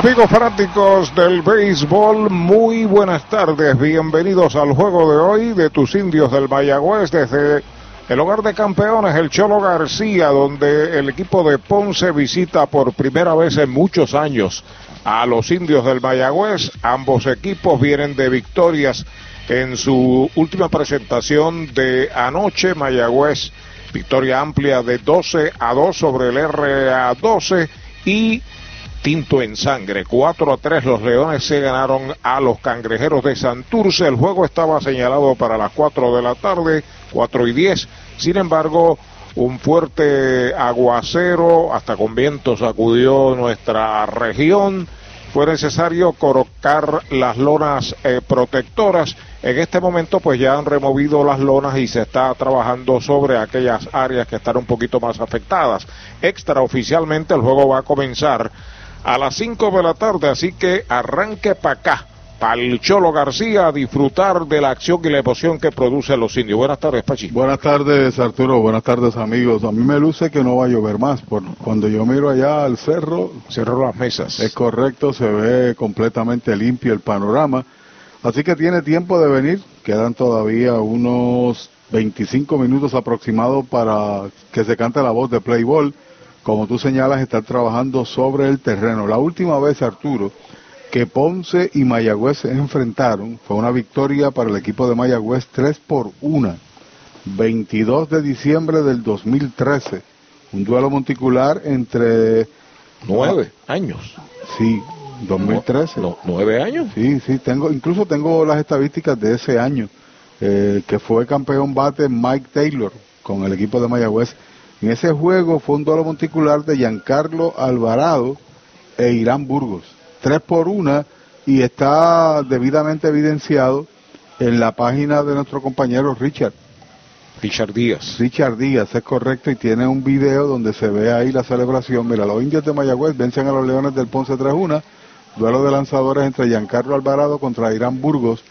Amigos fanáticos del béisbol, muy buenas tardes. Bienvenidos al juego de hoy de tus indios del Mayagüez desde el hogar de campeones, el Cholo García, donde el equipo de Ponce visita por primera vez en muchos años a los indios del Mayagüez. Ambos equipos vienen de victorias en su última presentación de anoche. Mayagüez, victoria amplia de 12 a 2 sobre el RA 12 y tinto en sangre. 4 a 3 los Leones se ganaron a los Cangrejeros de Santurce. El juego estaba señalado para las 4 de la tarde, 4 y 10. Sin embargo, un fuerte aguacero, hasta con viento sacudió nuestra región. Fue necesario colocar las lonas eh, protectoras. En este momento pues ya han removido las lonas y se está trabajando sobre aquellas áreas que están un poquito más afectadas. Extraoficialmente el juego va a comenzar a las 5 de la tarde, así que arranque para acá, para el Cholo García, a disfrutar de la acción y la emoción que produce los indios. Buenas tardes, Pachi. Buenas tardes, Arturo. Buenas tardes, amigos. A mí me luce que no va a llover más. Por, cuando yo miro allá al cerro, cerro las mesas. Es correcto, se ve completamente limpio el panorama. Así que tiene tiempo de venir. Quedan todavía unos 25 minutos aproximados para que se cante la voz de Playball como tú señalas, están trabajando sobre el terreno. La última vez, Arturo, que Ponce y Mayagüez se enfrentaron, fue una victoria para el equipo de Mayagüez 3 por 1, 22 de diciembre del 2013. Un duelo monticular entre... Nueve años. Sí, 2013. No, nueve años. Sí, sí, tengo, incluso tengo las estadísticas de ese año, eh, que fue campeón bate Mike Taylor con el equipo de Mayagüez en ese juego fue un duelo monticular de Giancarlo Alvarado e Irán Burgos. Tres por una y está debidamente evidenciado en la página de nuestro compañero Richard. Richard Díaz. Richard Díaz, es correcto, y tiene un video donde se ve ahí la celebración. Mira, los indios de Mayagüez vencen a los Leones del Ponce 3-1. Duelo de lanzadores entre Giancarlo Alvarado contra Irán Burgos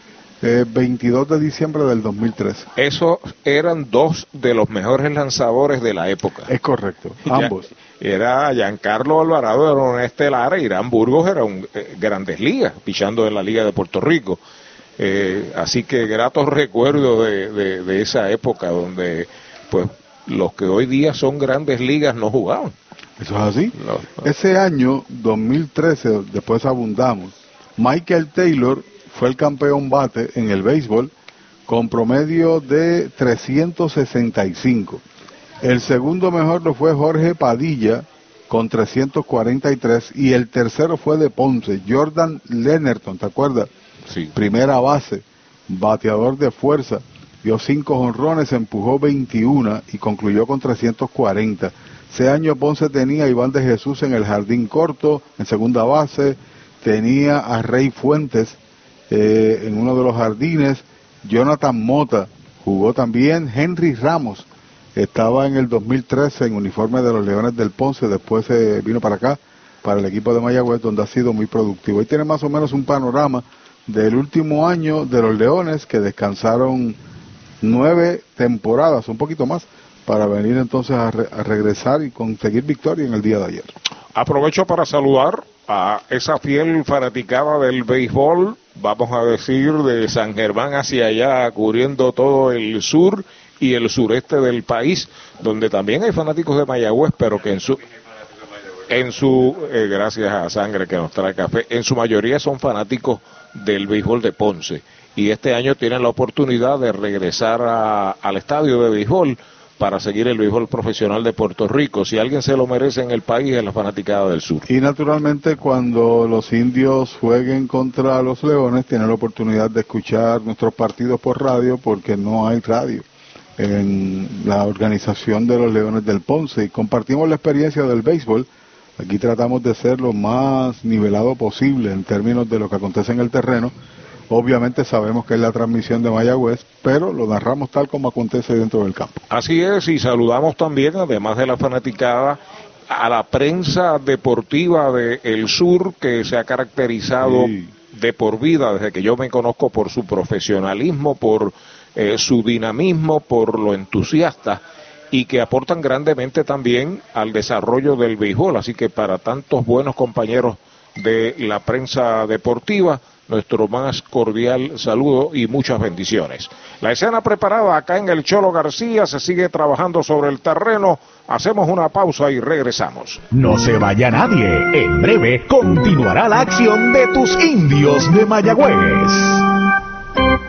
22 eh, de diciembre del 2013. Esos eran dos de los mejores lanzadores de la época. Es correcto, ambos. Era Giancarlo Alvarado, era un estelar, Irán Burgos era un eh, grandes ligas, pichando en la Liga de Puerto Rico. Eh, así que gratos recuerdos de, de, esa época donde pues los que hoy día son grandes ligas no jugaban. Eso es así. Ese año, 2013, después abundamos, Michael Taylor fue el campeón bate en el béisbol con promedio de 365. El segundo mejor lo fue Jorge Padilla con 343 y el tercero fue de Ponce, Jordan Lennerton, ¿te acuerdas? Sí. Primera base, bateador de fuerza, dio cinco honrones, empujó 21 y concluyó con 340. Ese año Ponce tenía a Iván de Jesús en el jardín corto, en segunda base, tenía a Rey Fuentes eh, en uno de los jardines. Jonathan Mota jugó también. Henry Ramos estaba en el 2013 en uniforme de los Leones del Ponce. Después se vino para acá, para el equipo de Mayagüez, donde ha sido muy productivo. Ahí tiene más o menos un panorama del último año de los Leones que descansaron nueve temporadas, un poquito más, para venir entonces a, a regresar y conseguir victoria en el día de ayer. Aprovecho para saludar a esa fiel fanaticada del béisbol vamos a decir, de San Germán hacia allá, cubriendo todo el sur y el sureste del país, donde también hay fanáticos de Mayagüez, pero que en su en su eh, gracias a Sangre que nos trae café, en su mayoría son fanáticos del béisbol de Ponce y este año tienen la oportunidad de regresar al estadio de béisbol para seguir el béisbol profesional de Puerto Rico. Si alguien se lo merece en el país es la fanaticada del sur. Y naturalmente cuando los indios jueguen contra los leones tienen la oportunidad de escuchar nuestros partidos por radio porque no hay radio en la organización de los Leones del Ponce y compartimos la experiencia del béisbol Aquí tratamos de ser lo más nivelado posible en términos de lo que acontece en el terreno. Obviamente sabemos que es la transmisión de Mayagüez, pero lo narramos tal como acontece dentro del campo. Así es, y saludamos también, además de la fanaticada, a la prensa deportiva de El Sur, que se ha caracterizado de por vida, desde que yo me conozco por su profesionalismo, por eh, su dinamismo, por lo entusiasta y que aportan grandemente también al desarrollo del béisbol. Así que para tantos buenos compañeros de la prensa deportiva, nuestro más cordial saludo y muchas bendiciones. La escena preparada acá en el Cholo García se sigue trabajando sobre el terreno. Hacemos una pausa y regresamos. No se vaya nadie. En breve continuará la acción de tus indios de Mayagüez.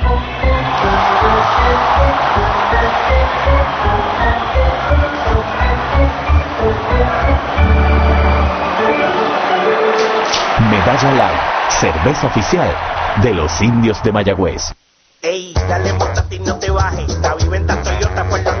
Medalla Light, cerveza oficial de los indios de Mayagüez. Ey, dale montate y no te bajes. La viventa Toyota fue lo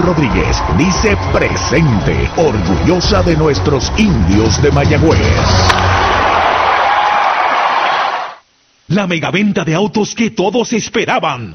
Rodríguez dice presente, orgullosa de nuestros indios de Mayagüez. La megaventa de autos que todos esperaban.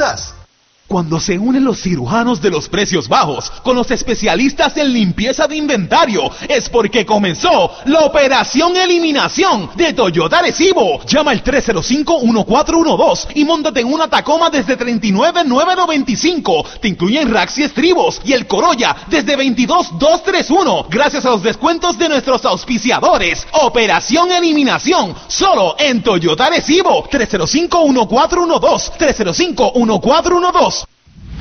us. Cuando se unen los cirujanos de los precios bajos con los especialistas en limpieza de inventario, es porque comenzó la operación eliminación de Toyota Recibo. Llama al 305-1412 y móntate en una Tacoma desde 39,995. Te incluyen racks y estribos y el Corolla desde 22,231. Gracias a los descuentos de nuestros auspiciadores. Operación eliminación solo en Toyota Recibo. 305-1412. 305-1412.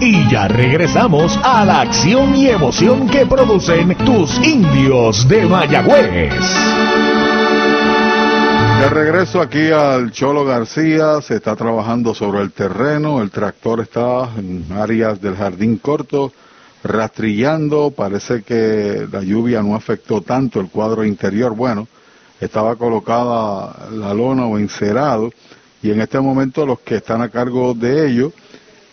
Y ya regresamos a la acción y emoción que producen tus indios de Mayagüez. De regreso aquí al Cholo García, se está trabajando sobre el terreno, el tractor está en áreas del jardín corto, rastrillando, parece que la lluvia no afectó tanto el cuadro interior, bueno, estaba colocada la lona o encerado, y en este momento los que están a cargo de ello,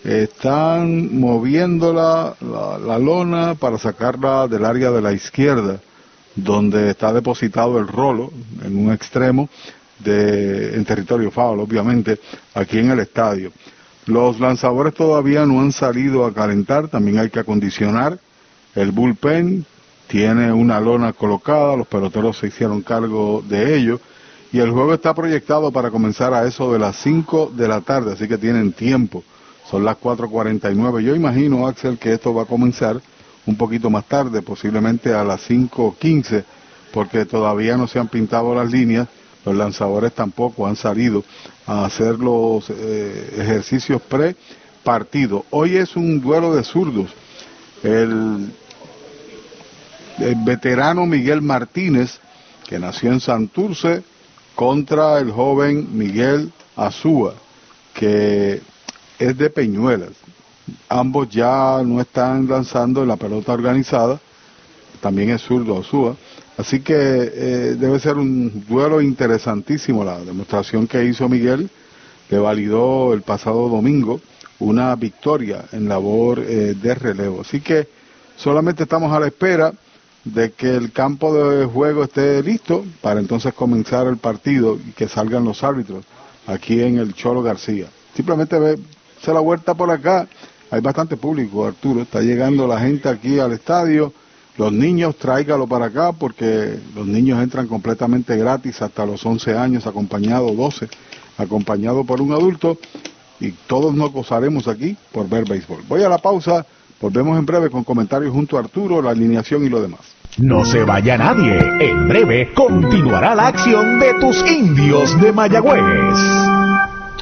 están moviendo la, la, lona para sacarla del área de la izquierda, donde está depositado el rolo en un extremo de, en territorio foul, obviamente, aquí en el estadio. Los lanzadores todavía no han salido a calentar, también hay que acondicionar. El bullpen tiene una lona colocada, los peloteros se hicieron cargo de ello y el juego está proyectado para comenzar a eso de las 5 de la tarde, así que tienen tiempo son las 4.49. Yo imagino, Axel, que esto va a comenzar un poquito más tarde, posiblemente a las 5.15, porque todavía no se han pintado las líneas, los lanzadores tampoco han salido a hacer los eh, ejercicios pre-partido. Hoy es un duelo de zurdos. El, el veterano Miguel Martínez, que nació en Santurce, contra el joven Miguel Azúa, que es de Peñuelas. Ambos ya no están lanzando la pelota organizada, también es zurdo Osúa, Así que eh, debe ser un duelo interesantísimo la demostración que hizo Miguel, que validó el pasado domingo una victoria en labor eh, de relevo. Así que solamente estamos a la espera de que el campo de juego esté listo para entonces comenzar el partido y que salgan los árbitros aquí en el Cholo García. Simplemente ve, se la vuelta por acá, hay bastante público, Arturo, está llegando la gente aquí al estadio, los niños tráigalo para acá porque los niños entran completamente gratis hasta los 11 años, acompañados 12, acompañado por un adulto y todos nos gozaremos aquí por ver béisbol. Voy a la pausa, volvemos en breve con comentarios junto a Arturo, la alineación y lo demás. No se vaya nadie. En breve continuará la acción de tus indios de Mayagüez.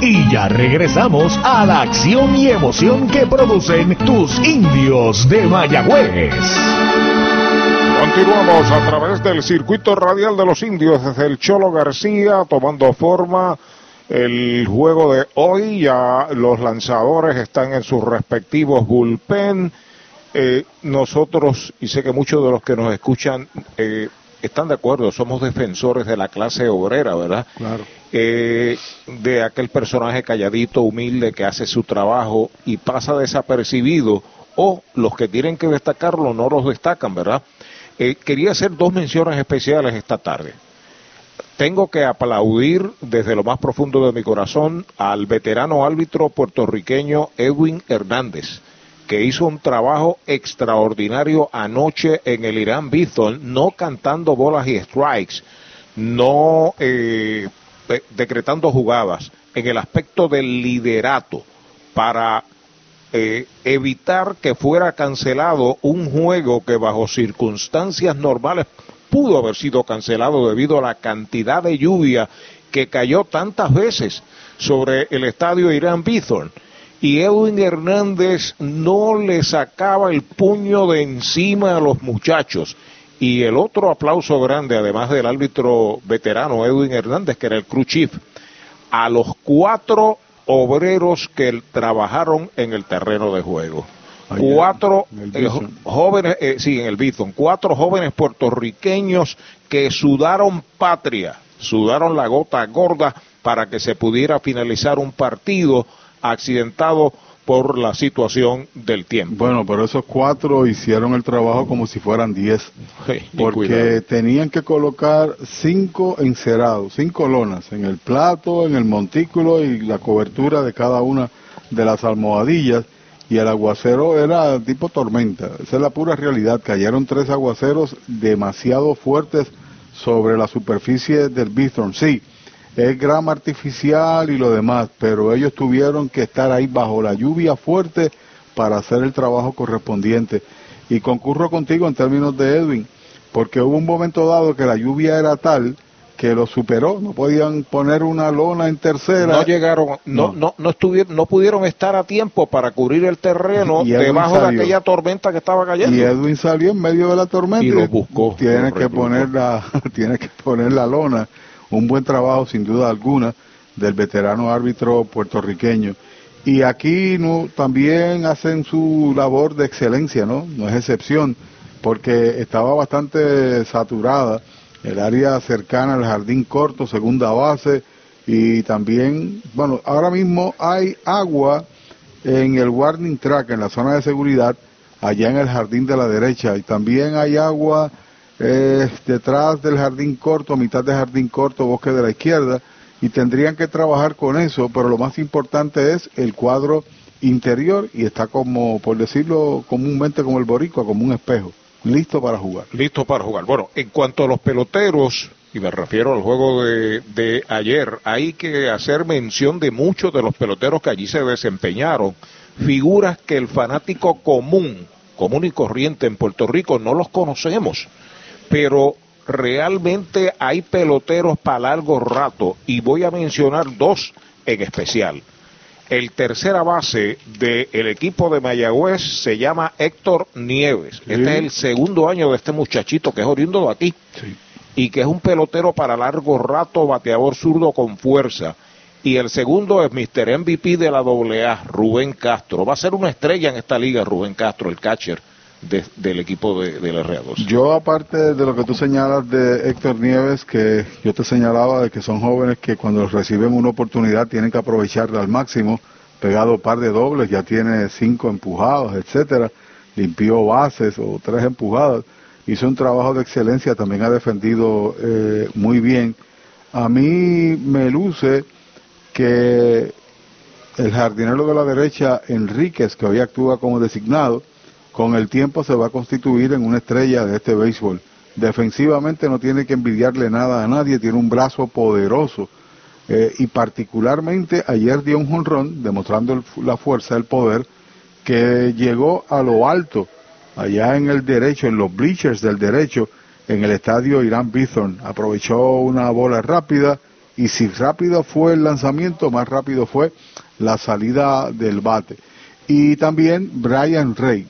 Y ya regresamos a la acción y emoción que producen tus indios de Mayagüez. Continuamos a través del circuito radial de los indios desde el Cholo García, tomando forma el juego de hoy. Ya los lanzadores están en sus respectivos bullpen. Eh, nosotros, y sé que muchos de los que nos escuchan eh, están de acuerdo, somos defensores de la clase obrera, ¿verdad? Claro. Eh, de aquel personaje calladito, humilde, que hace su trabajo y pasa desapercibido, o los que tienen que destacarlo no los destacan, ¿verdad? Eh, quería hacer dos menciones especiales esta tarde. Tengo que aplaudir desde lo más profundo de mi corazón al veterano árbitro puertorriqueño Edwin Hernández, que hizo un trabajo extraordinario anoche en el Irán Bithorn, no cantando bolas y strikes, no eh, eh, decretando jugadas, en el aspecto del liderato para eh, evitar que fuera cancelado un juego que bajo circunstancias normales pudo haber sido cancelado debido a la cantidad de lluvia que cayó tantas veces sobre el estadio Irán Bithorn y Edwin Hernández no le sacaba el puño de encima a los muchachos. Y el otro aplauso grande, además del árbitro veterano Edwin Hernández, que era el crew chief, a los cuatro obreros que trabajaron en el terreno de juego. cuatro eh, jóvenes, eh, sí, en el Bison, cuatro jóvenes puertorriqueños que sudaron patria, sudaron la gota gorda para que se pudiera finalizar un partido accidentado por la situación del tiempo. Bueno, pero esos cuatro hicieron el trabajo como si fueran diez, porque tenían que colocar cinco encerados, cinco lonas en el plato, en el montículo y la cobertura de cada una de las almohadillas. Y el aguacero era tipo tormenta, esa es la pura realidad. Cayeron tres aguaceros demasiado fuertes sobre la superficie del Bithorn. Sí, es grama artificial y lo demás, pero ellos tuvieron que estar ahí bajo la lluvia fuerte para hacer el trabajo correspondiente. Y concurro contigo en términos de Edwin, porque hubo un momento dado que la lluvia era tal que lo superó, no podían poner una lona en tercera. No llegaron, no, no, no, estuvieron, no pudieron estar a tiempo para cubrir el terreno debajo de aquella tormenta que estaba cayendo. Y Edwin salió en medio de la tormenta y buscó. Tiene que poner la, tiene que poner la lona un buen trabajo sin duda alguna del veterano árbitro puertorriqueño. Y aquí también hacen su labor de excelencia, ¿no? No es excepción, porque estaba bastante saturada el área cercana al jardín corto, segunda base, y también, bueno, ahora mismo hay agua en el warning track, en la zona de seguridad, allá en el jardín de la derecha, y también hay agua eh, detrás del jardín corto, mitad del jardín corto, bosque de la izquierda, y tendrían que trabajar con eso, pero lo más importante es el cuadro interior y está como, por decirlo comúnmente como el boricua, como un espejo, listo para jugar. Listo para jugar. Bueno, en cuanto a los peloteros, y me refiero al juego de, de ayer, hay que hacer mención de muchos de los peloteros que allí se desempeñaron, figuras que el fanático común, común y corriente en Puerto Rico no los conocemos pero realmente hay peloteros para largo rato y voy a mencionar dos en especial. El tercera base del equipo de Mayagüez se llama Héctor Nieves. Este es el segundo año de este muchachito que es oriundo de aquí y que es un pelotero para largo rato, bateador zurdo con fuerza. Y el segundo es Mr. MVP de la AA, Rubén Castro. Va a ser una estrella en esta liga, Rubén Castro, el catcher del equipo de, de la Yo, aparte de lo que tú señalas de Héctor Nieves, que yo te señalaba de que son jóvenes que cuando reciben una oportunidad tienen que aprovecharla al máximo, pegado par de dobles, ya tiene cinco empujados, etcétera, limpió bases o tres empujadas, hizo un trabajo de excelencia, también ha defendido eh, muy bien. a mí me luce que el jardinero de la derecha, Enríquez, que hoy actúa como designado, con el tiempo se va a constituir en una estrella de este béisbol. Defensivamente no tiene que envidiarle nada a nadie, tiene un brazo poderoso. Eh, y particularmente ayer dio un jonrón, demostrando la fuerza, el poder, que llegó a lo alto, allá en el derecho, en los bleachers del derecho, en el estadio Irán Bithorn. Aprovechó una bola rápida y si rápido fue el lanzamiento, más rápido fue la salida del bate. Y también Brian Rey,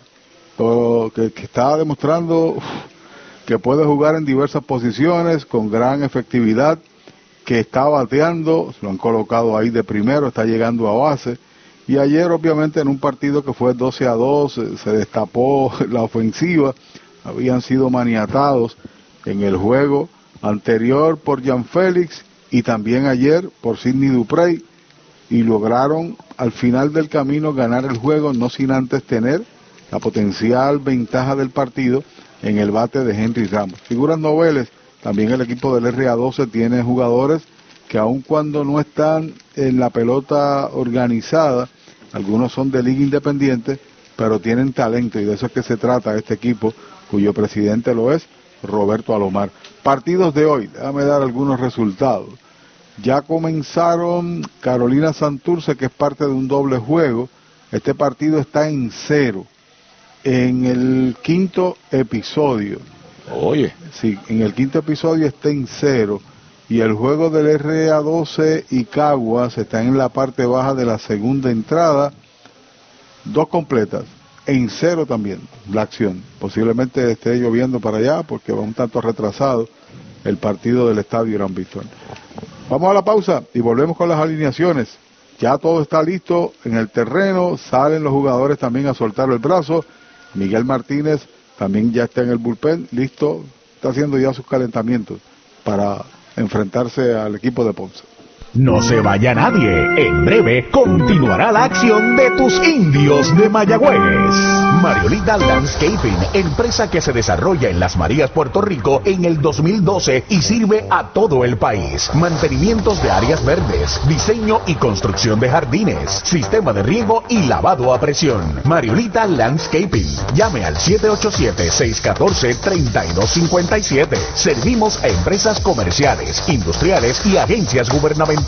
que, que está demostrando que puede jugar en diversas posiciones con gran efectividad, que está bateando, lo han colocado ahí de primero, está llegando a base. Y ayer obviamente en un partido que fue 12 a 2 se destapó la ofensiva, habían sido maniatados en el juego anterior por Jan Félix y también ayer por Sidney Duprey y lograron al final del camino ganar el juego no sin antes tener la potencial ventaja del partido en el bate de Henry Ramos. Figuras noveles, también el equipo del RA12 tiene jugadores que aun cuando no están en la pelota organizada, algunos son de liga independiente, pero tienen talento y de eso es que se trata este equipo, cuyo presidente lo es Roberto Alomar. Partidos de hoy, déjame dar algunos resultados. Ya comenzaron Carolina Santurce, que es parte de un doble juego. Este partido está en cero en el quinto episodio. Oye. Sí, en el quinto episodio está en cero. Y el juego del RA12 y Caguas está en la parte baja de la segunda entrada. Dos completas. En cero también la acción. Posiblemente esté lloviendo para allá porque va un tanto retrasado el partido del estadio Gran Víctor. Vamos a la pausa y volvemos con las alineaciones. Ya todo está listo en el terreno, salen los jugadores también a soltar el brazo Miguel Martínez también ya está en el bullpen, listo, está haciendo ya sus calentamientos para enfrentarse al equipo de Ponce. No se vaya nadie. En breve continuará la acción de tus indios de Mayagüez. Mariolita Landscaping, empresa que se desarrolla en Las Marías, Puerto Rico en el 2012 y sirve a todo el país. Mantenimientos de áreas verdes, diseño y construcción de jardines, sistema de riego y lavado a presión. Mariolita Landscaping. Llame al 787-614-3257. Servimos a empresas comerciales, industriales y agencias gubernamentales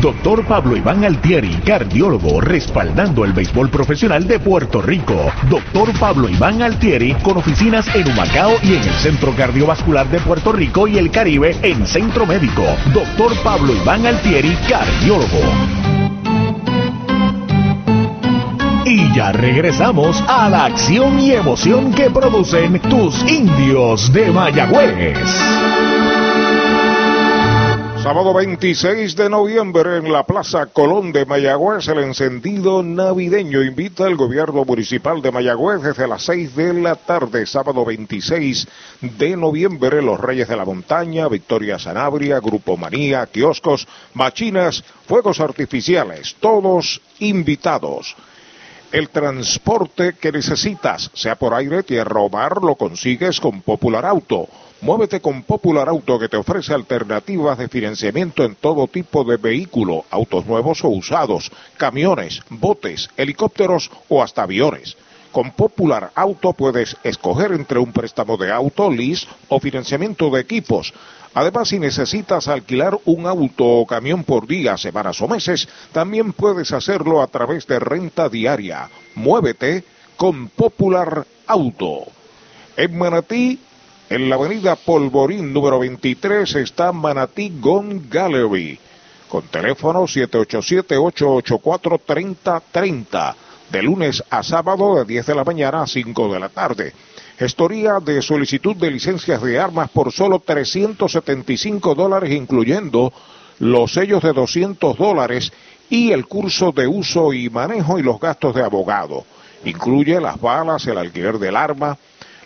Doctor Pablo Iván Altieri, cardiólogo, respaldando el béisbol profesional de Puerto Rico. Doctor Pablo Iván Altieri, con oficinas en Humacao y en el Centro Cardiovascular de Puerto Rico y el Caribe en Centro Médico. Doctor Pablo Iván Altieri, cardiólogo. Y ya regresamos a la acción y emoción que producen tus indios de Mayagüez. Sábado 26 de noviembre en la Plaza Colón de Mayagüez, el encendido navideño invita al gobierno municipal de Mayagüez desde las 6 de la tarde. Sábado 26 de noviembre, los Reyes de la Montaña, Victoria Sanabria, Grupo Manía, kioscos, machinas, fuegos artificiales, todos invitados. El transporte que necesitas, sea por aire, tierra o mar, lo consigues con Popular Auto. Muévete con Popular Auto que te ofrece alternativas de financiamiento en todo tipo de vehículo, autos nuevos o usados, camiones, botes, helicópteros o hasta aviones. Con Popular Auto puedes escoger entre un préstamo de auto, lease o financiamiento de equipos. Además, si necesitas alquilar un auto o camión por día, semanas o meses, también puedes hacerlo a través de renta diaria. Muévete con Popular Auto. En Manatí, en la avenida Polvorín número 23 está Manatí Gone Gallery con teléfono 787-884-3030 de lunes a sábado de 10 de la mañana a 5 de la tarde. Gestoría de solicitud de licencias de armas por solo 375 dólares incluyendo los sellos de 200 dólares y el curso de uso y manejo y los gastos de abogado. Incluye las balas, el alquiler del arma,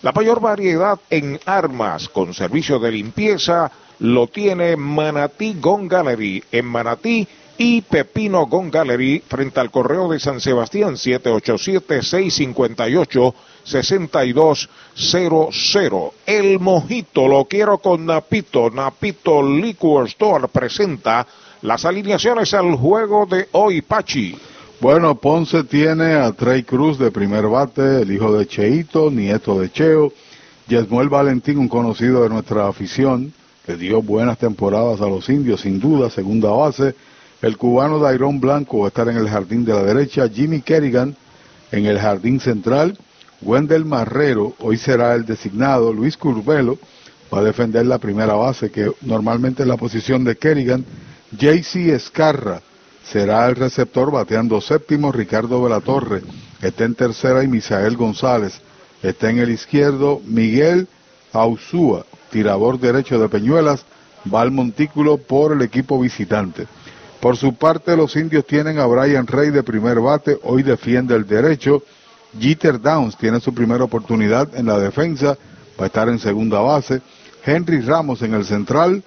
la mayor variedad en armas con servicio de limpieza lo tiene Manatí Gun Gallery en Manatí y Pepino Gun Gallery frente al correo de San Sebastián 787-658-6200. El mojito lo quiero con Napito. Napito Liquor Store presenta las alineaciones al juego de hoy, Pachi. Bueno, Ponce tiene a Trey Cruz de primer bate, el hijo de Cheito, nieto de Cheo. Yesmuel Valentín, un conocido de nuestra afición, le dio buenas temporadas a los indios, sin duda, segunda base. El cubano Dairon Blanco va a estar en el jardín de la derecha. Jimmy Kerrigan en el jardín central. Wendell Marrero, hoy será el designado. Luis Curvelo va a defender la primera base, que normalmente es la posición de Kerrigan. JC Escarra será el receptor bateando séptimo. Ricardo Velatorre está en tercera y Misael González está en el izquierdo. Miguel Ausúa, tirador derecho de Peñuelas, va al montículo por el equipo visitante. Por su parte, los indios tienen a Brian Rey de primer bate, hoy defiende el derecho. Jeter Downs tiene su primera oportunidad en la defensa, va a estar en segunda base. Henry Ramos en el central.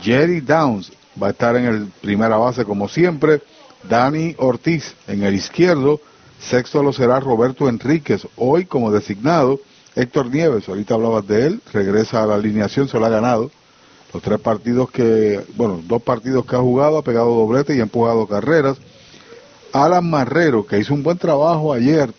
Jerry Downs va a estar en el primera base como siempre. Danny Ortiz en el izquierdo. Sexto lo será Roberto Enríquez, hoy como designado. Héctor Nieves, ahorita hablabas de él, regresa a la alineación, se lo ha ganado. Los tres partidos que, bueno, dos partidos que ha jugado, ha pegado doblete y ha empujado carreras. Alan Marrero, que hizo un buen trabajo ayer,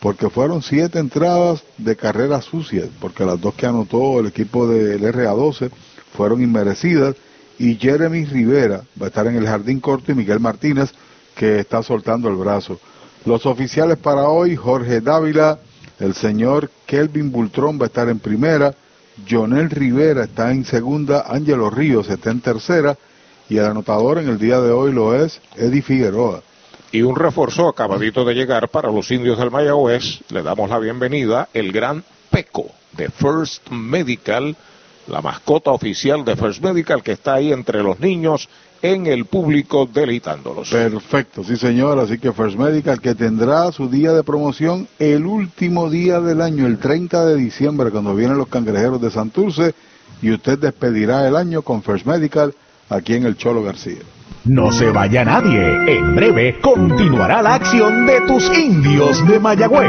porque fueron siete entradas de carreras sucias, porque las dos que anotó el equipo del RA12 fueron inmerecidas. Y Jeremy Rivera va a estar en el jardín corto y Miguel Martínez, que está soltando el brazo. Los oficiales para hoy, Jorge Dávila, el señor Kelvin Bultrón va a estar en primera, Jonel Rivera está en segunda, Ángelo Ríos está en tercera y el anotador en el día de hoy lo es Eddie Figueroa. Y un refuerzo acabadito de llegar para los indios del Mayagüez. Le damos la bienvenida, el gran Peco de First Medical la mascota oficial de First Medical que está ahí entre los niños en el público deleitándolos. Perfecto, sí señor, así que First Medical que tendrá su día de promoción el último día del año, el 30 de diciembre, cuando vienen los cangrejeros de Santurce, y usted despedirá el año con First Medical aquí en el Cholo García. No se vaya nadie. En breve continuará la acción de tus indios de Mayagüez.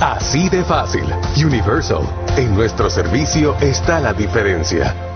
Así de fácil. Universal. En nuestro servicio está la diferencia.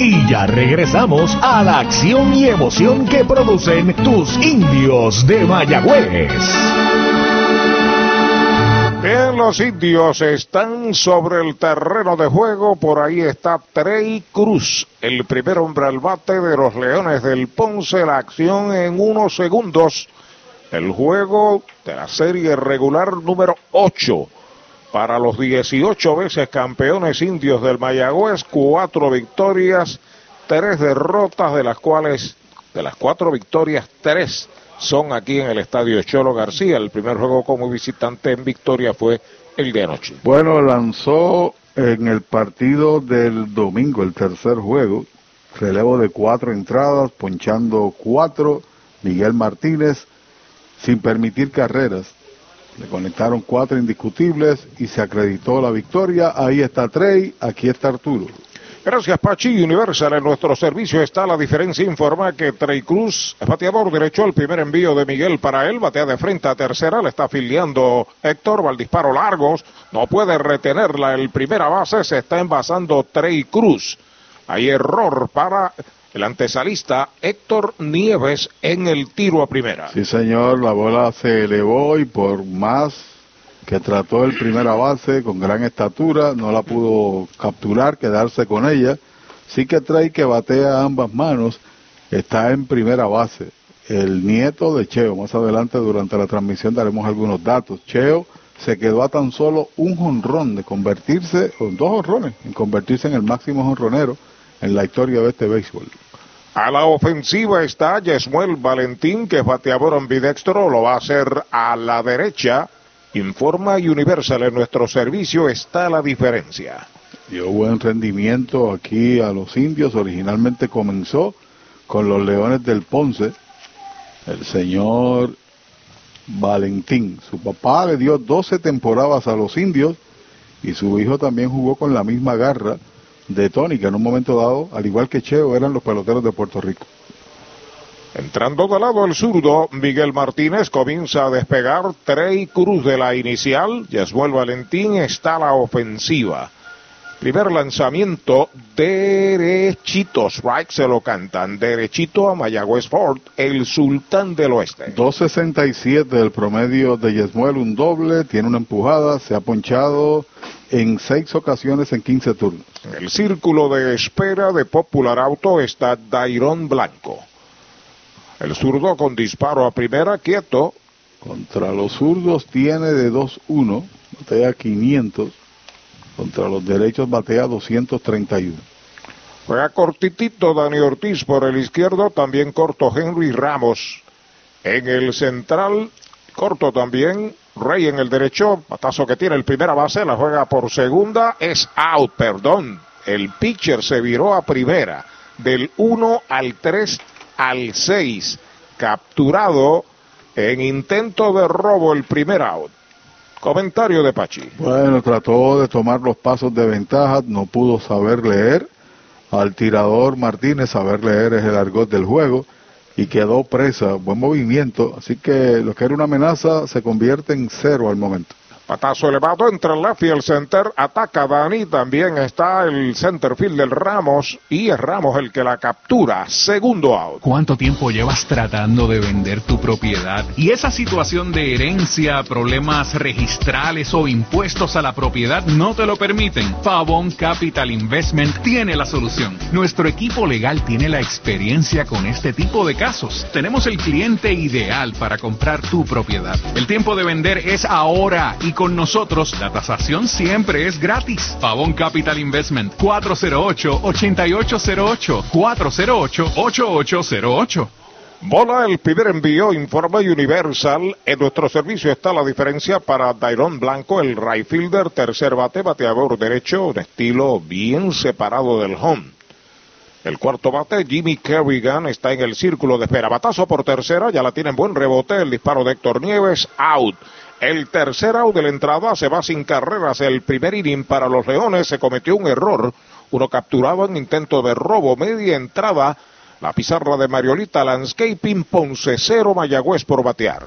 Y ya regresamos a la acción y emoción que producen tus indios de Mayagüez. Bien, los indios están sobre el terreno de juego. Por ahí está Trey Cruz, el primer hombre al bate de los Leones del Ponce. La acción en unos segundos. El juego de la serie regular número 8 para los 18 veces campeones indios del Mayagüez, cuatro victorias, tres derrotas, de las cuales, de las cuatro victorias, tres son aquí en el estadio Cholo García. El primer juego como visitante en victoria fue el de anoche. Bueno, lanzó en el partido del domingo, el tercer juego, relevo de cuatro entradas, ponchando cuatro, Miguel Martínez, sin permitir carreras. Le conectaron cuatro indiscutibles y se acreditó la victoria. Ahí está Trey, aquí está Arturo. Gracias, Pachi. Universal en nuestro servicio está la diferencia. Informa que Trey Cruz bateador derecho. El primer envío de Miguel para él. Batea de frente a tercera. Le está afiliando Héctor. Va al disparo largos. No puede retenerla. El primera base se está envasando Trey Cruz. Hay error para el antesalista Héctor Nieves en el tiro a primera. Sí, señor. La bola se elevó y por más que trató el primera base con gran estatura, no la pudo capturar, quedarse con ella. Sí que trae que batea ambas manos, está en primera base. El nieto de Cheo, más adelante durante la transmisión daremos algunos datos. Cheo se quedó a tan solo un jonrón de convertirse, o dos jonrones, en convertirse en el máximo jonronero en la historia de este béisbol. A la ofensiva está Yesmuel Valentín, que es bateador ambidextro, lo va a hacer a la derecha. Informa Universal en nuestro servicio está la diferencia. Dio buen rendimiento aquí a los indios. Originalmente comenzó con los Leones del Ponce. El señor Valentín. Su papá le dio 12 temporadas a los indios y su hijo también jugó con la misma garra de Tony, que en un momento dado, al igual que Cheo, eran los peloteros de Puerto Rico. Entrando de lado el zurdo, Miguel Martínez comienza a despegar. Trey Cruz de la inicial. Yasmuel Valentín está la ofensiva. Primer lanzamiento, derechito. Strike se lo cantan. Derechito a Mayagüez Ford, el sultán del oeste. 2.67 el promedio de Yesmuel, un doble. Tiene una empujada. Se ha ponchado en seis ocasiones en 15 turnos. En el círculo de espera de Popular Auto está Dairon Blanco. El zurdo con disparo a primera, quieto. Contra los zurdos tiene de 2-1, batea 500. Contra los derechos batea 231. Juega cortitito Dani Ortiz por el izquierdo, también corto Henry Ramos. En el central, corto también Rey en el derecho, patazo que tiene el primera base, la juega por segunda, es out, perdón. El pitcher se viró a primera, del 1 al 3 al 6. Capturado en intento de robo el primer out. Comentario de Pachi. Bueno, trató de tomar los pasos de ventaja, no pudo saber leer. Al tirador Martínez, saber leer es el argot del juego y quedó presa. Buen movimiento, así que lo que era una amenaza se convierte en cero al momento. Patazo elevado entre el left y el center. Ataca Dani. También está el center field del Ramos. Y es Ramos el que la captura. Segundo out. ¿Cuánto tiempo llevas tratando de vender tu propiedad? Y esa situación de herencia, problemas registrales o impuestos a la propiedad no te lo permiten. Pavón Capital Investment tiene la solución. Nuestro equipo legal tiene la experiencia con este tipo de casos. Tenemos el cliente ideal para comprar tu propiedad. El tiempo de vender es ahora y con nosotros la tasación siempre es gratis. Pavón Capital Investment 408-8808 408-8808. Bola el primer envío, informa Universal. En nuestro servicio está la diferencia para Dairon Blanco, el right fielder, tercer bate, bateador derecho, un estilo bien separado del home. El cuarto bate, Jimmy Kerrigan, está en el círculo de espera. Batazo por tercera, ya la tiene en buen rebote. El disparo de Héctor Nieves, out. El tercer out de la entrada se va sin carreras. El primer inning para los Leones se cometió un error. Uno capturado en intento de robo, media entrada. La pizarra de Mariolita Landscaping, Ponce cero, Mayagüez por batear.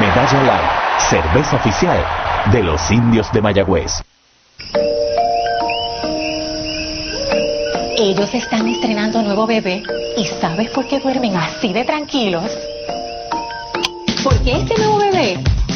Medalla Light, cerveza oficial de los indios de Mayagüez. Ellos están estrenando nuevo bebé y ¿sabes por qué duermen así de tranquilos? Porque este nuevo bebé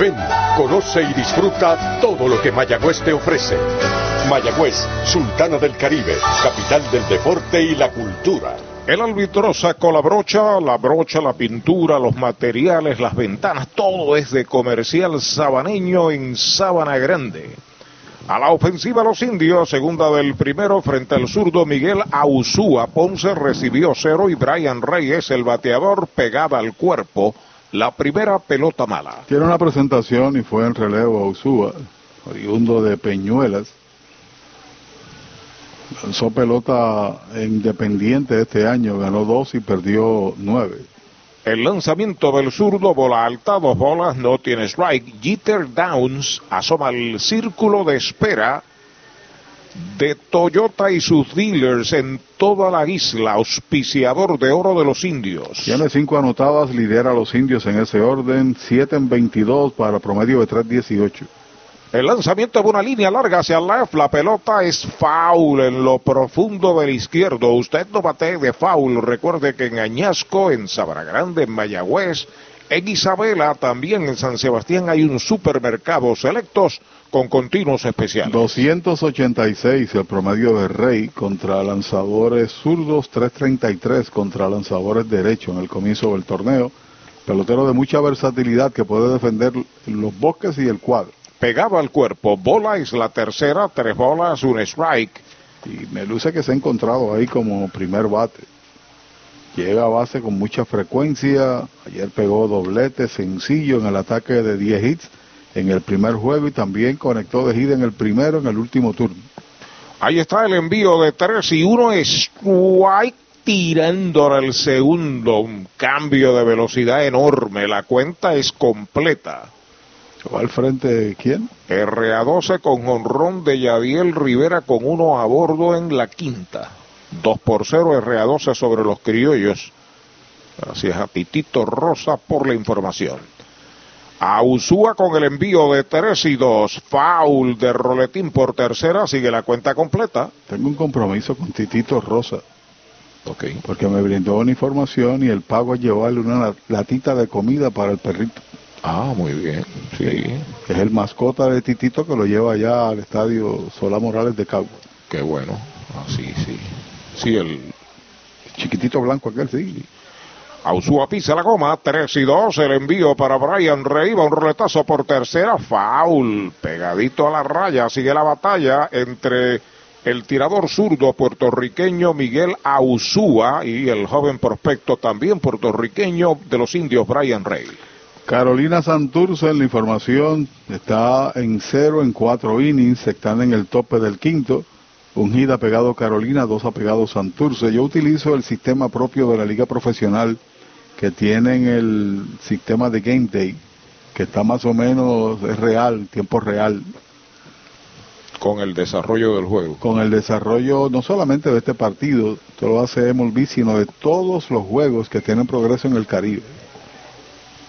Ven, conoce y disfruta todo lo que Mayagüez te ofrece. Mayagüez, Sultana del Caribe, capital del deporte y la cultura. El árbitro sacó la brocha, la brocha, la pintura, los materiales, las ventanas, todo es de comercial sabaneño en Sabana Grande. A la ofensiva los indios, segunda del primero frente al zurdo Miguel Ausúa. Ponce recibió cero y Brian Reyes, el bateador, pegada al cuerpo. La primera pelota mala. Tiene una presentación y fue en relevo Ausúa, oriundo de Peñuelas. Lanzó pelota independiente este año, ganó dos y perdió nueve. El lanzamiento del zurdo, bola alta, dos bolas, no tiene strike. Jeter Downs asoma el círculo de espera de Toyota y sus dealers en toda la isla, auspiciador de oro de los indios. Tiene cinco anotadas, lidera a los indios en ese orden, siete en 22 para promedio de 3.18. El lanzamiento de una línea larga hacia el left, la pelota es foul en lo profundo del izquierdo. Usted no bate de foul, recuerde que en Añasco, en Sabra Grande, en Mayagüez, en Isabela, también en San Sebastián hay un supermercado selectos con continuos especiales. 286 el promedio de Rey contra lanzadores zurdos, 333 contra lanzadores derechos en el comienzo del torneo. Pelotero de mucha versatilidad que puede defender los bosques y el cuadro. Pegado al cuerpo, bola es la tercera, tres bolas, un strike. Y me luce que se ha encontrado ahí como primer bate. Llega a base con mucha frecuencia. Ayer pegó doblete sencillo en el ataque de 10 hits en el primer juego y también conectó de hit en el primero en el último turno. Ahí está el envío de 3 y 1 strike tirando el segundo. Un cambio de velocidad enorme. La cuenta es completa. ¿Va al frente de quién? RA12 con honrón de Yadiel Rivera con uno a bordo en la quinta. 2 por 0 RA12 sobre los criollos. Gracias a Titito Rosa por la información. A Usúa con el envío de 3 y 2. Foul de Roletín por tercera. Sigue la cuenta completa. Tengo un compromiso con Titito Rosa. Ok. Porque me brindó una información y el pago es llevarle una latita de comida para el perrito. Ah, muy bien. Sí. Es el mascota de Titito que lo lleva allá al estadio Solá Morales de Cagua. Qué bueno. Ah, sí, sí. Sí, el chiquitito blanco aquel, sí. Ausúa pisa la goma, 3 y 2, el envío para Brian Rey, va un roletazo por tercera, foul, pegadito a la raya, sigue la batalla entre el tirador zurdo puertorriqueño Miguel Ausúa y el joven prospecto también puertorriqueño de los indios Brian Rey. Carolina Santurce en la información está en cero en cuatro innings, están en el tope del quinto. Un hit ha pegado Carolina, dos ha pegado Santurce. Yo utilizo el sistema propio de la liga profesional que tienen el sistema de Game Day, que está más o menos, es real, tiempo real. Con el desarrollo del juego. Con el desarrollo no solamente de este partido, esto lo hace MLB, sino de todos los juegos que tienen progreso en el Caribe.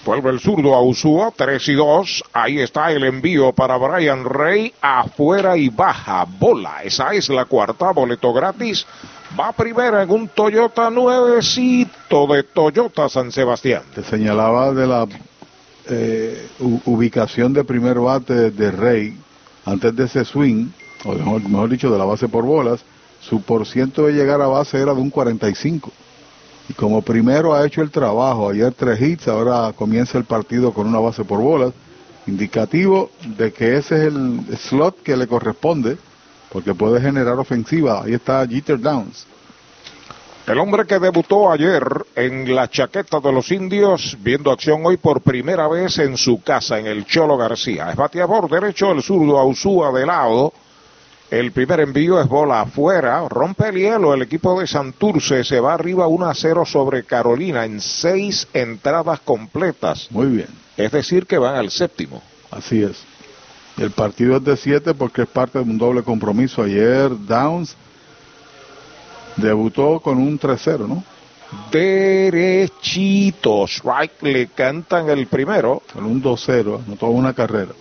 Vuelve el zurdo a Usúa, 3 y 2. Ahí está el envío para Brian Rey. Afuera y baja. Bola. Esa es la cuarta. Boleto gratis. Va primera en un Toyota nuevecito de Toyota San Sebastián. Te señalaba de la eh, ubicación de primer bate de Rey antes de ese swing, o mejor, mejor dicho, de la base por bolas. Su porciento de llegar a base era de un 45 y como primero ha hecho el trabajo, ayer tres hits, ahora comienza el partido con una base por bolas, indicativo de que ese es el slot que le corresponde, porque puede generar ofensiva. Ahí está Jeter Downs. El hombre que debutó ayer en la chaqueta de los indios, viendo acción hoy por primera vez en su casa, en el Cholo García. Es bateador derecho, el zurdo Ausúa de lado. El primer envío es bola afuera, rompe el hielo, el equipo de Santurce se va arriba 1 a 0 sobre Carolina en seis entradas completas. Muy bien. Es decir, que van al séptimo. Así es. El partido es de siete porque es parte de un doble compromiso. Ayer Downs debutó con un 3-0, ¿no? Derechitos. Right, le cantan el primero. Con un 2-0, no toda una carrera.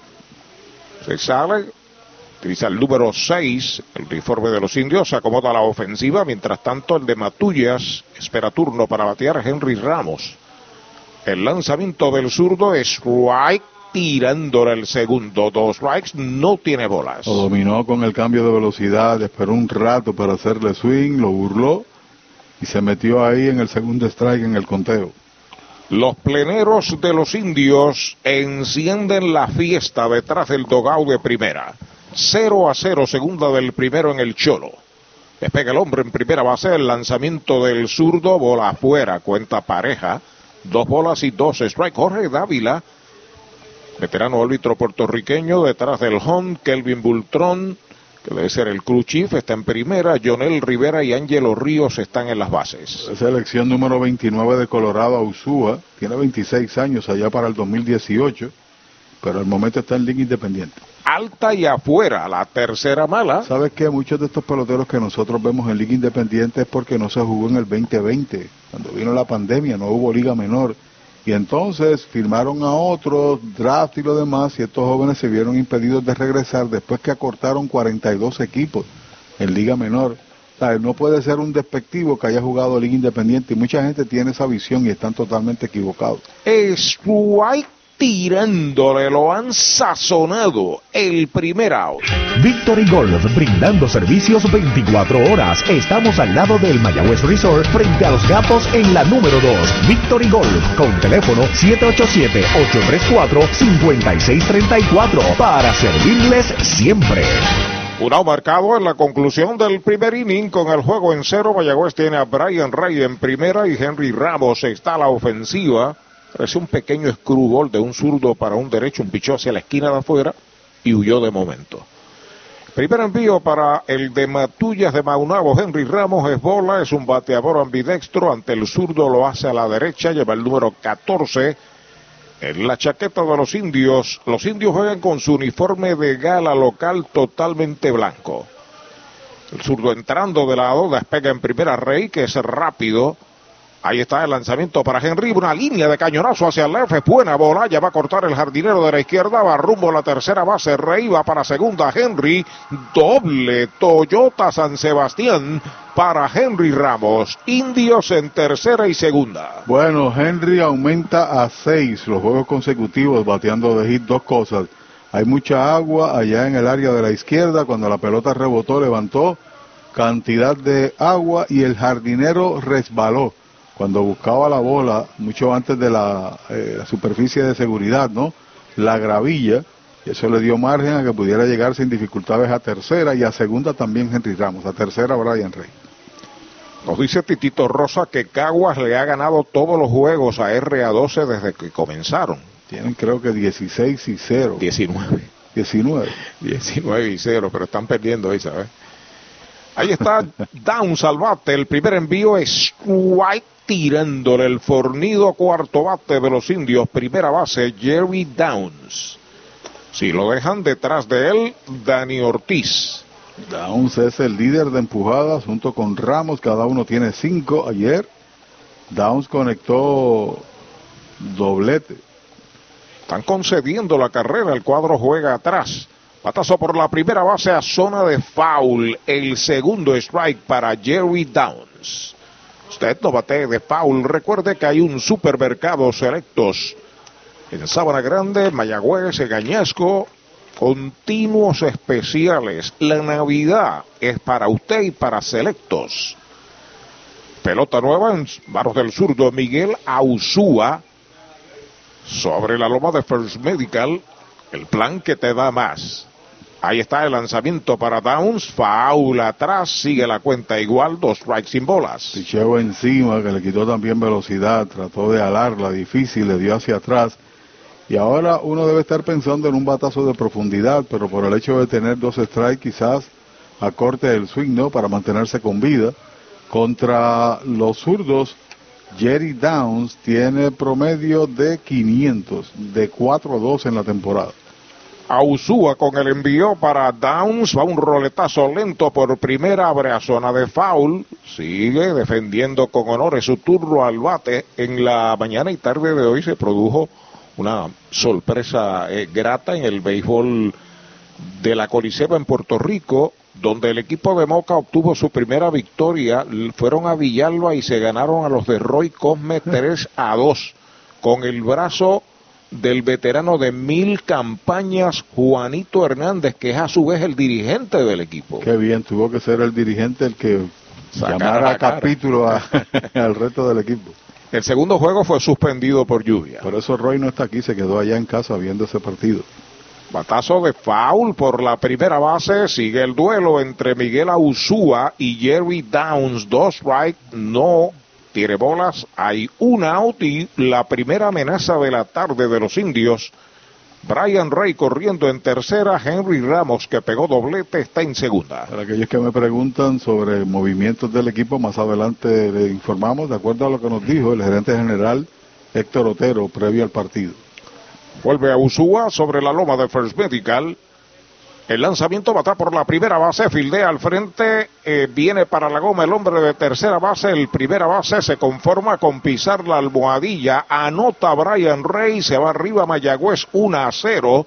Se sale Utiliza el número 6, el uniforme de los indios, acomoda la ofensiva. Mientras tanto, el de Matullas espera turno para batear Henry Ramos. El lanzamiento del zurdo es right, tirándole el segundo. Dos strikes, no tiene bolas. Lo dominó con el cambio de velocidad, esperó un rato para hacerle swing, lo burló y se metió ahí en el segundo strike en el conteo. Los pleneros de los indios encienden la fiesta detrás del dogao de primera. 0 a 0, segunda del primero en el Cholo. Despega el hombre en primera base, el lanzamiento del zurdo, bola afuera, cuenta pareja, dos bolas y dos strike. Jorge Dávila, veterano árbitro puertorriqueño, detrás del home, Kelvin Bultrón, que debe ser el crew chief, está en primera, Jonel Rivera y Ángelo Ríos están en las bases. Selección número 29 de Colorado, Usúa, tiene 26 años allá para el 2018, pero al momento está en Liga Independiente alta y afuera, la tercera mala. ¿Sabes qué? Muchos de estos peloteros que nosotros vemos en Liga Independiente es porque no se jugó en el 2020. Cuando vino la pandemia no hubo liga menor. Y entonces firmaron a otros, draft y lo demás, y estos jóvenes se vieron impedidos de regresar después que acortaron 42 equipos en liga menor. No puede ser un despectivo que haya jugado Liga Independiente y mucha gente tiene esa visión y están totalmente equivocados. Es tirándole, lo han sazonado el primer out. Victory Golf, brindando servicios 24 horas. Estamos al lado del Mayagüez Resort, frente a los gatos en la número 2. Victory Golf, con teléfono 787-834-5634, para servirles siempre. Un out marcado en la conclusión del primer inning con el juego en cero. Mayagüez tiene a Brian Ray en primera y Henry Ramos está a la ofensiva. Parece un pequeño screwball de un zurdo para un derecho, un pichó hacia la esquina de afuera y huyó de momento. Primer envío para el de Matullas de Maunabo, Henry Ramos, es bola, es un bateador ambidextro, ante el zurdo lo hace a la derecha, lleva el número 14 en la chaqueta de los indios. Los indios juegan con su uniforme de gala local totalmente blanco. El zurdo entrando de lado, despega en primera Rey, que es rápido, Ahí está el lanzamiento para Henry, una línea de cañonazo hacia el left, buena bola, ya va a cortar el jardinero de la izquierda, va rumbo a la tercera base, Rey va para segunda, Henry, doble Toyota San Sebastián para Henry Ramos, Indios en tercera y segunda. Bueno, Henry aumenta a seis los juegos consecutivos bateando de hit dos cosas. Hay mucha agua allá en el área de la izquierda, cuando la pelota rebotó, levantó cantidad de agua y el jardinero resbaló cuando buscaba la bola, mucho antes de la, eh, superficie de seguridad, ¿no? La gravilla, y eso le dio margen a que pudiera llegar sin dificultades a tercera y a segunda también Henry Ramos, a tercera Brian Rey. Nos dice Titito Rosa que Caguas le ha ganado todos los juegos a RA12 desde que comenzaron. Tienen creo que 16 y 0. 19. 19. 19 y 0, pero están perdiendo ahí, ¿sabes? Ahí está Down Salvate, el primer envío es White tirándole el fornido cuarto bate de los indios, primera base, Jerry Downs. Si lo dejan detrás de él, Dani Ortiz. Downs es el líder de empujadas junto con Ramos, cada uno tiene cinco. Ayer Downs conectó doblete Están concediendo la carrera, el cuadro juega atrás. Patazo por la primera base a zona de foul. El segundo strike para Jerry Downs. Usted no bate de foul. Recuerde que hay un supermercado selectos en Sabana Grande, Mayagüez, Gañasco. Continuos especiales. La Navidad es para usted y para selectos. Pelota nueva en manos del zurdo Miguel Ausúa. Sobre la loma de First Medical. El plan que te da más. Ahí está el lanzamiento para Downs. Foul atrás. Sigue la cuenta igual. Dos strikes sin bolas. Picheo encima, que le quitó también velocidad. Trató de alarla difícil. Le dio hacia atrás. Y ahora uno debe estar pensando en un batazo de profundidad. Pero por el hecho de tener dos strikes, quizás acorte el swing, ¿no? Para mantenerse con vida. Contra los zurdos. Jerry Downs tiene promedio de 500, de 4-2 en la temporada. Ausúa con el envío para Downs, va un roletazo lento por primera, abre a zona de foul, sigue defendiendo con honores su turno al bate. En la mañana y tarde de hoy se produjo una sorpresa eh, grata en el béisbol de la Coliseba en Puerto Rico, donde el equipo de Moca obtuvo su primera victoria, fueron a Villalba y se ganaron a los de Roy Cosme 3 a 2, con el brazo del veterano de mil campañas, Juanito Hernández, que es a su vez el dirigente del equipo. Qué bien, tuvo que ser el dirigente el que llamara a capítulo al resto del equipo. El segundo juego fue suspendido por lluvia. Por eso Roy no está aquí, se quedó allá en casa viendo ese partido. Batazo de foul por la primera base. Sigue el duelo entre Miguel Ausúa y Jerry Downs. Dos right, no tiene bolas. Hay un out y la primera amenaza de la tarde de los indios. Brian Ray corriendo en tercera. Henry Ramos, que pegó doblete, está en segunda. Para aquellos que me preguntan sobre movimientos del equipo, más adelante le informamos, de acuerdo a lo que nos dijo el gerente general Héctor Otero previo al partido. Vuelve a Usúa sobre la loma de First Medical. El lanzamiento va por la primera base, fildea al frente, eh, viene para la goma el hombre de tercera base, el primera base se conforma con pisar la almohadilla, anota Brian Rey, se va arriba Mayagüez 1 a 0.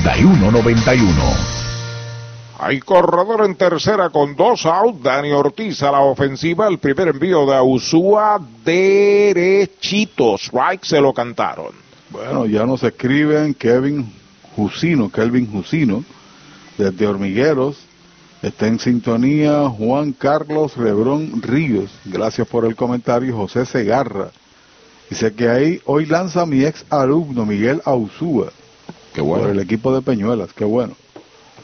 Hay corredor en tercera con dos out. Dani Ortiz a la ofensiva. El primer envío de Ausúa derechito. Strike se lo cantaron. Bueno, ya nos escriben Kevin Jusino, Kelvin Jusino, desde Hormigueros. Está en sintonía Juan Carlos Lebrón Ríos. Gracias por el comentario. José Segarra. Dice que ahí hoy lanza mi ex alumno Miguel Ausúa. Qué bueno. Por el equipo de Peñuelas, qué bueno.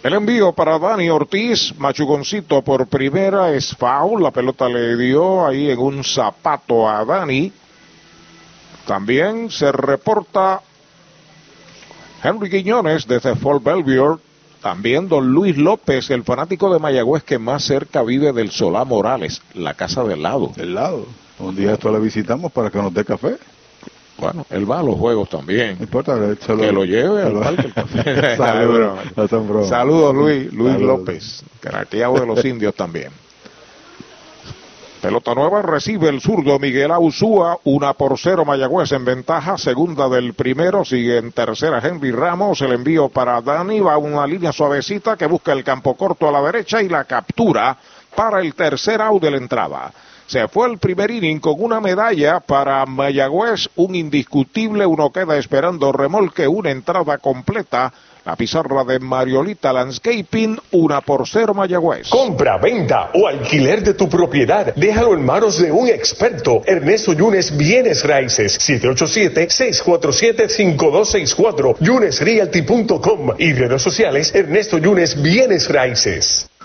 El envío para Dani Ortiz, Machugoncito por primera es foul, la pelota le dio ahí en un zapato a Dani. También se reporta Henry Quiñones desde Fort Belvoir. También don Luis López, el fanático de Mayagüez que más cerca vive del Solá Morales, la casa del lado. Del lado. Un día esto le visitamos para que nos dé café. Bueno, él va a los juegos también. No importa, que lo lleve al parque. Saludos, Saludos Luis, Luis Saludos. López, craqueado de los indios también. Pelota nueva recibe el zurdo Miguel Ausúa, una por cero Mayagüez en ventaja, segunda del primero, sigue en tercera Henry Ramos, el envío para Dani, va una línea suavecita que busca el campo corto a la derecha y la captura para el tercer out de la entrada. Se fue el primer inning con una medalla para Mayagüez, un indiscutible, uno queda esperando remolque, una entrada completa. La pizarra de Mariolita Landscaping, una por cero Mayagüez. Compra, venta o alquiler de tu propiedad. Déjalo en manos de un experto. Ernesto Yunes Bienes Raíces. 787-647-5264. YunesRealty.com. Y redes sociales Ernesto Yunes Bienes Raíces.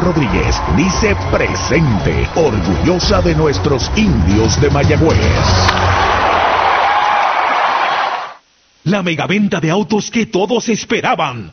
Rodríguez dice presente, orgullosa de nuestros indios de Mayagüez. La megaventa de autos que todos esperaban.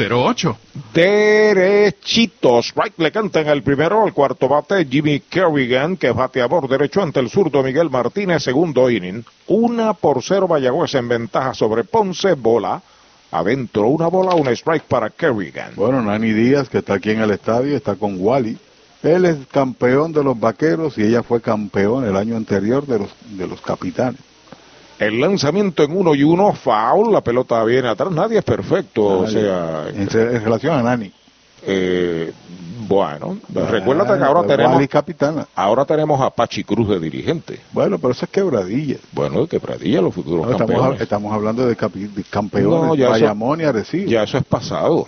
408-8808 Derechitos. Right le canta en el primero al cuarto bate Jimmy Kerrigan, que bateador derecho ante el zurdo Miguel Martínez, segundo inning. Una por cero Mayagüez en ventaja sobre Ponce, bola. Adentro una bola, un strike para Kerrigan. Bueno, Nani Díaz, que está aquí en el estadio, está con Wally. Él es campeón de los vaqueros y ella fue campeón el año anterior de los, de los capitanes. El lanzamiento en uno y uno, foul, la pelota viene atrás, nadie es perfecto, o sea... En, en, relación a Nani. Eh, bueno, recuérdate que ahora tenemos... Capitana. Ahora tenemos a Pachi Cruz de dirigente. Bueno, pero eso es quebradilla. Bueno, quebradilla, los futuros no, campeones. Estamos, estamos, hablando de, de campeones, no, ya Bayamón y Arecibo. Ya eso es pasado.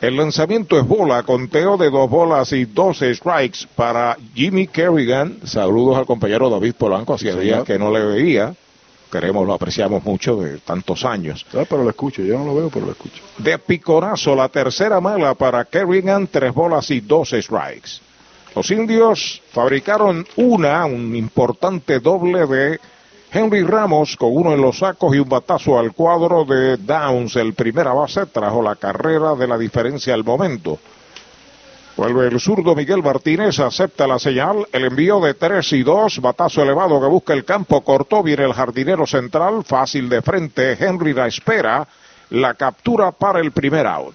El lanzamiento es bola, conteo de dos bolas y dos strikes para Jimmy Kerrigan. Saludos al compañero David Polanco, hacía días que no le veía queremos, lo apreciamos mucho de tantos años. Ah, pero lo escucho, yo no lo veo, pero lo escucho. De picorazo, la tercera mala para Kerrigan, tres bolas y dos strikes. Los indios fabricaron una, un importante doble de Henry Ramos con uno en los sacos y un batazo al cuadro de Downs. El primera base trajo la carrera de la diferencia al momento. Vuelve el zurdo Miguel Martínez, acepta la señal, el envío de 3 y 2, batazo elevado que busca el campo, cortó, viene el jardinero central, fácil de frente, Henry la espera, la captura para el primer out.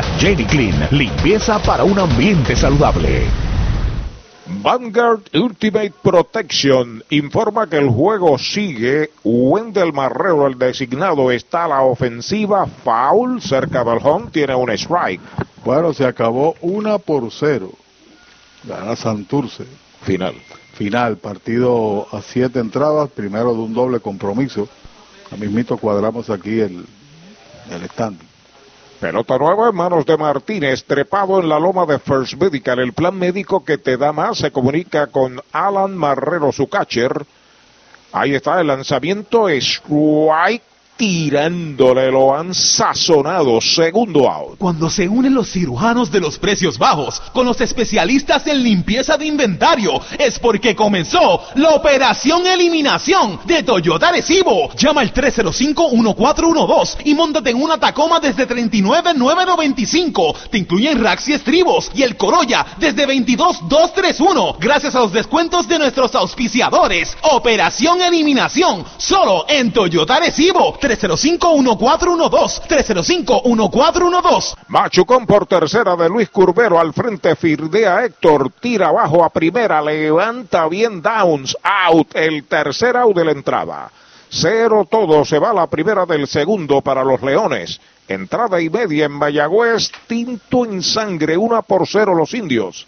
Jenny Clean, limpieza para un ambiente saludable. Vanguard Ultimate Protection informa que el juego sigue. Wendell Marrero, el designado, está a la ofensiva. Foul cerca del home, tiene un strike. Bueno, se acabó una por cero. Gana Santurce. Final. Final, partido a siete entradas, primero de un doble compromiso. A mismito cuadramos aquí el, el stand. Pelota nueva en manos de Martínez, trepado en la loma de First Medical. El plan médico que te da más se comunica con Alan Marrero, su catcher. Ahí está el lanzamiento, strike tirándole, lo han sazonado. Segundo out. Cuando se unen los cirujanos de los precios bajos con los especialistas en limpieza de inventario, es porque comenzó la operación eliminación de Toyota Recibo. Llama al 305-1412 y montate en una Tacoma desde 39,995. Te incluyen racks y estribos y el Corolla desde 22,231. Gracias a los descuentos de nuestros auspiciadores. Operación eliminación solo en Toyota Recibo. 305-1412. 305-1412. Machucón por tercera de Luis Curbero al frente. Firdea Héctor. Tira abajo a primera. Levanta bien Downs. Out. El tercer out de la entrada. Cero todo. Se va la primera del segundo para los Leones. Entrada y media en Mayagüez. Tinto en sangre. Una por cero los indios.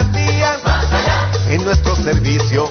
En las garantías, en nuestro servicio,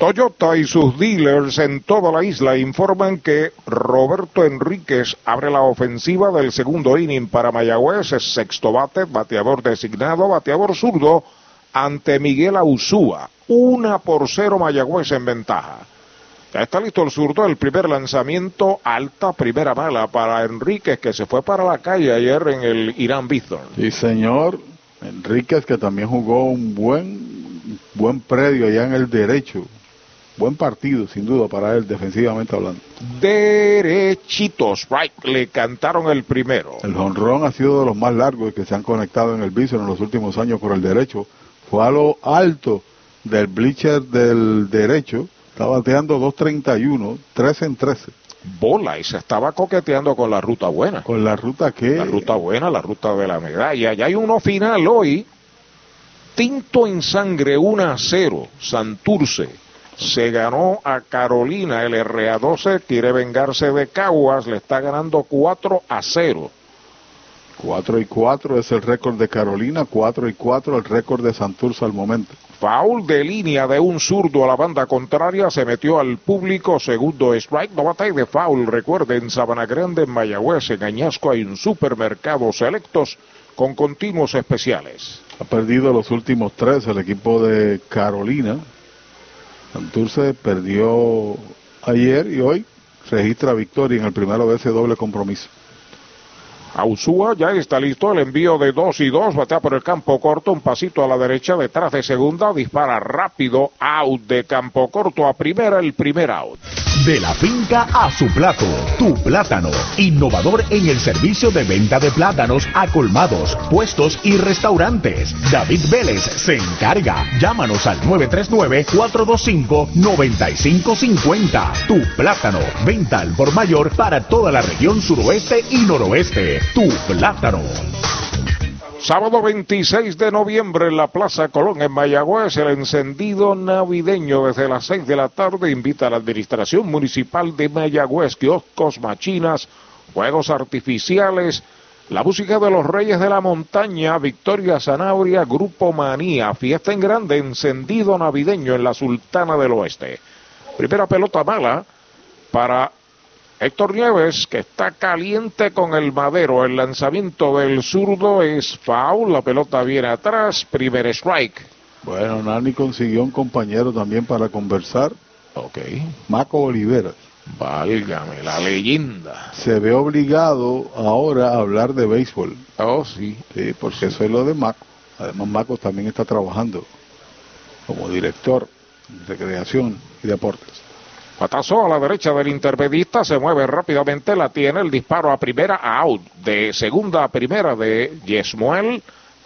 Toyota y sus dealers en toda la isla informan que Roberto Enríquez abre la ofensiva del segundo inning para Mayagüez, es sexto bate, bateador designado, bateador zurdo, ante Miguel Ausúa. Una por cero Mayagüez en ventaja. Ya está listo el zurdo, el primer lanzamiento, alta primera mala para Enríquez, que se fue para la calle ayer en el Irán Bithorn. Sí, señor. Enríquez, que también jugó un buen, buen predio allá en el derecho. Buen partido, sin duda, para él, defensivamente hablando. Derechitos, right, le cantaron el primero. El jonrón ha sido de los más largos que se han conectado en el Bison en los últimos años por el derecho. Fue a lo alto del bleacher del derecho. Está bateando 2.31, 13 en 13. Bola y se estaba coqueteando con la ruta buena. ¿Con la ruta qué? La ruta buena, la ruta de la medalla. Y hay uno final hoy. Tinto en sangre 1 a 0. Santurce se ganó a Carolina. El RA12 quiere vengarse de Caguas. Le está ganando 4 a 0. 4 y 4 es el récord de Carolina, 4 y 4 el récord de Santurce al momento. Foul de línea de un zurdo a la banda contraria, se metió al público, segundo strike, no batalla de foul, recuerden, Sabana Grande, en Mayagüez, en Añasco hay un supermercado selectos con continuos especiales. Ha perdido los últimos tres el equipo de Carolina. Santurce perdió ayer y hoy registra victoria en el primero de ese doble compromiso. Ausúa ya está listo el envío de 2 y 2, batea por el campo corto, un pasito a la derecha detrás de segunda, dispara rápido, out de campo corto a primera, el primer out. De la finca a su plato, tu plátano. Innovador en el servicio de venta de plátanos a colmados, puestos y restaurantes. David Vélez se encarga. Llámanos al 939-425-9550. Tu plátano. Venta al por mayor para toda la región suroeste y noroeste. Tu plátano. Sábado 26 de noviembre en la Plaza Colón en Mayagüez, el encendido navideño desde las 6 de la tarde invita a la Administración Municipal de Mayagüez, kioscos, machinas, juegos artificiales, la música de los Reyes de la Montaña, Victoria Zanabria, Grupo Manía, fiesta en grande, encendido navideño en la Sultana del Oeste. Primera pelota mala para Héctor Nieves, que está caliente con el madero. El lanzamiento del zurdo es foul. La pelota viene atrás. Primer strike. Bueno, Nani consiguió un compañero también para conversar. Ok. Maco Olivera. Válgame, la leyenda. Se ve obligado ahora a hablar de béisbol. Oh, sí. Sí, porque eso es lo de Maco. Además, Maco también está trabajando como director de recreación y deportes. Patazo a la derecha del intermedista, se mueve rápidamente, la tiene el disparo a primera, out. De segunda a primera de Yesmuel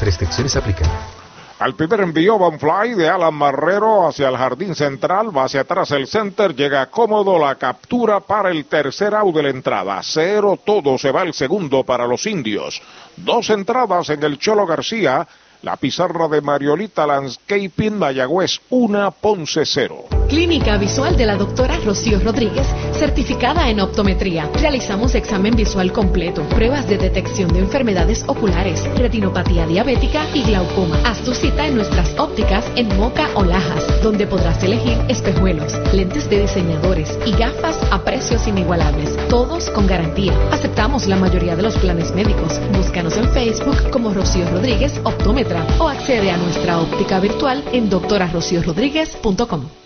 restricciones aplican. Al primer envío Van Fly de Alan Marrero hacia el jardín central, va hacia atrás el center, llega cómodo la captura para el tercer out de la entrada. Cero todo se va el segundo para los indios. Dos entradas en el Cholo García, la pizarra de Mariolita Landscaping Mayagüez 1 Ponce 0. Clínica Visual de la doctora Rocío Rodríguez, certificada en optometría. Realizamos examen visual completo, pruebas de detección de enfermedades oculares, retinopatía diabética y glaucoma. Haz tu cita en nuestras ópticas en Moca o Lajas, donde podrás elegir espejuelos, lentes de diseñadores y gafas a precios inigualables, todos con garantía. Aceptamos la mayoría de los planes médicos. Búscanos en Facebook como Rocío Rodríguez Optómetra o accede a nuestra óptica virtual en doctorarociorodríguez.com.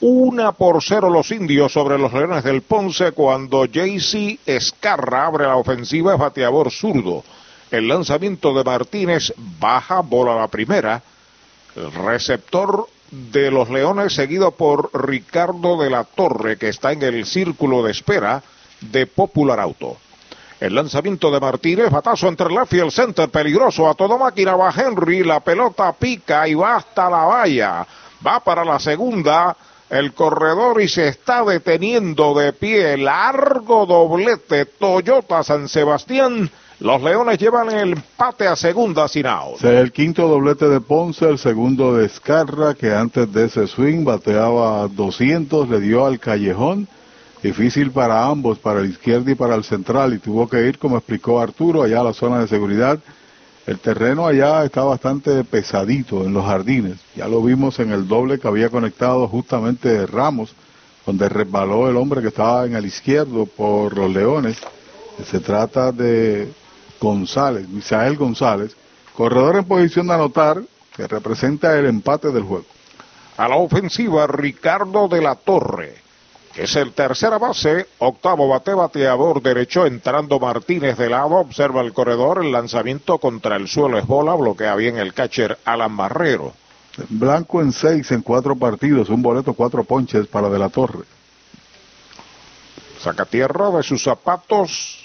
una por cero los indios sobre los Leones del Ponce cuando JC Escarra abre la ofensiva bateador zurdo. El lanzamiento de Martínez baja, bola la primera. El receptor de los Leones seguido por Ricardo de la Torre que está en el círculo de espera de Popular Auto. El lanzamiento de Martínez, batazo entre left y el center, peligroso a toda máquina va Henry, la pelota pica y va hasta la valla. Va para la segunda, el corredor y se está deteniendo de pie. Largo doblete Toyota San Sebastián Los Leones llevan el empate a segunda sin out. El quinto doblete de Ponce, el segundo de Escarra, que antes de ese swing bateaba 200, le dio al callejón. Difícil para ambos, para el izquierdo y para el central, y tuvo que ir, como explicó Arturo, allá a la zona de seguridad. El terreno allá está bastante pesadito en los jardines. Ya lo vimos en el doble que había conectado justamente Ramos, donde resbaló el hombre que estaba en el izquierdo por los Leones. Se trata de González, Misael González, corredor en posición de anotar, que representa el empate del juego. A la ofensiva, Ricardo de la Torre, es el tercera base, octavo bate bateador derecho, entrando Martínez de lado, observa el corredor, el lanzamiento contra el suelo es bola, bloquea bien el catcher Alan Barrero. Blanco en seis en cuatro partidos, un boleto, cuatro ponches para de la Torre. Saca tierra de sus zapatos,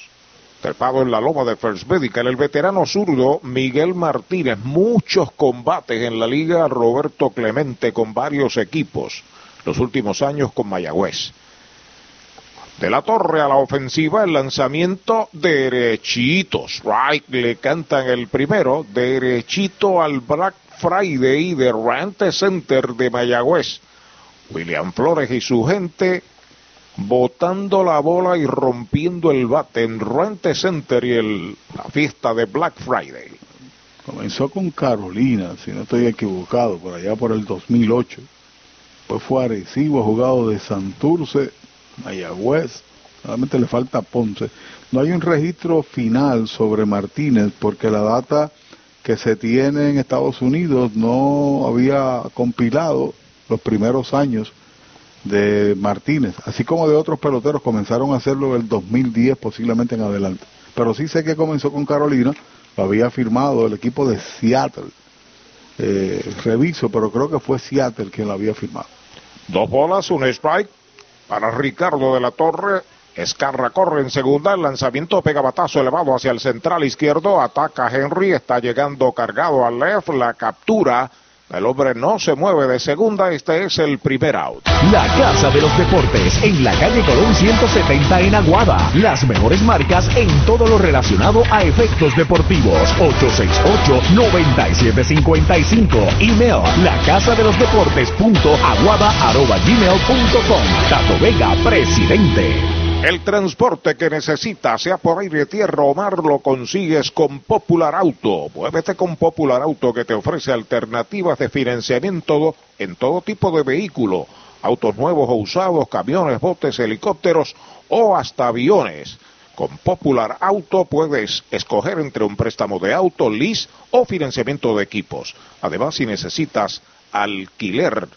Trepado en la loma de First Medical, el veterano zurdo Miguel Martínez. Muchos combates en la liga Roberto Clemente con varios equipos. Los últimos años con Mayagüez. De la torre a la ofensiva, el lanzamiento derechito. Strike le cantan el primero. Derechito al Black Friday de Rante Center de Mayagüez. William Flores y su gente botando la bola y rompiendo el bate en Rente Center y el, la fiesta de Black Friday. Comenzó con Carolina, si no estoy equivocado, por allá por el 2008. Pues fue Arecibo, jugado de Santurce, Mayagüez, realmente le falta Ponce. No hay un registro final sobre Martínez porque la data que se tiene en Estados Unidos no había compilado los primeros años de Martínez, así como de otros peloteros comenzaron a hacerlo en el 2010 posiblemente en adelante. Pero sí sé que comenzó con Carolina, lo había firmado el equipo de Seattle. Eh, reviso, pero creo que fue Seattle quien lo había firmado. Dos bolas, un strike para Ricardo de la Torre. Escarra corre en segunda, el lanzamiento pega batazo elevado hacia el central izquierdo, ataca Henry, está llegando cargado al left, la captura el hombre no se mueve de segunda, este es el primer out. La Casa de los Deportes, en la calle Colón 170 en Aguada. Las mejores marcas en todo lo relacionado a efectos deportivos. 868-9755. Email, la casa de los deportes punto aguada arroba gmail punto com. Tato Vega, presidente. El transporte que necesitas, sea por aire, tierra o mar, lo consigues con Popular Auto. Muévete con Popular Auto que te ofrece alternativas de financiamiento en todo tipo de vehículo. Autos nuevos o usados, camiones, botes, helicópteros o hasta aviones. Con Popular Auto puedes escoger entre un préstamo de auto, lease o financiamiento de equipos. Además, si necesitas alquiler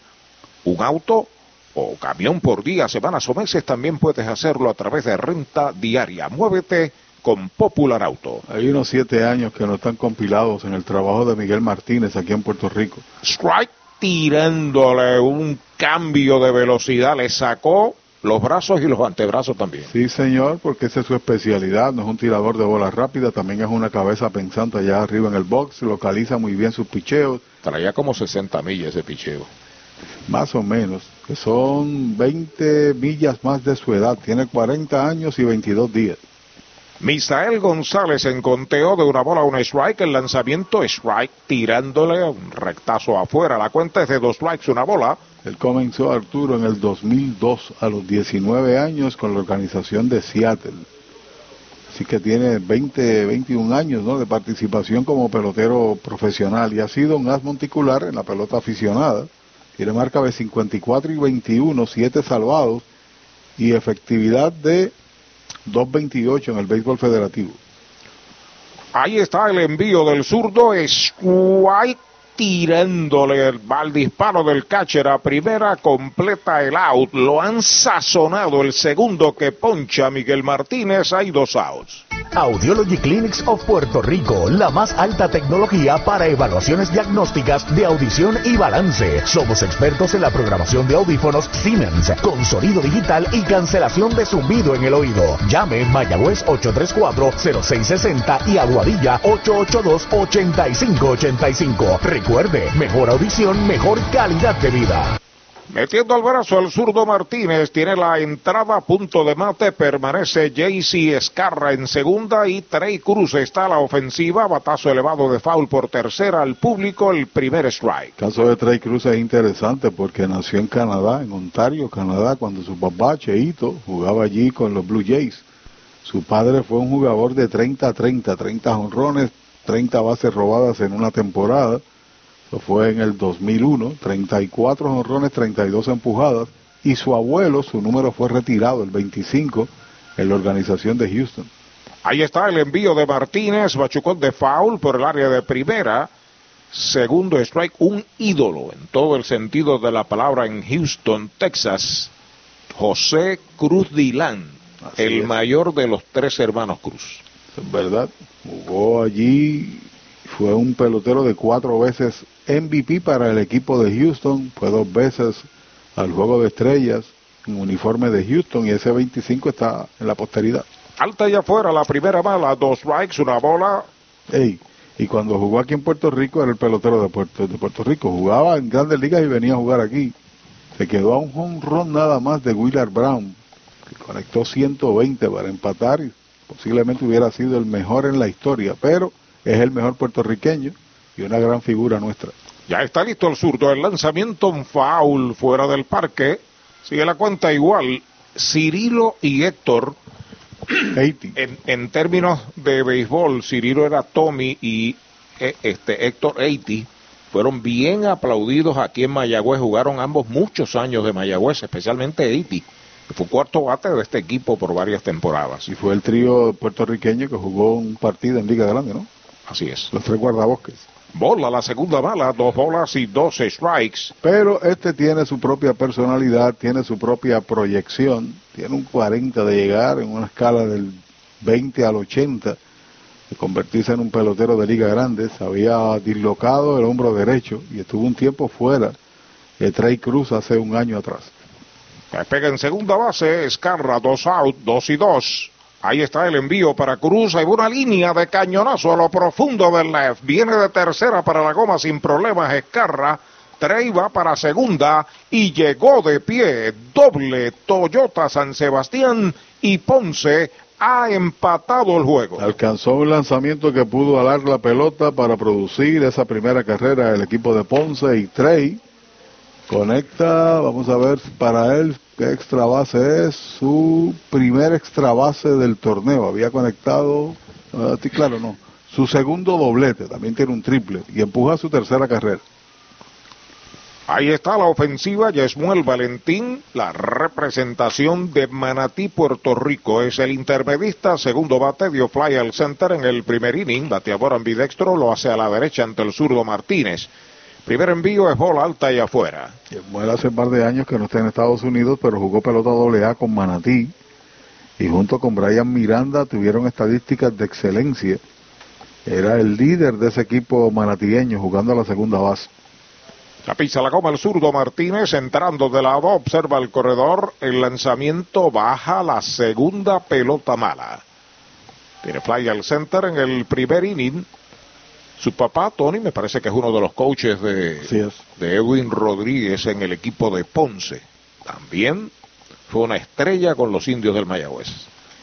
un auto, o camión por día, semanas o meses, también puedes hacerlo a través de renta diaria. Muévete con Popular Auto. Hay unos siete años que no están compilados en el trabajo de Miguel Martínez aquí en Puerto Rico. Strike tirándole un cambio de velocidad, le sacó los brazos y los antebrazos también. Sí, señor, porque esa es su especialidad, no es un tirador de bola rápida, también es una cabeza pensante allá arriba en el box, localiza muy bien sus picheos. Traía como 60 millas ese picheo. Más o menos, que son 20 millas más de su edad, tiene 40 años y 22 días. Misael González en conteo de una bola a un strike, el lanzamiento strike tirándole un rectazo afuera. La cuenta es de dos strikes, una bola. Él comenzó Arturo en el 2002 a los 19 años con la organización de Seattle. Así que tiene 20, 21 años ¿no? de participación como pelotero profesional y ha sido un as monticular en la pelota aficionada. Tiene marca de 54 y 21, 7 salvados y efectividad de 2.28 en el béisbol federativo. Ahí está el envío del zurdo, White tirándole el mal disparo del catcher a primera, completa el out. Lo han sazonado el segundo que poncha Miguel Martínez. Hay dos outs. Audiology Clinics of Puerto Rico, la más alta tecnología para evaluaciones diagnósticas de audición y balance. Somos expertos en la programación de audífonos Siemens, con sonido digital y cancelación de zumbido en el oído. Llame Mayagüez 834-0660 y Aguadilla 882-8585. Recuerde, mejor audición, mejor calidad de vida. Metiendo al brazo el zurdo Martínez, tiene la entrada a punto de mate, permanece JC Escarra en segunda y Trey Cruz está a la ofensiva, batazo elevado de foul por tercera al público, el primer strike. El caso de Trey Cruz es interesante porque nació en Canadá, en Ontario, Canadá, cuando su papá, Cheito, jugaba allí con los Blue Jays. Su padre fue un jugador de 30-30, 30 honrones, 30 bases robadas en una temporada fue en el 2001, 34 honrones, 32 empujadas, y su abuelo, su número fue retirado, el 25, en la organización de Houston. Ahí está el envío de Martínez, Bachucón de foul por el área de primera. Segundo strike, un ídolo en todo el sentido de la palabra en Houston, Texas. José Cruz Dilán, el mayor de los tres hermanos Cruz. Es verdad, jugó allí fue un pelotero de cuatro veces MVP para el equipo de Houston, fue dos veces al Juego de Estrellas en uniforme de Houston y ese 25 está en la posteridad. Alta y afuera, la primera bala, dos strikes, una bola. Ey, y cuando jugó aquí en Puerto Rico era el pelotero de Puerto, de Puerto Rico, jugaba en grandes ligas y venía a jugar aquí. Se quedó a un home run nada más de Willard Brown, que conectó 120 para empatar y posiblemente hubiera sido el mejor en la historia, pero es el mejor puertorriqueño y una gran figura nuestra. Ya está listo el zurdo, el lanzamiento un foul fuera del parque. Sigue la cuenta igual. Cirilo y Héctor. en, en, términos de béisbol, Cirilo era Tommy y eh, este Héctor Eiti fueron bien aplaudidos aquí en Mayagüez. Jugaron ambos muchos años de Mayagüez, especialmente Eiti. Fue cuarto bate de este equipo por varias temporadas. Y fue el trío puertorriqueño que jugó un partido en Liga Grande, ¿no? Así es. Los tres guardabosques. Bola, la segunda bala, dos bolas y dos strikes. Pero este tiene su propia personalidad, tiene su propia proyección, tiene un 40 de llegar en una escala del 20 al 80, de convertirse en un pelotero de liga grande. Se había dislocado el hombro derecho y estuvo un tiempo fuera de Trey Cruz hace un año atrás. Pega en segunda base, Escarra, dos out, dos y dos. Ahí está el envío para Cruz. Hay una línea de cañonazo a lo profundo del left. Viene de tercera para la goma sin problemas. Escarra. Trey va para segunda y llegó de pie. Doble Toyota San Sebastián y Ponce ha empatado el juego. Alcanzó un lanzamiento que pudo alar la pelota para producir esa primera carrera del equipo de Ponce y Trey conecta, vamos a ver para él extra base es, su primer extra base del torneo, había conectado, claro no, su segundo doblete, también tiene un triple y empuja su tercera carrera. Ahí está la ofensiva, Yesmuel Valentín, la representación de Manatí, Puerto Rico. Es el intermedista, segundo bate, dio fly al center en el primer inning, bateador ambidextro, lo hace a la derecha ante el zurdo Martínez. Primer envío es bola alta y afuera. Bueno, hace un par de años que no está en Estados Unidos, pero jugó pelota doble A con Manatí. Y junto con Brian Miranda tuvieron estadísticas de excelencia. Era el líder de ese equipo manatieño jugando a la segunda base. La pisa la goma el zurdo Martínez entrando de lado, observa el corredor, el lanzamiento baja la segunda pelota mala. Tiene fly al center en el primer inning. Su papá, Tony, me parece que es uno de los coaches de, de Edwin Rodríguez en el equipo de Ponce. También fue una estrella con los indios del Mayagüez.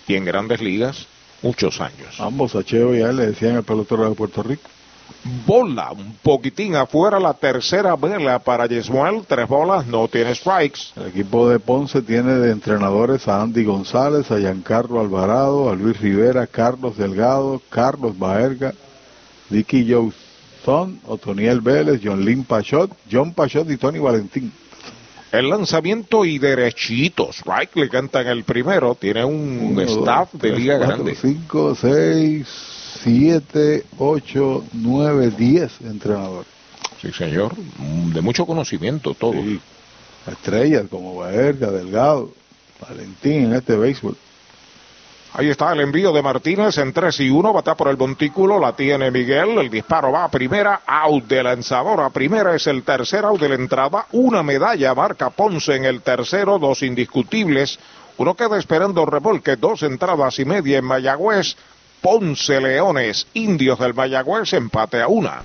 Y en grandes ligas, muchos años. Ambos, a Cheo y a él le decían el pelotero de Puerto Rico. Bola, un poquitín afuera, la tercera vela para Yesmuel, tres bolas, no tiene strikes. El equipo de Ponce tiene de entrenadores a Andy González, a Giancarlo Alvarado, a Luis Rivera, Carlos Delgado, Carlos Baerga, Dicky Son, Otoniel Vélez, John Lynn Pachot, John Pachot y Tony Valentín. El lanzamiento y derechitos. Strike le cantan el primero. Tiene un staff de liga grande. 5, 6, 7, 8, 9, 10 entrenadores. Sí, señor. De mucho conocimiento todo. Estrellas como Baerga, Delgado, Valentín en este béisbol. Ahí está el envío de Martínez en 3 y 1, bata por el montículo, la tiene Miguel, el disparo va a primera, out de lanzador a primera, es el tercer out de la entrada, una medalla marca Ponce en el tercero, dos indiscutibles, uno queda esperando revolque, dos entradas y media en Mayagüez, Ponce Leones, Indios del Mayagüez, empate a una.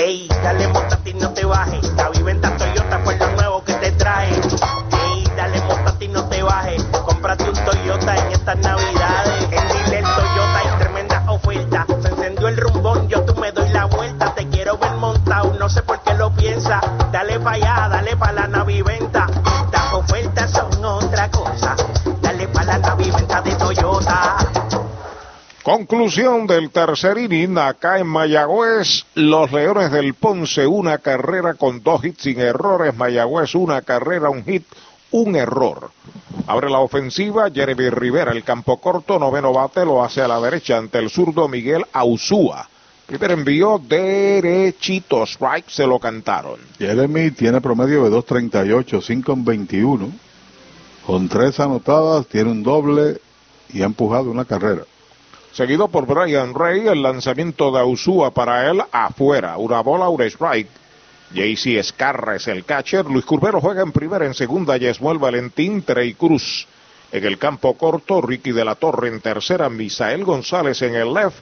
Ey, dale montate y no te bajes. La viventa Toyota fue lo nuevo que te trae. Ey, dale montate y no te bajes. Cómprate un Toyota en estas navidades. En Dile Toyota hay tremenda oferta. Se encendió el rumbón, yo tú me doy la vuelta. Te quiero ver montado, no sé por qué lo piensa. Dale pa' allá, dale pa' la naviventa. Las ofertas son otra cosa. Dale pa' la naviventa de Toyota. Conclusión del tercer inning acá en Mayagüez. Los Leones del Ponce, una carrera con dos hits sin errores. Mayagüez, una carrera, un hit, un error. Abre la ofensiva, Jeremy Rivera, el campo corto, noveno bate, lo hace a la derecha ante el zurdo Miguel Ausúa. Primer envío derechito, strike, se lo cantaron. Jeremy tiene promedio de 2.38, 5 en 21. Con tres anotadas, tiene un doble y ha empujado una carrera seguido por Brian Ray, el lanzamiento de Ausúa para él afuera, una bola, un strike. JC Escarra es el catcher, Luis Curbero juega en primera, en segunda, Yesmuel Valentín, Trey Cruz. En el campo corto, Ricky de la Torre en tercera, Misael González en el left,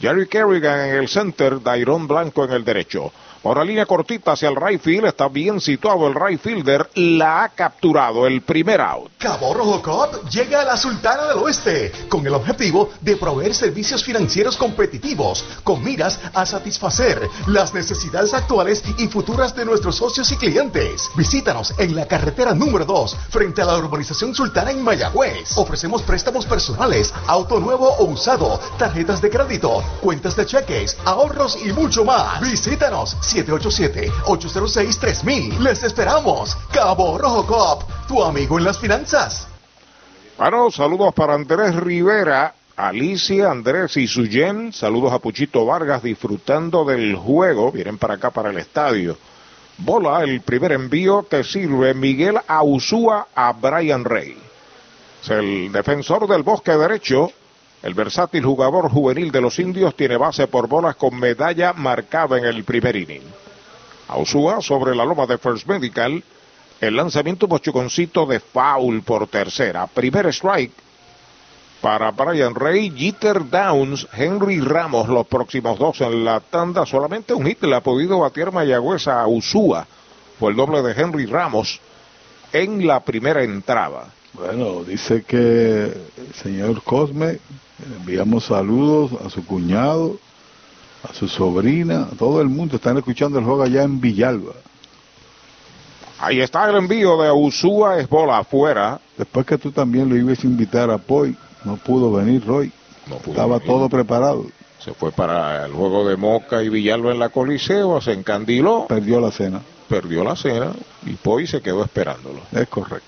Jerry Kerrigan en el center, Dairon Blanco en el derecho. Por línea cortita hacia el right field, está bien situado el right fielder, la ha capturado el primer out. Cabo Rojo Cop llega a la Sultana del Oeste con el objetivo de proveer servicios financieros competitivos con miras a satisfacer las necesidades actuales y futuras de nuestros socios y clientes. Visítanos en la carretera número 2 frente a la urbanización Sultana en Mayagüez. Ofrecemos préstamos personales, auto nuevo o usado, tarjetas de crédito, cuentas de cheques, ahorros y mucho más. Visítanos 787-806-3000. Les esperamos. Cabo Rojo Cop, tu amigo en las finanzas. Bueno, saludos para Andrés Rivera, Alicia, Andrés y Suyen. Saludos a Puchito Vargas disfrutando del juego. Vienen para acá para el estadio. Bola, el primer envío que sirve Miguel Ausúa a Brian Rey. Es el defensor del bosque derecho. El versátil jugador juvenil de los indios tiene base por bolas con medalla marcada en el primer inning. Ausúa sobre la loma de First Medical. El lanzamiento mochuconcito de foul por tercera. Primer strike para Brian Rey, Jeter Downs, Henry Ramos, los próximos dos en la tanda. Solamente un hit le ha podido batir Mayagüez a Usúa. Fue el doble de Henry Ramos en la primera entrada. Bueno, dice que el señor Cosme, enviamos saludos a su cuñado, a su sobrina, a todo el mundo. Están escuchando el juego allá en Villalba. Ahí está el envío de Usúa, es bola afuera. Después que tú también lo ibas a invitar a Poi, no pudo venir Roy. No pudo Estaba venir. todo preparado. Se fue para el juego de Moca y Villalba en la Coliseo, se encandiló, Perdió la cena. perdió la cena y Poi se quedó esperándolo. Es correcto.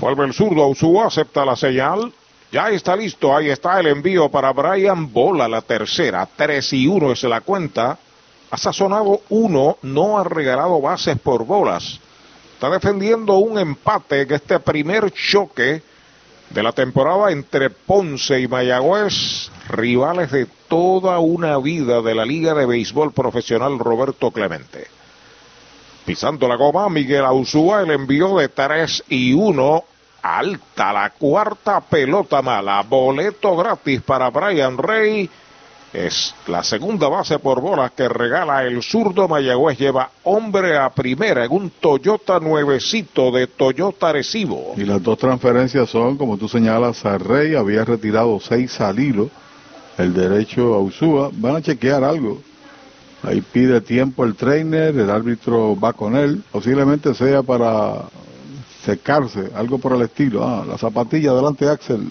Vuelve el zurdo Usúa, acepta la señal. Ya está listo, ahí está el envío para Brian Bola, la tercera. 3 y 1 es la cuenta. Ha sazonado uno, no ha regalado bases por bolas. Está defendiendo un empate que este primer choque de la temporada entre Ponce y Mayagüez, rivales de toda una vida de la Liga de Béisbol Profesional Roberto Clemente. Pisando la goma, Miguel Ausúa, el envío de 3 y 1. Alta la cuarta pelota mala. Boleto gratis para Brian Rey. Es la segunda base por bolas que regala el zurdo. Mayagüez lleva hombre a primera en un Toyota nuevecito de Toyota Recibo. Y las dos transferencias son, como tú señalas, a Rey había retirado seis al hilo, el derecho a Usúa. Van a chequear algo. Ahí pide tiempo el trainer, el árbitro va con él. Posiblemente sea para secarse, algo por el estilo. Ah, la zapatilla delante Axel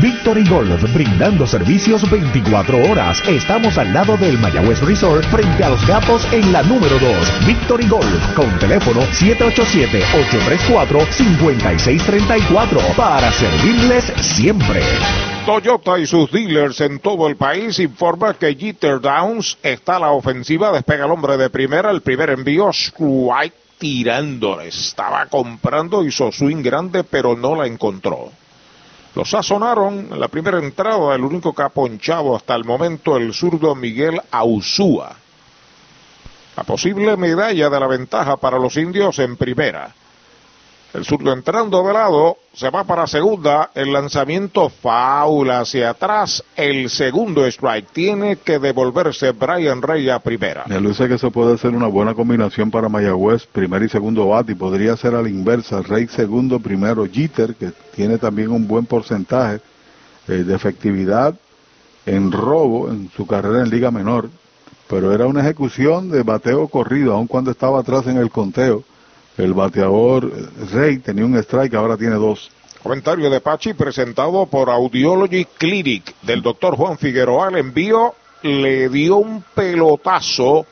Victory Golf, brindando servicios 24 horas. Estamos al lado del Mayagüez Resort, frente a los gatos en la número 2. Victory Golf, con teléfono 787-834-5634, para servirles siempre. Toyota y sus dealers en todo el país informan que Jeter Downs está a la ofensiva, despega el hombre de primera, el primer envío, White tirándole, estaba comprando, hizo swing grande, pero no la encontró. Lo sazonaron en la primera entrada, el único que ha ponchado hasta el momento el zurdo Miguel Ausúa. La posible medalla de la ventaja para los indios en primera. El zurdo entrando de lado, se va para segunda, el lanzamiento faula hacia atrás, el segundo strike. Tiene que devolverse Brian Rey a primera. Me luce que eso puede ser una buena combinación para Mayagüez, primer y segundo bate, y podría ser a la inversa, Rey segundo, primero Jeter, que tiene también un buen porcentaje eh, de efectividad en robo en su carrera en Liga Menor, pero era una ejecución de bateo corrido, aun cuando estaba atrás en el conteo el bateador Rey tenía un strike, ahora tiene dos. Comentario de Pachi presentado por Audiology Clinic del doctor Juan Figueroa. El envío le dio un pelotazo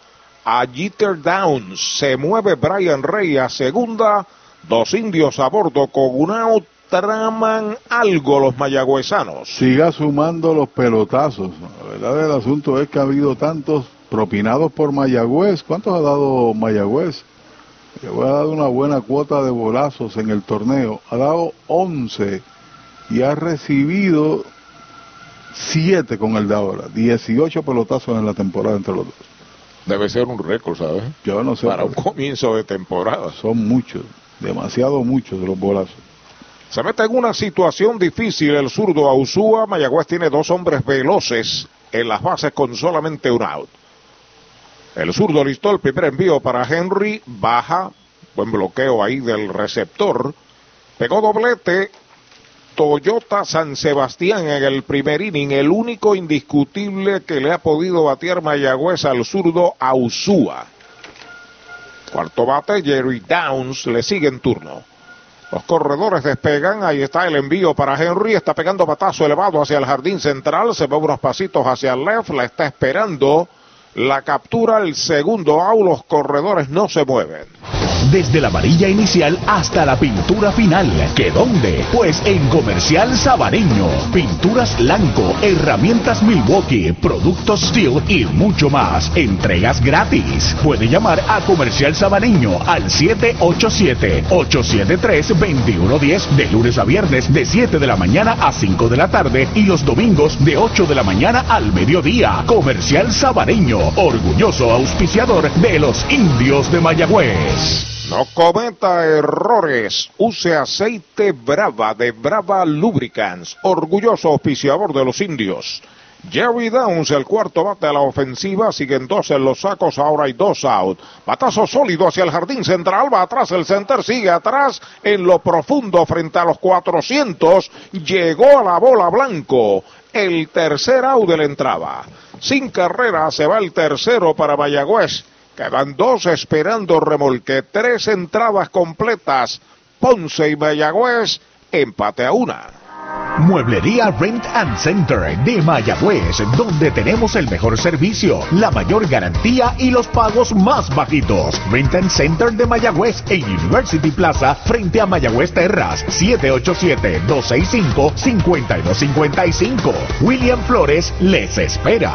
a Jeter Downs. Se mueve Brian Rey a segunda. Dos indios a bordo con un out. Traman algo los mayagüezanos. Siga sumando los pelotazos. La verdad del asunto es que ha habido tantos propinados por Mayagüez. ¿Cuántos ha dado Mayagüez? Le voy a dar una buena cuota de bolazos en el torneo. Ha dado 11 y ha recibido 7 con el de ahora. 18 pelotazos en la temporada entre los dos. Debe ser un récord, ¿sabes? Yo no sé. Para un comienzo de temporada. Son muchos, demasiado muchos de los bolazos. Se mete en una situación difícil el zurdo Ausúa. Mayagüez tiene dos hombres veloces en las bases con solamente un out. El zurdo listó el primer envío para Henry, baja, buen bloqueo ahí del receptor, pegó doblete, Toyota San Sebastián en el primer inning, el único indiscutible que le ha podido batear Mayagüez al zurdo Ausúa. Cuarto bate, Jerry Downs le sigue en turno. Los corredores despegan, ahí está el envío para Henry, está pegando batazo elevado hacia el jardín central, se va unos pasitos hacia el left, la está esperando la captura, el segundo out, los corredores no se mueven desde la varilla inicial hasta la pintura final. ¿Qué dónde? Pues en Comercial Sabaneño. Pinturas blanco, herramientas Milwaukee, productos Steel y mucho más. Entregas gratis. Puede llamar a Comercial Sabaneño al 787-873-2110 de lunes a viernes de 7 de la mañana a 5 de la tarde y los domingos de 8 de la mañana al mediodía. Comercial Sabaneño, orgulloso auspiciador de los indios de Mayagüez. No cometa errores. Use aceite Brava de Brava Lubricants, orgulloso auspiciador de los indios. Jerry Downs, el cuarto bate a la ofensiva, siguen dos en los sacos, ahora hay dos out. Batazo sólido hacia el jardín central, va atrás el center, sigue atrás en lo profundo frente a los 400, llegó a la bola blanco. El tercer out de la entrada. Sin carrera se va el tercero para Mayagüez. Quedan dos esperando remolque, tres entradas completas. Ponce y Mayagüez, empate a una. Mueblería Rent and Center de Mayagüez, donde tenemos el mejor servicio, la mayor garantía y los pagos más bajitos. Rent and Center de Mayagüez en University Plaza frente a Mayagüez Terras, 787-265-5255. William Flores les espera.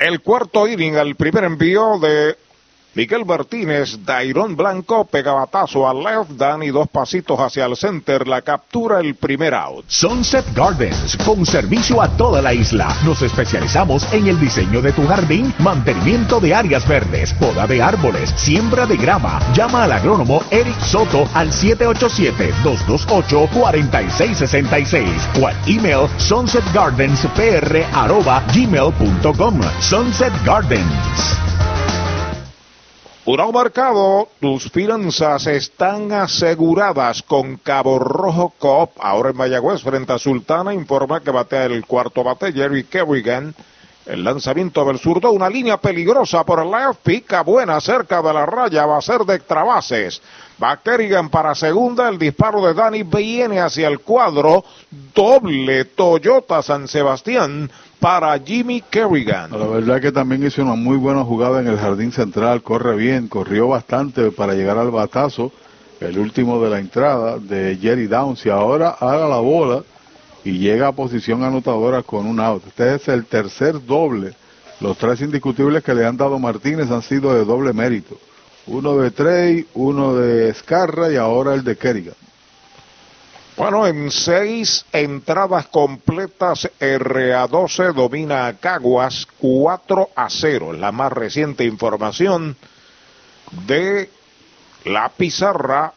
El cuarto inning, el primer envío de Miguel Martínez, Dairón Blanco, pegabatazo al left, dan y dos pasitos hacia el center, la captura el primer out. Sunset Gardens, con servicio a toda la isla. Nos especializamos en el diseño de tu jardín, mantenimiento de áreas verdes, poda de árboles, siembra de grama. Llama al agrónomo Eric Soto al 787-228-4666 o al email sunsetgardenspr.gmail.com Sunset Gardens. Urao Mercado, tus finanzas están aseguradas con Cabo Rojo Coop. Ahora en Mayagüez, frente a Sultana, informa que batea el cuarto bate Jerry Kerrigan. El lanzamiento del zurdo, una línea peligrosa por el left, pica buena cerca de la raya, va a ser de extra bases. Va Kerrigan para segunda, el disparo de Dani viene hacia el cuadro, doble Toyota San Sebastián para Jimmy Kerrigan. La verdad que también hizo una muy buena jugada en el jardín central, corre bien, corrió bastante para llegar al batazo, el último de la entrada de Jerry Downs y ahora haga la bola y llega a posición anotadora con un out. Este es el tercer doble. Los tres indiscutibles que le han dado Martínez han sido de doble mérito. Uno de Trey, uno de Escarra y ahora el de Kerrigan. Bueno, en seis entradas completas, RA12 domina a Caguas 4 a 0. La más reciente información de la pizarra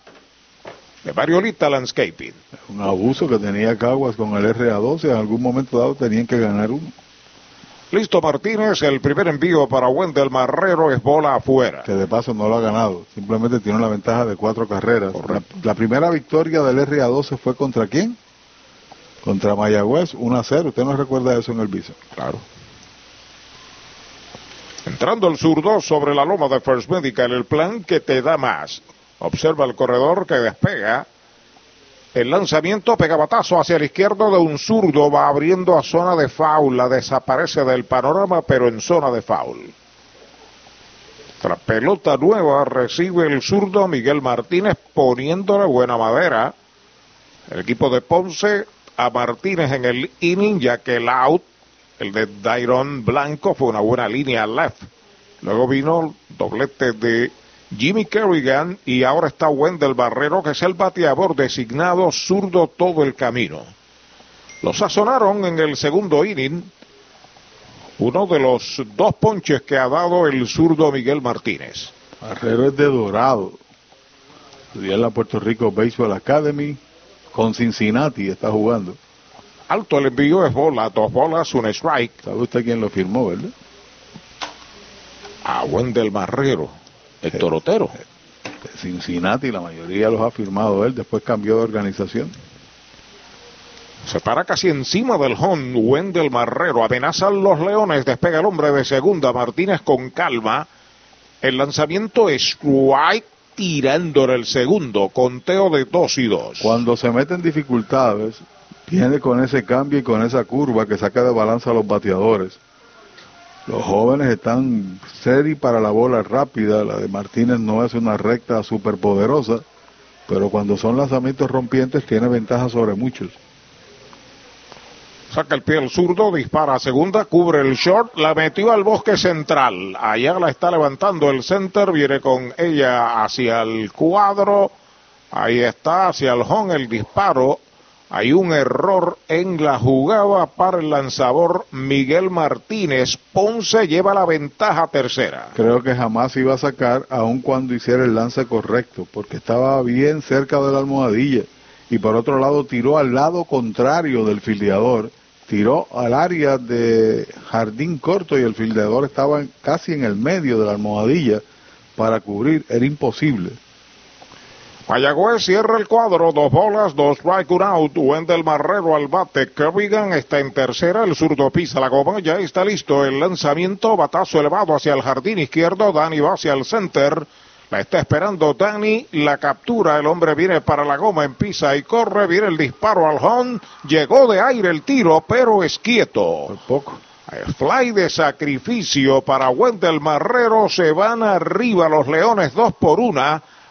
de Mariolita Landscaping. Un abuso que tenía Caguas con el RA12. En algún momento dado tenían que ganar uno. Listo Martínez, el primer envío para Wendell Marrero es bola afuera. Que de paso no lo ha ganado, simplemente tiene la ventaja de cuatro carreras. La, la, primera victoria del RA12 fue contra quién? Contra Mayagüez, 1 a 0. ¿Usted no recuerda eso en el viso? Claro. Entrando el zurdo sobre la loma de First Medical, el plan que te da más. Observa el corredor que despega. El lanzamiento pega batazo hacia el izquierdo de un zurdo, va abriendo a zona de foul, la desaparece del panorama, pero en zona de foul. Tras pelota nueva recibe el zurdo Miguel Martínez poniéndole buena madera. El equipo de Ponce a Martínez en el inning, ya que el out, el de Dairon Blanco, fue una buena línea left. Luego vino el doblete de Jimmy Kerrigan y ahora está Wendell Barrero, que es el bateador designado zurdo todo el camino. Lo sazonaron en el segundo inning. uno de los dos ponches que ha dado el zurdo Miguel Martínez. Marrero es de Dorado. Estudió en la Puerto Rico Baseball Academy con Cincinnati, está jugando. Alto el envío es bola, dos bolas, un strike. ¿Sabe usted quién lo firmó, verdad? A Wendel Marrero, el torotero. De Cincinnati, la mayoría los ha firmado él, después cambió de organización. Se para casi encima del home, Wendel Marrero. Amenazan los leones, despega el hombre de segunda, Martínez con calma. El lanzamiento es strike tirando en el segundo, conteo de dos y dos. Cuando se mete en dificultades, viene con ese cambio y con esa curva que saca de balanza a los bateadores. Los jóvenes están seri para la bola rápida, la de Martínez no es una recta superpoderosa, pero cuando son lanzamientos rompientes tiene ventaja sobre muchos. Saca el pie el zurdo, dispara a segunda, cubre el short, la metió al bosque central. Allá la está levantando el center, viene con ella hacia el cuadro. Ahí está, hacia el home el disparo. Hay un error en la jugada para el lanzador Miguel Martínez. Ponce lleva la ventaja tercera. Creo que jamás iba a sacar, aun cuando hiciera el lance correcto, porque estaba bien cerca de la almohadilla. Y por otro lado tiró al lado contrario del fildeador tiró al área de jardín corto y el fildeador estaba casi en el medio de la almohadilla para cubrir, era imposible. Mayagüez cierra el cuadro, dos bolas, dos strike, out. Wendell Marrero al bate. Kerrigan está en tercera, el zurdo pisa la goma, ya está listo el lanzamiento, batazo elevado hacia el jardín izquierdo, Dani va hacia el center. La está esperando Dani, la captura, el hombre viene para la goma, empieza y corre, viene el disparo al home, llegó de aire el tiro, pero es quieto. Por poco. El fly de sacrificio para Wendell Marrero, se van arriba los Leones dos por una,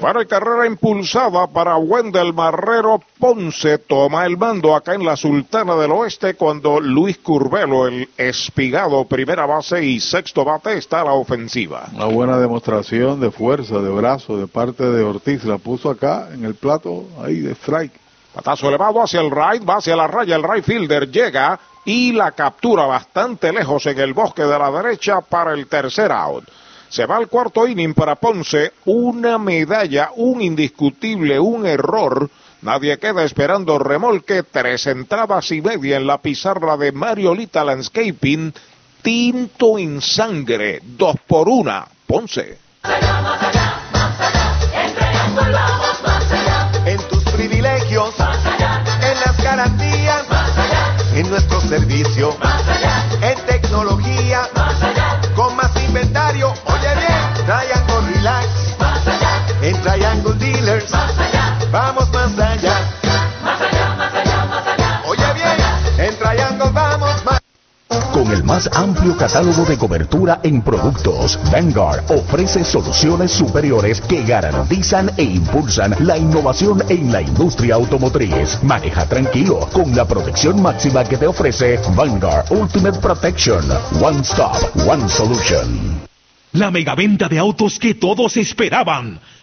Bueno, y carrera impulsada para Wendell Marrero Ponce. Toma el mando acá en la Sultana del Oeste cuando Luis Curvelo, el espigado primera base y sexto bate, está a la ofensiva. Una buena demostración de fuerza, de brazo, de parte de Ortiz. La puso acá en el plato ahí de strike. Patazo elevado hacia el right, va hacia la raya, el right fielder llega y la captura bastante lejos en el bosque de la derecha para el tercer out. Se va al cuarto inning para Ponce, una medalla, un indiscutible, un error. Nadie queda esperando remolque, tres entradas y media en la pizarra de Mariolita Landscaping. Tinto en sangre, dos por una, Ponce. En tus privilegios, en las garantías, en nuestro servicio, en tecnología, con más inventario, Triangle Dealers, vamos más allá, oye bien, en Triangle vamos más Con el más amplio catálogo de cobertura en productos, Vanguard ofrece soluciones superiores que garantizan e impulsan la innovación en la industria automotriz. Maneja tranquilo con la protección máxima que te ofrece Vanguard Ultimate Protection. One Stop, One Solution. La megaventa de autos que todos esperaban.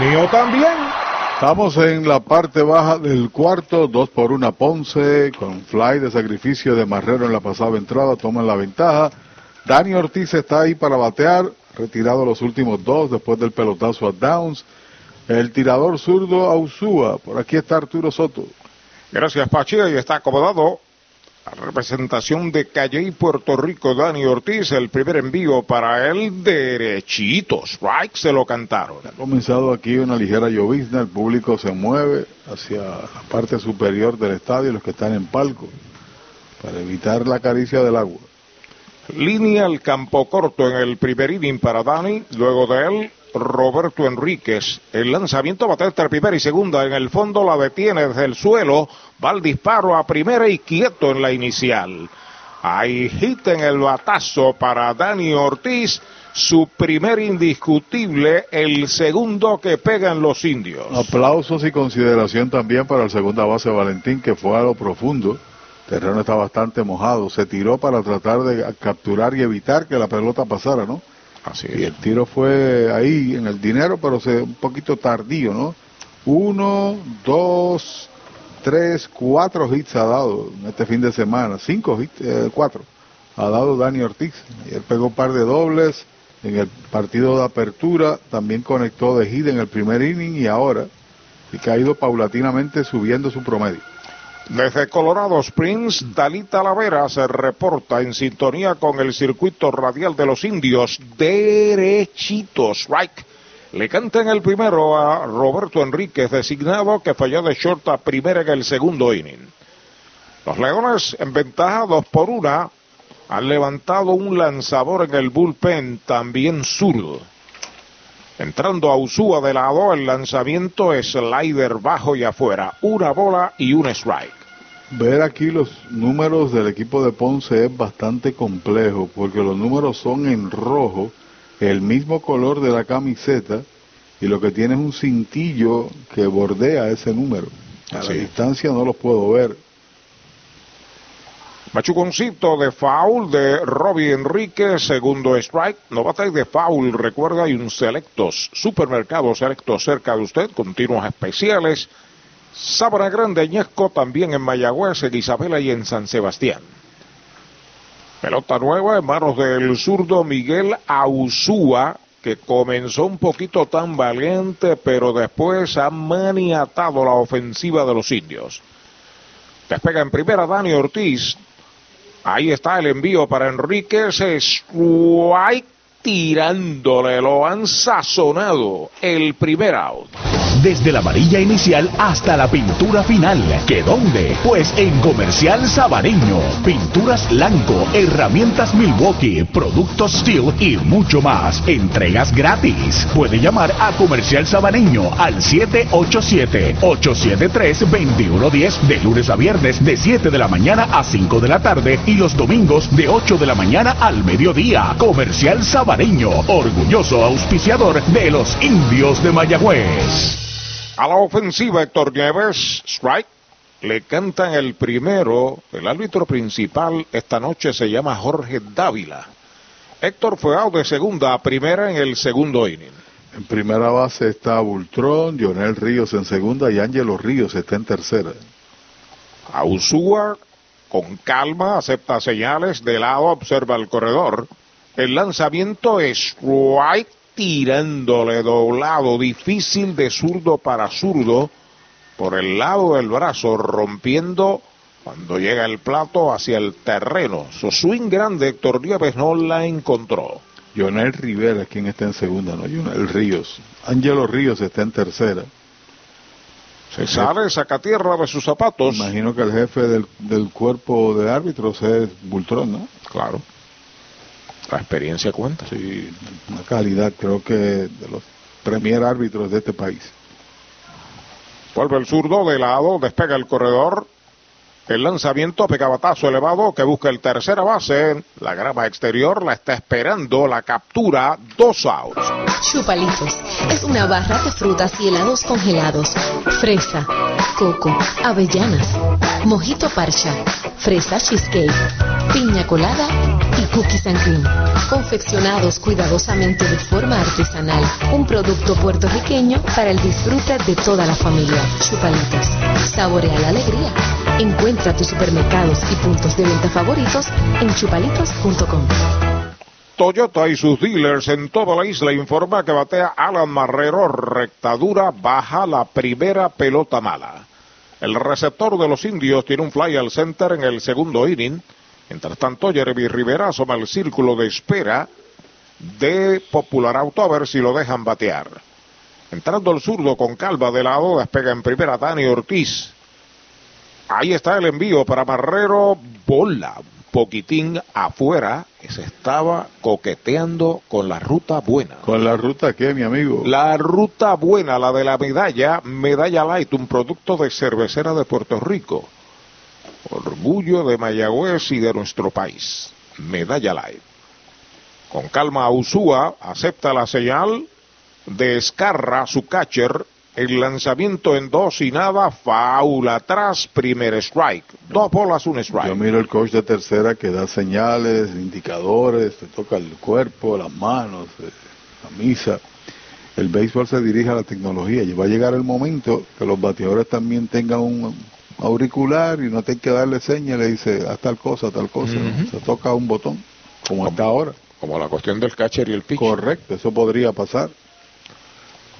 mío también. Estamos en la parte baja del cuarto, dos por una Ponce, con fly de sacrificio de Marrero en la pasada entrada, toman la ventaja. Dani Ortiz está ahí para batear, retirado los últimos dos después del pelotazo a Downs. El tirador zurdo Ausúa, por aquí está Arturo Soto. Gracias Pachi, y está acomodado representación de Calle y Puerto Rico, Dani Ortiz, el primer envío para él derechito, strike se lo cantaron. Ha comenzado aquí una ligera llovizna, el público se mueve hacia la parte superior del estadio, los que están en palco, para evitar la caricia del agua. Línea al campo corto en el primer inning para Dani, luego de él Roberto Enríquez. El lanzamiento va a entre primera y segunda. En el fondo la detiene desde el suelo. Va el disparo a primera y quieto en la inicial. Hay hit en el batazo para Dani Ortiz. Su primer indiscutible, el segundo que pega en los indios. Aplausos y consideración también para el segunda base Valentín, que fue a lo profundo. El terreno está bastante mojado. Se tiró para tratar de capturar y evitar que la pelota pasara, ¿no? Así Y el tiro fue ahí en el dinero, pero se, un poquito tardío, ¿no? Uno, dos, tres, cuatro hits ha dado en este fin de semana. Cinco hits, eh, cuatro. Ha dado Dani Ortiz. Y él pegó un par de dobles en el partido de apertura. También conectó de hit en el primer inning y ahora. Y que ha ido paulatinamente subiendo su promedio. Desde Colorado Springs, Dalita Lavera se reporta en sintonía con el circuito radial de los indios, derechito, strike. Le cantan el primero a Roberto Enríquez, designado que falló de short a primera en el segundo inning. Los Leones en ventaja dos por una han levantado un lanzador en el bullpen, también zurdo. Entrando a Usúa de lado, el lanzamiento es slider bajo y afuera, una bola y un strike. Ver aquí los números del equipo de Ponce es bastante complejo porque los números son en rojo, el mismo color de la camiseta y lo que tiene es un cintillo que bordea ese número. A la distancia no los puedo ver. Machuconcito de foul de Robbie Enrique, segundo strike. No batáis de foul, recuerda, hay un selectos, supermercados selectos cerca de usted, continuos especiales. Sabana Grande, Añasco, también en Mayagüez, en Isabela y en San Sebastián. Pelota nueva en manos del zurdo Miguel Ausúa, que comenzó un poquito tan valiente, pero después ha maniatado la ofensiva de los indios. Despega en primera Dani Ortiz. Ahí está el envío para Enríquez. Strike tirándole, lo han sazonado. El primer out. Desde la varilla inicial hasta la pintura final. ¿Que dónde? Pues en Comercial Sabareño. Pinturas blanco, herramientas Milwaukee, productos Steel y mucho más. Entregas gratis. Puede llamar a Comercial Sabareño al 787-873-2110 de lunes a viernes de 7 de la mañana a 5 de la tarde y los domingos de 8 de la mañana al mediodía. Comercial Sabareño, orgulloso auspiciador de los indios de Mayagüez. A la ofensiva, Héctor Nieves, strike. Le cantan el primero. El árbitro principal esta noche se llama Jorge Dávila. Héctor fue out de segunda a primera en el segundo inning. En primera base está Bultrón, Lionel Ríos en segunda y Ángelo Ríos está en tercera. Ausúa, con calma, acepta señales. De lado observa el corredor. El lanzamiento es strike tirándole doblado, difícil de zurdo para zurdo, por el lado del brazo, rompiendo cuando llega el plato hacia el terreno. Su swing grande, Héctor Nieves no la encontró. Jonel Rivera es quien está en segunda, no Jonel Ríos. Ángelo Ríos está en tercera. Se sale, saca tierra de sus zapatos. Imagino que el jefe del, del cuerpo de árbitros es Bultrón, ¿no? Claro la experiencia cuenta. Sí, una calidad creo que de los premier árbitros de este país. Vuelve el zurdo de lado, despega el corredor, el lanzamiento, pegabatazo elevado que busca el tercera base. La grama exterior la está esperando, la captura, dos outs. Chupalitos es una barra de frutas y helados congelados. Fresa, coco, avellanas, mojito parcha, fresa cheesecake, piña colada y cookies and cream. Confeccionados cuidadosamente de forma artesanal. Un producto puertorriqueño para el disfrute de toda la familia. Chupalitos. Saborea la alegría. Encuentra tus supermercados y puntos de venta favoritos en chupalitos.com. Toyota y sus dealers en toda la isla informa que batea Alan Marrero, rectadura, baja la primera pelota mala. El receptor de los indios tiene un fly al center en el segundo inning. Mientras tanto, Jeremy Rivera asoma el círculo de espera de Popular Auto a ver si lo dejan batear. Entrando el zurdo con calva de lado, despega en primera Dani Ortiz. Ahí está el envío para Marrero, bola, poquitín afuera, que se estaba coqueteando con la ruta buena. ¿Con la ruta qué, mi amigo? La ruta buena, la de la medalla, Medalla Light, un producto de cervecera de Puerto Rico. Orgullo de Mayagüez y de nuestro país. Medalla Light. Con calma, Usúa acepta la señal de Escarra, su catcher. El lanzamiento en dos y nada, foul atrás, primer strike. Dos bolas, un strike. Yo miro el coach de tercera que da señales, indicadores, te toca el cuerpo, las manos, eh, la misa. El béisbol se dirige a la tecnología y va a llegar el momento que los bateadores también tengan un auricular y no tengan que darle señas, le dice haz tal cosa, tal cosa. Ujú. Se toca un botón, como hasta ahora. Como la cuestión del catcher y el pitch. Correcto, eso podría pasar.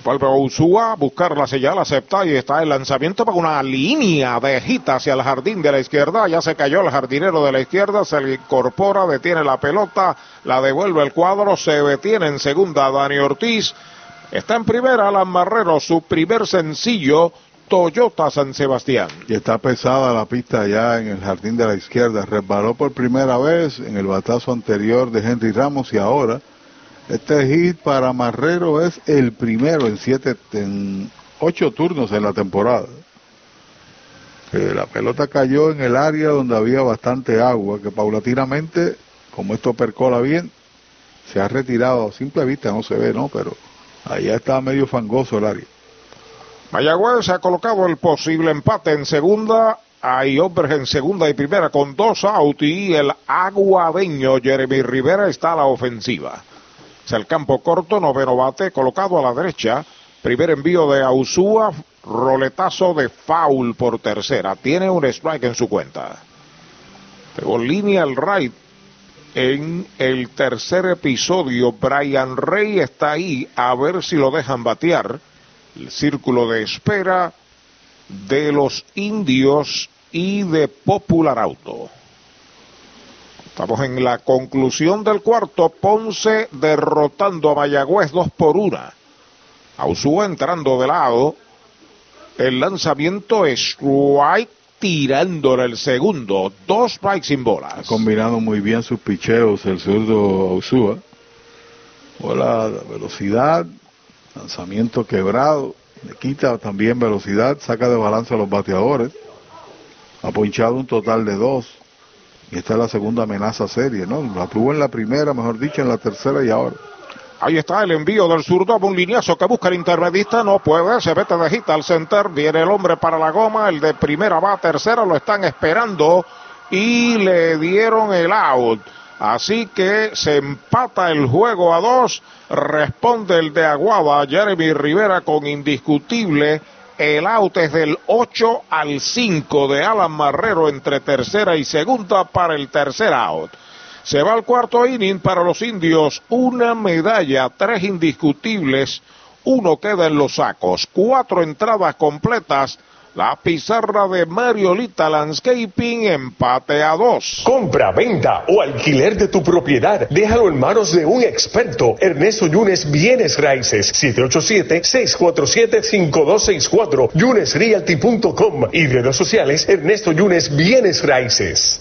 Vuelve Usúa buscar la señal, acepta y está el lanzamiento para una línea de gita hacia el jardín de la izquierda. Ya se cayó el jardinero de la izquierda, se le incorpora, detiene la pelota, la devuelve el cuadro, se detiene en segunda Dani Ortiz. Está en primera Alan Marrero, su primer sencillo, Toyota San Sebastián. Y está pesada la pista ya en el jardín de la izquierda. Resbaló por primera vez en el batazo anterior de Henry Ramos y ahora este hit para Marrero es el primero en siete, en ocho turnos en la temporada. La pelota cayó en el área donde había bastante agua, que paulatinamente, como esto percola bien, se ha retirado. A simple vista no se ve, ¿no? Pero allá está medio fangoso el área. Mayagüez ha colocado el posible empate en segunda. Hay hombres en segunda y primera con dos out y el aguadeño Jeremy Rivera está a la ofensiva. El campo corto, noveno bate, colocado a la derecha. Primer envío de Ausúa, roletazo de foul por tercera. Tiene un strike en su cuenta. Pegó línea el right en el tercer episodio. Brian Rey está ahí a ver si lo dejan batear. El círculo de espera de los indios y de Popular Auto. Estamos en la conclusión del cuarto. Ponce derrotando a Mayagüez dos por una. Ausúa entrando de lado. El lanzamiento es strike tirándole el segundo. Dos strikes sin bolas. Ha combinado muy bien sus picheos el zurdo Ausúa. Bola de velocidad, lanzamiento quebrado, le quita también velocidad, saca de balance a los bateadores. Ha ponchado un total de dos. Y esta es la segunda amenaza seria, ¿no? La tuvo en la primera, mejor dicho, en la tercera y ahora. Ahí está el envío del zurdo, un lineazo que busca el intermedista, no puede, se mete de gita al center, viene el hombre para la goma, el de primera va a tercera, lo están esperando y le dieron el out. Así que se empata el juego a dos, responde el de Aguada, Jeremy Rivera con indiscutible. El out es del 8 al 5 de Alan Marrero entre tercera y segunda para el tercer out. Se va al cuarto inning para los indios. Una medalla, tres indiscutibles. Uno queda en los sacos. Cuatro entradas completas. La pizarra de Mariolita Landscaping empate a dos. Compra, venta o alquiler de tu propiedad. Déjalo en manos de un experto. Ernesto Yunes Bienes Raíces. 787-647-5264. YunesRealty.com y redes sociales Ernesto Yunes Bienes Raíces.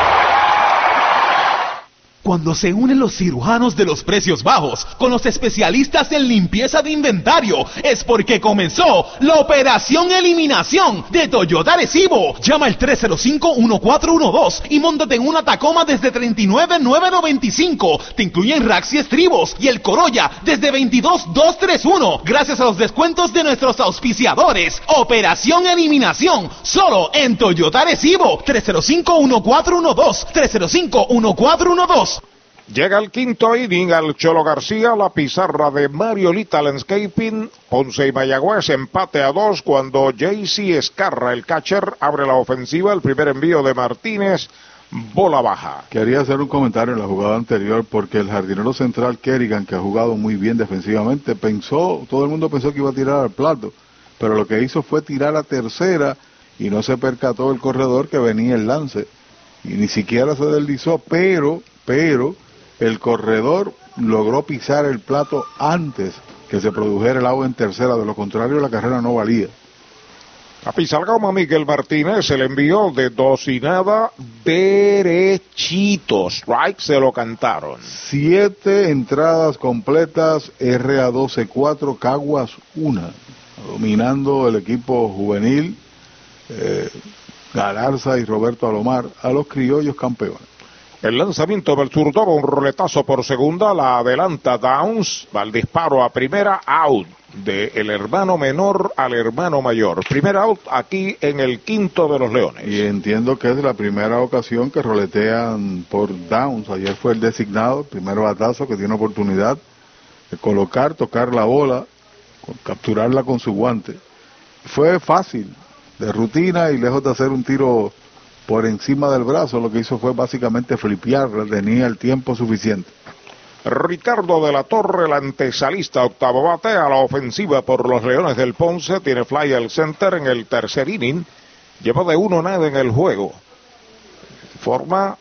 Cuando se unen los cirujanos de los precios bajos con los especialistas en limpieza de inventario, es porque comenzó la operación eliminación de Toyota Recibo. Llama al 305-1412 y montate en una Tacoma desde 39,995. Te incluyen racks y estribos y el Corolla desde 22,231. Gracias a los descuentos de nuestros auspiciadores. Operación eliminación solo en Toyota Recibo. 305-1412. 305-1412. Llega el quinto inning al Cholo García, la pizarra de Mariolita Landscaping, Ponce y Mayagüez empate a dos cuando JC Escarra, el catcher, abre la ofensiva, el primer envío de Martínez, bola baja. Quería hacer un comentario en la jugada anterior porque el jardinero central Kerrigan, que ha jugado muy bien defensivamente, pensó, todo el mundo pensó que iba a tirar al plato, pero lo que hizo fue tirar a tercera y no se percató el corredor que venía el lance y ni siquiera se deslizó, pero, pero el corredor logró pisar el plato antes que se produjera el agua en tercera, de lo contrario la carrera no valía. A pisar goma Miguel Martínez se le envió de dos y nada derechitos. Strike se lo cantaron. Siete entradas completas, RA 12-4, Caguas 1, dominando el equipo juvenil, eh, Galarza y Roberto Alomar, a los criollos campeones. El lanzamiento del zurdo, un roletazo por segunda, la adelanta Downs, va al disparo a primera, out de el hermano menor al hermano mayor. Primer out aquí en el quinto de los Leones. Y entiendo que es la primera ocasión que roletean por Downs. Ayer fue el designado, primer batazo que tiene oportunidad de colocar, tocar la bola, capturarla con su guante. Fue fácil, de rutina y lejos de hacer un tiro por encima del brazo, lo que hizo fue básicamente flipear, tenía el tiempo suficiente. Ricardo de la Torre, el antesalista octavo bate a la ofensiva por los Leones del Ponce, tiene fly al center en el tercer inning, lleva de uno nada en el juego. Forma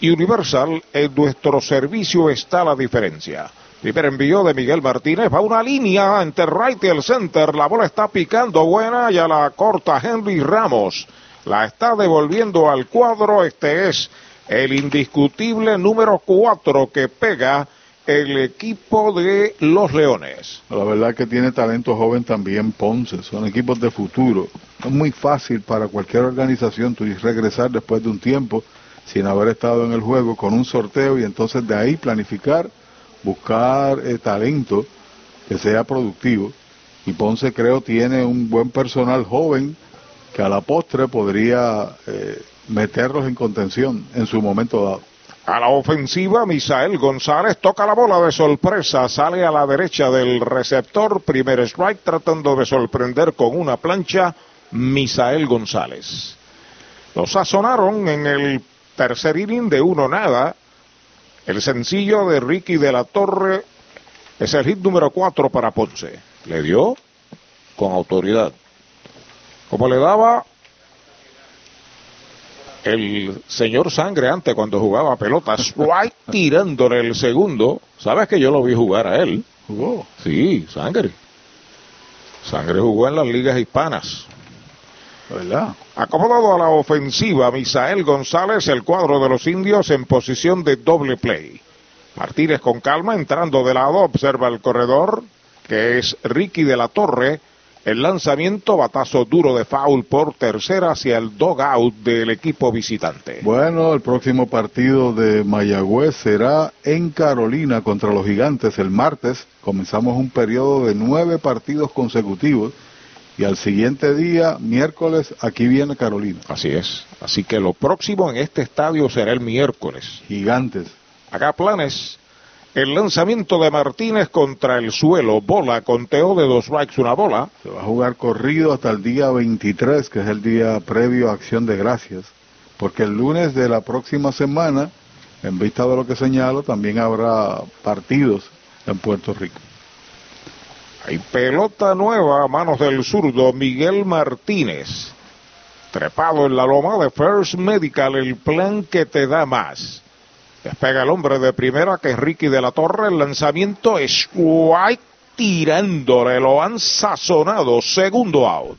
universal, en nuestro servicio está la diferencia. Primer envío de Miguel Martínez, va una línea entre right y el center, la bola está picando buena y a la corta Henry Ramos. La está devolviendo al cuadro, este es el indiscutible número cuatro que pega el equipo de los Leones. La verdad que tiene talento joven también Ponce, son equipos de futuro. Es muy fácil para cualquier organización tú regresar después de un tiempo sin haber estado en el juego con un sorteo y entonces de ahí planificar, buscar eh, talento que sea productivo. Y Ponce creo tiene un buen personal joven que a la postre podría eh, meterlos en contención en su momento dado. A la ofensiva, Misael González toca la bola de sorpresa, sale a la derecha del receptor, primer strike tratando de sorprender con una plancha, Misael González. Lo sazonaron en el tercer inning de uno nada. El sencillo de Ricky de la Torre es el hit número cuatro para Ponce. Le dio con autoridad. Como le daba el señor Sangre antes cuando jugaba pelotas, right tirándole el segundo. ¿Sabes que yo lo vi jugar a él? ¿Jugó? Sí, Sangre. Sangre jugó en las ligas hispanas. ¿Verdad? Acomodado a la ofensiva, Misael González, el cuadro de los indios en posición de doble play. Martínez con calma, entrando de lado, observa el corredor, que es Ricky de la Torre, El lanzamiento, batazo duro de foul por tercera hacia el dogout del equipo visitante. Bueno, el próximo partido de Mayagüez será en Carolina contra los Gigantes el martes. Comenzamos un periodo de nueve partidos consecutivos y al siguiente día, miércoles, aquí viene Carolina. Así es. Así que lo próximo en este estadio será el miércoles. Gigantes. Acá planes. El lanzamiento de Martínez contra el suelo, bola, conteo de dos strikes, una bola. Se va a jugar corrido hasta el día 23, que es el día previo a Acción de Gracias, porque el lunes de la próxima semana, en vista de lo que señalo, también habrá partidos en Puerto Rico. Hay pelota nueva a manos del zurdo Miguel Martínez. Trepado en la loma de First Medical, el plan que te da más. Despega el hombre de primera que es Ricky de la Torre. El lanzamiento es White tirándole. Lo han sazonado. Segundo out.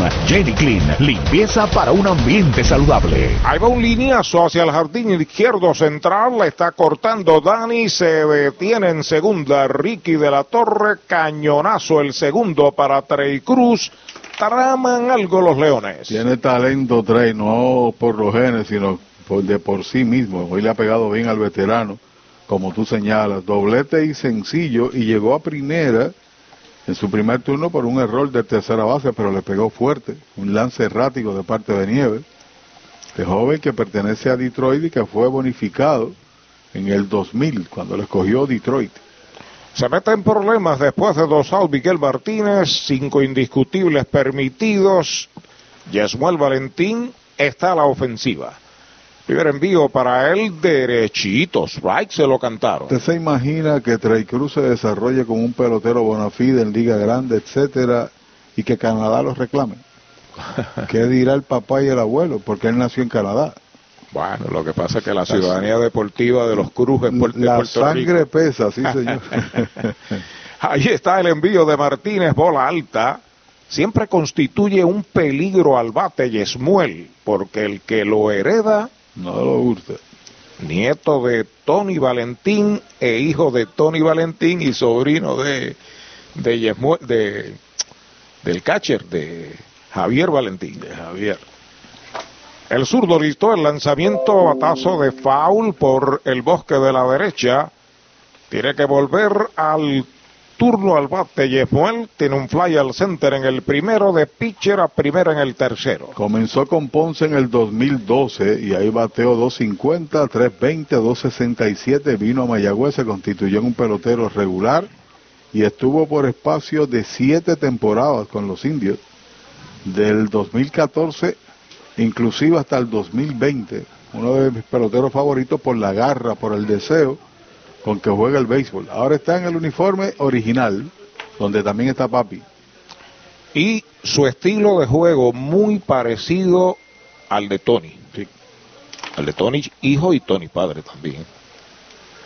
Jenny Clean, limpieza para un ambiente saludable. Ahí va un lineazo hacia el jardín izquierdo central, la está cortando Dani, se detiene en segunda Ricky de la Torre, cañonazo el segundo para Trey Cruz, traman algo los Leones. Tiene talento Trey, no por los genes, sino por, de por sí mismo. Hoy le ha pegado bien al veterano, como tú señalas, doblete y sencillo, y llegó a primera en su primer turno por un error de tercera base, pero le pegó fuerte, un lance errático de parte de Nieves. Este joven que pertenece a Detroit y que fue bonificado en el 2000, cuando le escogió Detroit. Se mete en problemas después de dos outs Miguel Martínez, cinco indiscutibles permitidos. Yesmuel Valentín está a la ofensiva. Primer envío para él, derechito, strike, se lo cantaron. ¿Usted se imagina que Trey Cruz se desarrolle como un pelotero bona fide en Liga Grande, etcétera, y que Canadá lo reclame? ¿Qué dirá el papá y el abuelo? Porque él nació en Canadá. Bueno, lo que pasa es que la ciudadanía deportiva de los Cruz es Puerto, La Puerto sangre Rico. pesa, sí señor. Ahí está el envío de Martínez, bola alta. Siempre constituye un peligro al bate Yesmuel, porque el que lo hereda no lo gusta. Nieto de Tony Valentín e hijo de Tony Valentín y sobrino de de, del catcher de Javier Valentín. De Javier. El zurdo listó el lanzamiento batazo de foul por el bosque de la derecha. Tiene que volver al turno al bate. Yefuel tiene un fly al center en el primero, de pitcher a primera en el tercero. Comenzó con Ponce en el 2012 y ahí bateó 250, 320, 267. Vino a Mayagüez, se constituyó en un pelotero regular y estuvo por espacio de siete temporadas con los indios. Del 2014 inclusive hasta el 2020. Uno de mis peloteros favoritos por la garra, por el deseo con que juega el béisbol. Ahora está en el uniforme original, donde también está Papi. Y su estilo de juego muy parecido al de Tony. Sí. Al de Tony hijo y Tony padre también.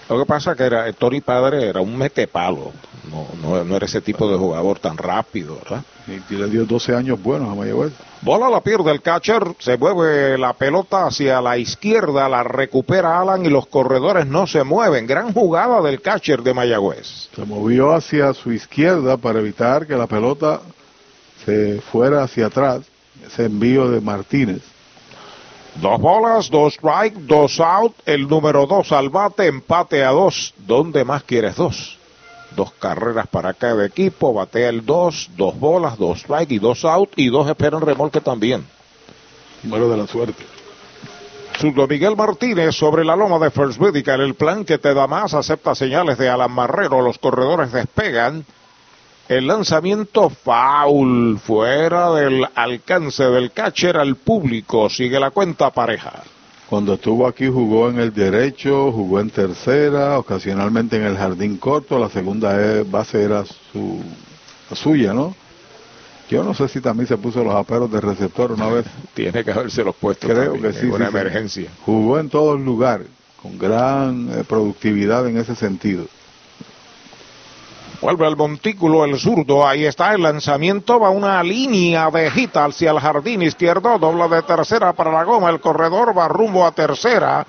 Lo que pasa que era Tony padre era un metepalo, no, no, no era ese tipo de jugador tan rápido, ¿verdad? Y le dio 12 años buenos a Mayagüez. Bola la pierde el catcher, se mueve la pelota hacia la izquierda, la recupera Alan y los corredores no se mueven. Gran jugada del catcher de Mayagüez. Se movió hacia su izquierda para evitar que la pelota se fuera hacia atrás. Ese envío de Martínez. Dos bolas, dos strike, dos out, el número dos al bate, empate a dos. ¿Dónde más quieres dos? Dos carreras para cada equipo, batea el dos, dos bolas, dos strike y dos out y dos esperan remolque también. Número de la suerte. Zurdo Miguel Martínez sobre la loma de First Medical, el plan que te da más, acepta señales de Alan Marrero, los corredores despegan. El lanzamiento foul fuera del alcance del catcher al público, sigue la cuenta pareja. Cuando estuvo aquí jugó en el derecho, jugó en tercera, ocasionalmente en el jardín corto, la segunda base era su, la suya, ¿no? Yo no sé si también se puso los aperos de receptor una vez. Tiene que haberse los puestos. Creo también, que sí. una sí, sí. emergencia. Jugó en todos lugares, con gran eh, productividad en ese sentido. Vuelve al montículo el zurdo, ahí está el lanzamiento, va una línea de hit hacia el jardín izquierdo, dobla de tercera para la goma, el corredor va rumbo a tercera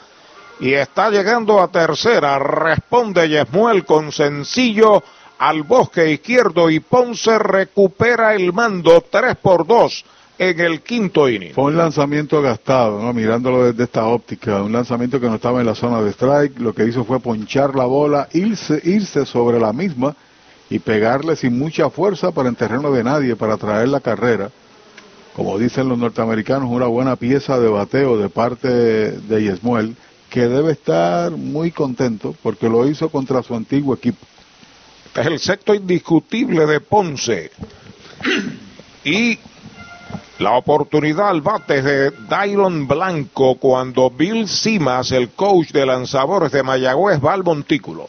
y está llegando a tercera, responde Yesmuel con sencillo al bosque izquierdo y Ponce recupera el mando 3 por 2 en el quinto inning. Fue un lanzamiento gastado, ¿no? mirándolo desde esta óptica, un lanzamiento que no estaba en la zona de strike, lo que hizo fue ponchar la bola, irse, irse sobre la misma y pegarle sin mucha fuerza para en terreno de nadie, para traer la carrera. Como dicen los norteamericanos, una buena pieza de bateo de parte de Yesmuel, que debe estar muy contento porque lo hizo contra su antiguo equipo. Este es el sexto indiscutible de Ponce. Y la oportunidad al bate de Dairon Blanco cuando Bill Simas, el coach de lanzadores de Mayagüez, va al montículo.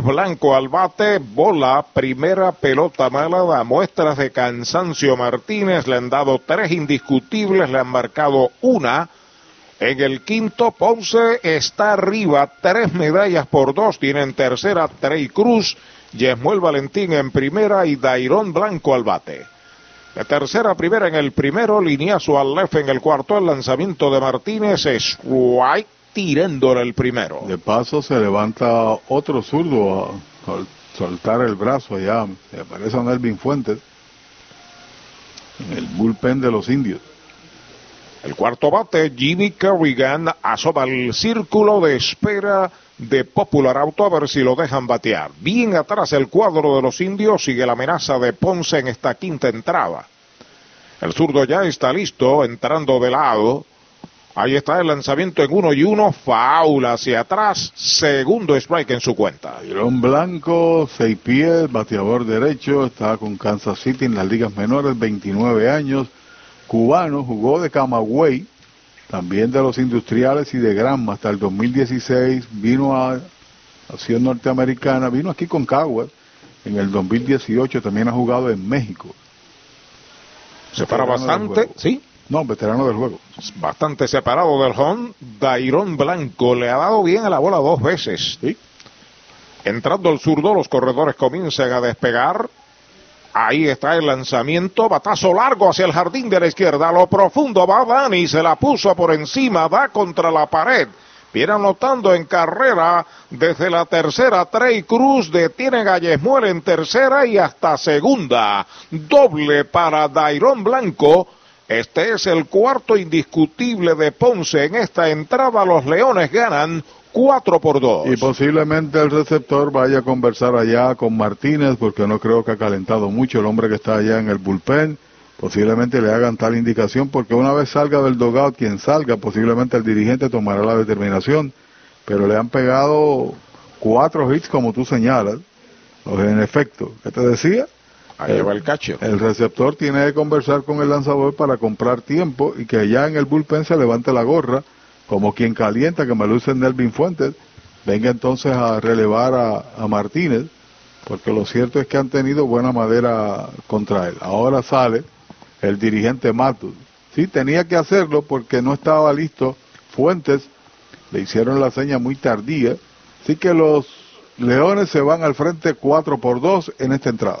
Blanco al bate, bola, primera pelota mala, da muestras de cansancio Martínez, le han dado tres indiscutibles, le han marcado una. En el quinto, Ponce está arriba, tres medallas por dos, tienen tercera Trey Cruz, Yesmuel Valentín en primera y Dairón Blanco al bate. De tercera primera en el primero, lineazo al left en el cuarto, el lanzamiento de Martínez, strike tirándole el primero. De paso se levanta otro zurdo a, a soltar el brazo allá, se aparece a Nelvin Fuentes en el bullpen de los indios. El cuarto bate, Jimmy Kerrigan, asoma el círculo de espera de Popular Auto a ver si lo dejan batear. Bien atrás el cuadro de los indios, sigue la amenaza de Ponce en esta quinta entrada. El zurdo ya está listo, entrando de lado. Ahí está el lanzamiento en uno y uno, faula hacia atrás, segundo strike en su cuenta. Iron Blanco, seis pies, bateador derecho, está con Kansas City en las ligas menores, 29 años, cubano, jugó de Camagüey, también de los industriales y de Granma hasta el 2016, vino a Acción Norteamericana, vino aquí con Caguas, en el 2018 también ha jugado en México. Se para bastante, ¿sí? No, veterano del juego. Bastante separado del home. Dairón Blanco le ha dado bien a la bola dos veces. ¿Sí? Entrando el zurdo, los corredores comienzan a despegar. Ahí está el lanzamiento, batazo largo hacia el jardín de la izquierda, a lo profundo va Dani, se la puso por encima, va contra la pared. Viene anotando en carrera desde la tercera. Trey Cruz detiene a Yesmuel en tercera y hasta segunda. Doble para Dairón Blanco. Este es el cuarto indiscutible de Ponce. En esta entrada los Leones ganan 4 por 2. Y posiblemente el receptor vaya a conversar allá con Martínez porque no creo que ha calentado mucho el hombre que está allá en el bullpen. Posiblemente le hagan tal indicación porque una vez salga del dogout, quien salga, posiblemente el dirigente tomará la determinación. Pero le han pegado cuatro hits como tú señalas. En efecto, ¿qué te decía? Ahí el receptor tiene que conversar con el lanzador para comprar tiempo y que allá en el bullpen se levante la gorra, como quien calienta, que me luce Nelvin Fuentes, venga entonces a relevar a, a Martínez, porque lo cierto es que han tenido buena madera contra él. Ahora sale el dirigente Matus. Sí, tenía que hacerlo porque no estaba listo Fuentes, le hicieron la seña muy tardía, así que los Leones se van al frente 4 por 2 en esta entrada.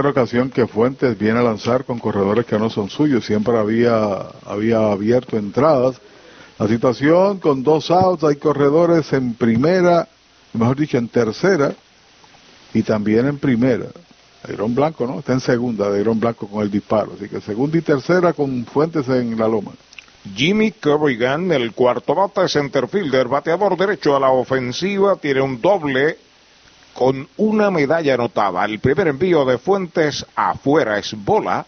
Primera ocasión que Fuentes viene a lanzar con corredores que no son suyos. Siempre había, había abierto entradas. La situación con dos outs, hay corredores en primera, mejor dicho, en tercera y también en primera. Ayrón Blanco, ¿no? Está en segunda, Ayrón Blanco con el disparo. Así que segunda y tercera con Fuentes en la loma. Jimmy Kerrigan, el cuarto bate centerfielder, bateador derecho a la ofensiva, tiene un doble con una medalla anotada. El primer envío de Fuentes afuera es bola.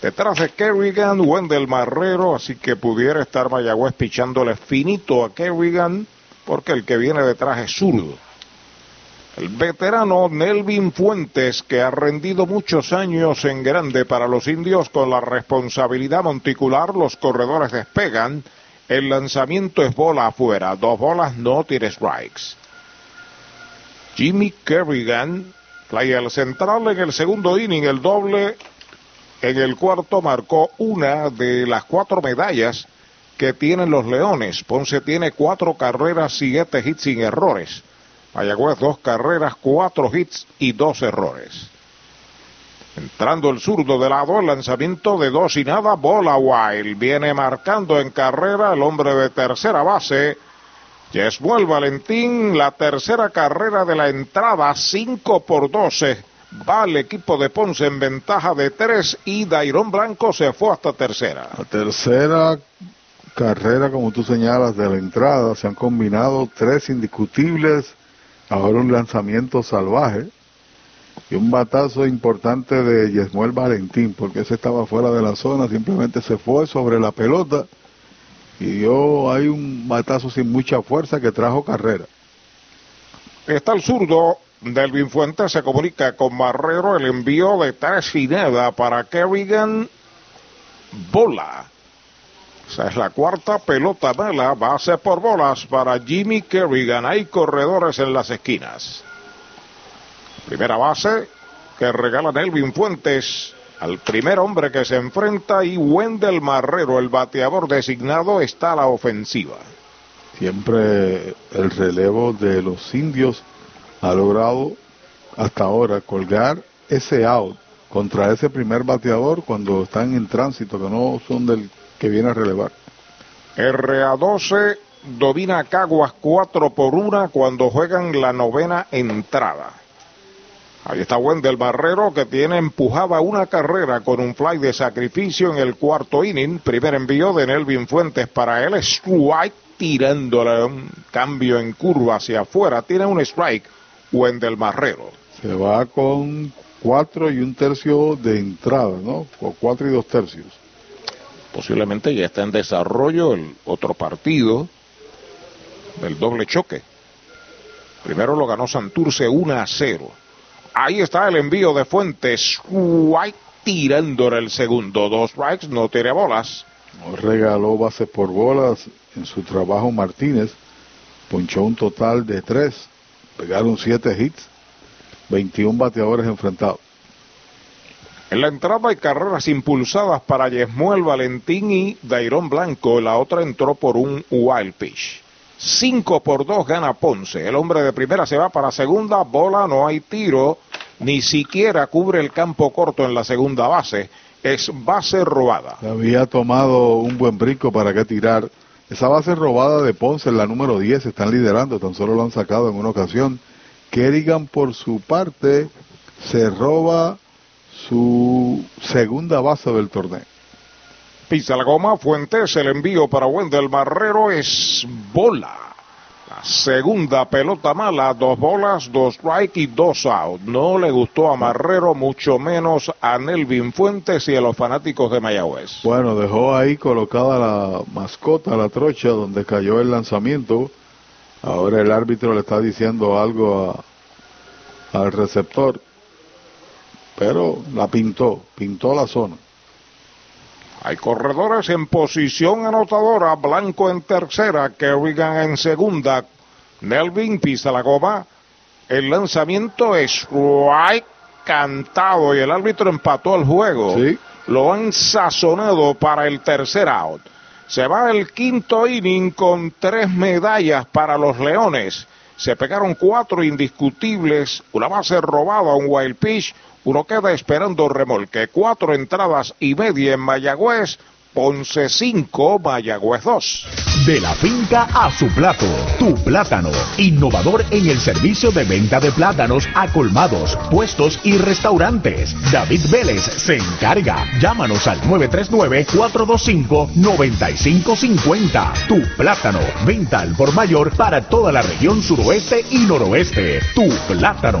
Detrás de Kerrigan, Wendell Marrero, así que pudiera estar Mayagüez pichándole finito a Kerrigan, porque el que viene detrás es zurdo. El veterano Nelvin Fuentes, que ha rendido muchos años en grande para los indios con la responsabilidad monticular, los corredores despegan, el lanzamiento es bola afuera, dos bolas, no tiene strikes. Jimmy Kerrigan, fly al central en el segundo inning, el doble en el cuarto marcó una de las cuatro medallas que tienen los Leones. Ponce tiene cuatro carreras, siete hits sin errores. Mayagüez dos carreras, cuatro hits y dos errores. Entrando el zurdo de lado, el lanzamiento de dos y nada, bola wild. Viene marcando en carrera el hombre de tercera base. Yesmuel Valentín, la tercera carrera de la entrada, 5 por 12. Va el equipo de Ponce en ventaja de 3 y Dairón Blanco se fue hasta tercera. La tercera carrera, como tú señalas, de la entrada, se han combinado tres indiscutibles, ahora un lanzamiento salvaje y un batazo importante de Yesmuel Valentín, porque ese estaba fuera de la zona, simplemente se fue sobre la pelota y dio ahí un batazo sin mucha fuerza que trajo carrera. Está el zurdo Delvin Fuentes se comunica con Marrero el envío de tres para Kerrigan Bola. Esa es la cuarta pelota mala, base por bolas para Jimmy Kerrigan. Hay corredores en las esquinas. Primera base que regala Nelvin Fuentes al primer hombre que se enfrenta y Wendell Marrero, el bateador designado, está a la ofensiva. Siempre el relevo de los indios ha logrado hasta ahora colgar ese out contra ese primer bateador cuando están en tránsito, que no son del que viene a relevar. RA12 domina Caguas 4 por 1 cuando juegan la novena entrada. Ahí está Wendel Barrero que tiene empujada una carrera con un fly de sacrificio en el cuarto inning. Primer envío de Nelvin Fuentes para él. Strike tirándole un cambio en curva hacia afuera. Tiene un strike Wendel Barrero. Se va con cuatro y un tercio de entrada, ¿no? O cuatro y dos tercios. Posiblemente ya está en desarrollo el otro partido del doble choque. Primero lo ganó Santurce 1 a 0. Ahí está el envío de Fuentes. White tirando en el segundo. Dos strikes, no tiene bolas. regaló base por bolas en su trabajo Martínez. Ponchó un total de tres. Pegaron siete hits. 21 bateadores enfrentados. En la entrada hay carreras impulsadas para Yesmuel Valentín y Dairón Blanco. La otra entró por un wild pitch. 5 por 2 gana Ponce. El hombre de primera se va para segunda. Bola, no hay tiro. Ni siquiera cubre el campo corto en la segunda base. Es base robada. Había tomado un buen brinco para que tirar. Esa base robada de Ponce en la número 10 están liderando. Tan solo lo han sacado en una ocasión. Kerrigan por su parte se roba su segunda base del torneo. Pisa la goma, Fuentes, el envío para Wendel Marrero es bola. La segunda pelota mala, dos bolas, dos strike y dos out. No le gustó a Marrero, mucho menos a Nelvin Fuentes y a los fanáticos de Mayagüez. Bueno, dejó ahí colocada la mascota, la trocha, donde cayó el lanzamiento Ahora el árbitro le está diciendo algo al receptor, pero la pintó, pintó la zona. Hay corredores en posición anotadora, Blanco en tercera, Kerrigan en segunda, Nelvin pisa la goma, el lanzamiento es right cantado y el árbitro empató el juego. Lo han sazonado para el tercer out. Se va el quinto inning con tres medallas para los Leones. Se pegaron cuatro indiscutibles, una base robada, un wild pitch, uno queda esperando remolque. Cuatro entradas y media en Mayagüez. Ponce 5, Mayagüez 2. De la finca a su plato, tu plátano, innovador en el servicio de venta de plátanos a colmados, puestos y restaurantes. David Vélez se encarga. Llámanos al 939-425-9550. Tu plátano, venta al por mayor para toda la región suroeste y noroeste. Tu plátano.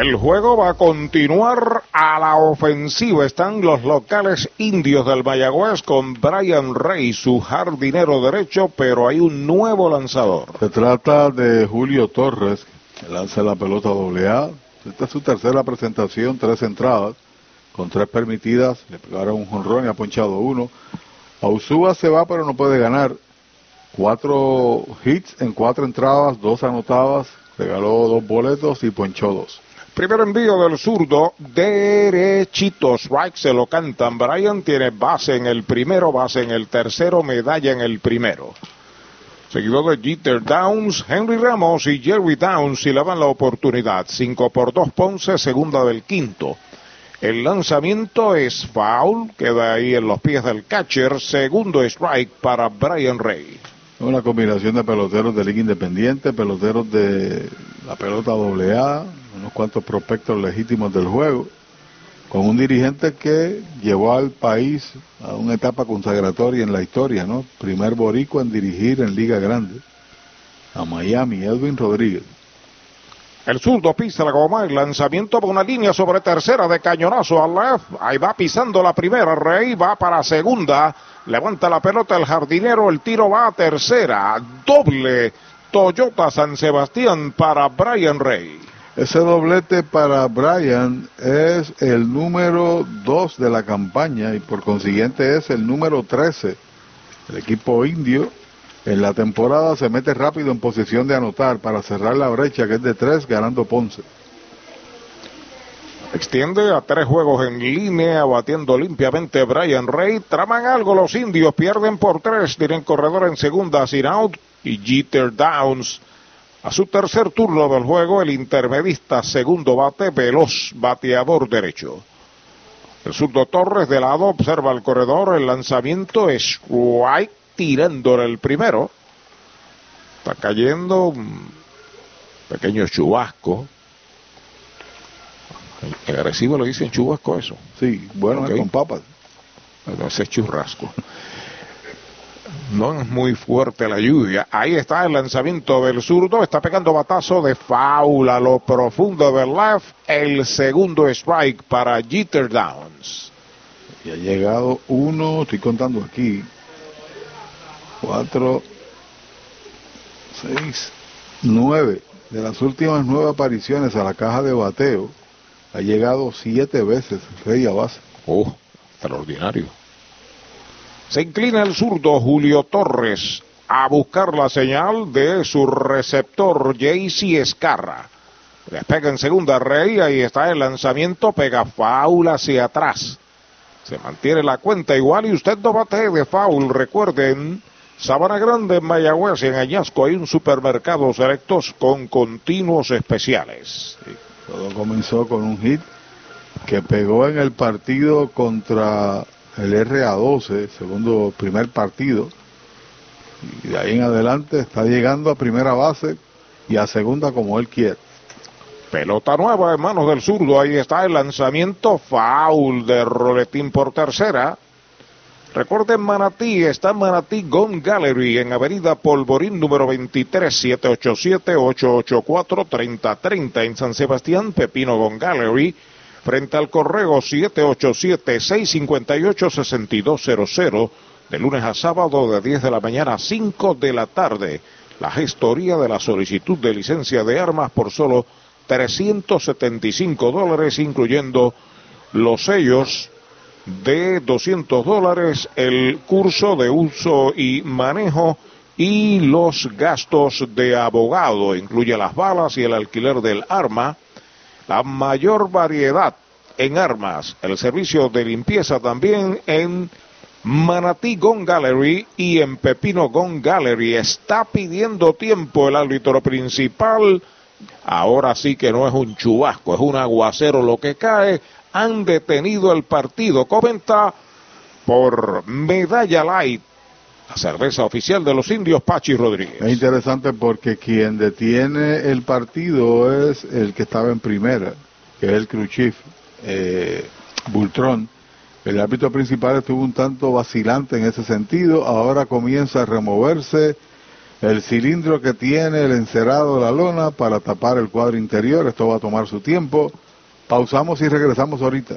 El juego va a continuar a la ofensiva. Están los locales indios del Mayagüez con Brian Rey, su jardinero derecho, pero hay un nuevo lanzador. Se trata de Julio Torres, que lanza la pelota doble A. Esta es su tercera presentación, tres entradas, con tres permitidas. Le pegaron un jonrón y ha ponchado uno. Ausúa se va, pero no puede ganar. Cuatro hits en cuatro entradas, dos anotadas, regaló dos boletos y ponchó dos. Primer envío del zurdo, derechito, strike se lo cantan. Brian tiene base en el primero, base en el tercero, medalla en el primero. Seguido de Jeter Downs, Henry Ramos y Jerry Downs si le dan la oportunidad. 5 por 2 Ponce, segunda del quinto. El lanzamiento es foul, queda ahí en los pies del catcher. Segundo strike para Brian Rey. Una combinación de peloteros de Liga Independiente, peloteros de la pelota AA, unos cuantos prospectos legítimos del juego, con un dirigente que llevó al país a una etapa consagratoria en la historia, ¿no? Primer boricua en dirigir en Liga Grande, a Miami, Edwin Rodríguez. El zurdo pisa la goma, el lanzamiento por una línea sobre tercera de cañonazo al left. Ahí va pisando la primera, Rey va para segunda. Levanta la pelota el jardinero, el tiro va a tercera. Doble Toyota San Sebastián para Brian Rey. Ese doblete para Brian es el número 2 de la campaña y por consiguiente es el número 13. El equipo indio en la temporada se mete rápido en posición de anotar para cerrar la brecha que es de 3 ganando Ponce. Extiende a tres juegos en línea, batiendo limpiamente Brian Rey. Traman algo los indios, pierden por tres. Tienen corredor en segunda, sin out. Y Jeter Downs a su tercer turno del juego, el intermedista segundo bate, veloz, bateador derecho. El zurdo Torres de lado observa el corredor, el lanzamiento es White tirándole el primero. Está cayendo un pequeño chubasco. El agresivo le dicen chubasco eso. Sí, bueno, Ok. con papas. Ese es churrasco. No es muy fuerte la lluvia. Ahí está el lanzamiento del zurdo. Está pegando batazo de foul a lo profundo del left. El segundo strike para Jeter Downs. Y ha llegado uno, estoy contando aquí, cuatro, seis, nueve. De las últimas nueve apariciones a la caja de bateo, ha llegado siete veces Rey a base. Oh, extraordinario. Se inclina el zurdo Julio Torres a buscar la señal de su receptor JC Escarra. Despega en segunda Rey, ahí está el lanzamiento, pega foul hacia atrás. Se mantiene la cuenta igual y usted no bate de foul. Recuerden, Sabana Grande en Mayagüez y en Añasco hay un supermercado selectos con continuos especiales. Todo comenzó con un hit que pegó en el partido contra el RA12, segundo primer partido. Y de ahí en adelante está llegando a primera base y a segunda como él quiere. Pelota nueva en manos del zurdo. Ahí está el lanzamiento foul de Roletín por tercera. Recuerden Manatí, está Manatí Gone Gallery en Avenida Polvorín número 23, 787-884-3030 en San Sebastián, Pepino Gone Gallery, frente al correo 787-658-6200, de lunes a sábado de 10 de la mañana a 5 de la tarde. La gestoría de la solicitud de licencia de armas por solo 375 dólares, incluyendo los sellos de 200 dólares, el curso de uso y manejo y los gastos de abogado, incluye las balas y el alquiler del arma, la mayor variedad en armas, el servicio de limpieza también en Manatí Gun Gallery y en Pepino Gun Gallery. Está pidiendo tiempo el árbitro principal. Ahora sí que no es un chubasco, es un aguacero lo que cae. Han detenido el partido. Comenta por Medalla Light, la cerveza oficial de los indios Pachi Rodríguez. Es interesante porque quien detiene el partido es el que estaba en primera, que es el Khrushchev, eh, Bultrón el árbitro principal estuvo un tanto vacilante en ese sentido. Ahora comienza a removerse el cilindro que tiene el encerado de la lona para tapar el cuadro interior. Esto va a tomar su tiempo. Pausamos y regresamos ahorita.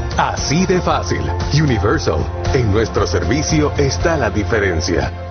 Así de fácil. Universal. En nuestro servicio está la diferencia.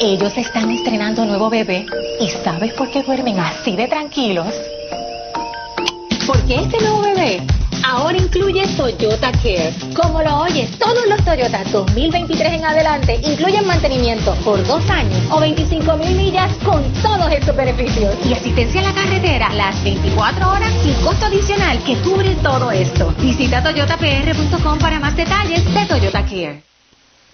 Ellos están estrenando nuevo bebé y ¿sabes por qué duermen así de tranquilos? Porque este nuevo bebé ahora incluye Toyota Care. Como lo oyes, todos los Toyota 2023 en adelante incluyen mantenimiento por dos años o 25 mil millas con todos estos beneficios. Y asistencia a la carretera las 24 horas sin costo adicional que cubre todo esto. Visita toyotapr.com para más detalles de Toyota Care.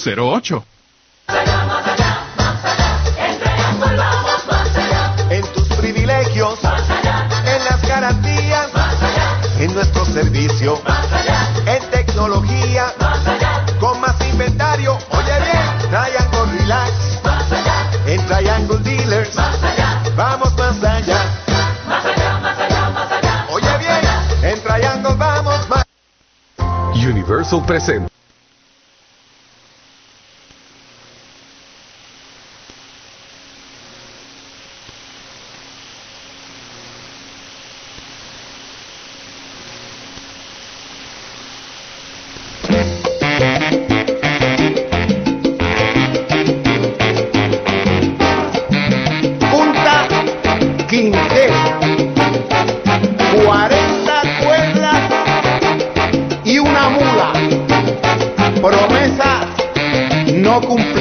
8808 En tus privilegios, en las garantías, en nuestro servicio, en tecnología, con más inventario. Oye bien, Triangle Relax, en Triangle Dealers, vamos más allá. Oye bien, en Triangle vamos más. Universal presenta. No cumplida.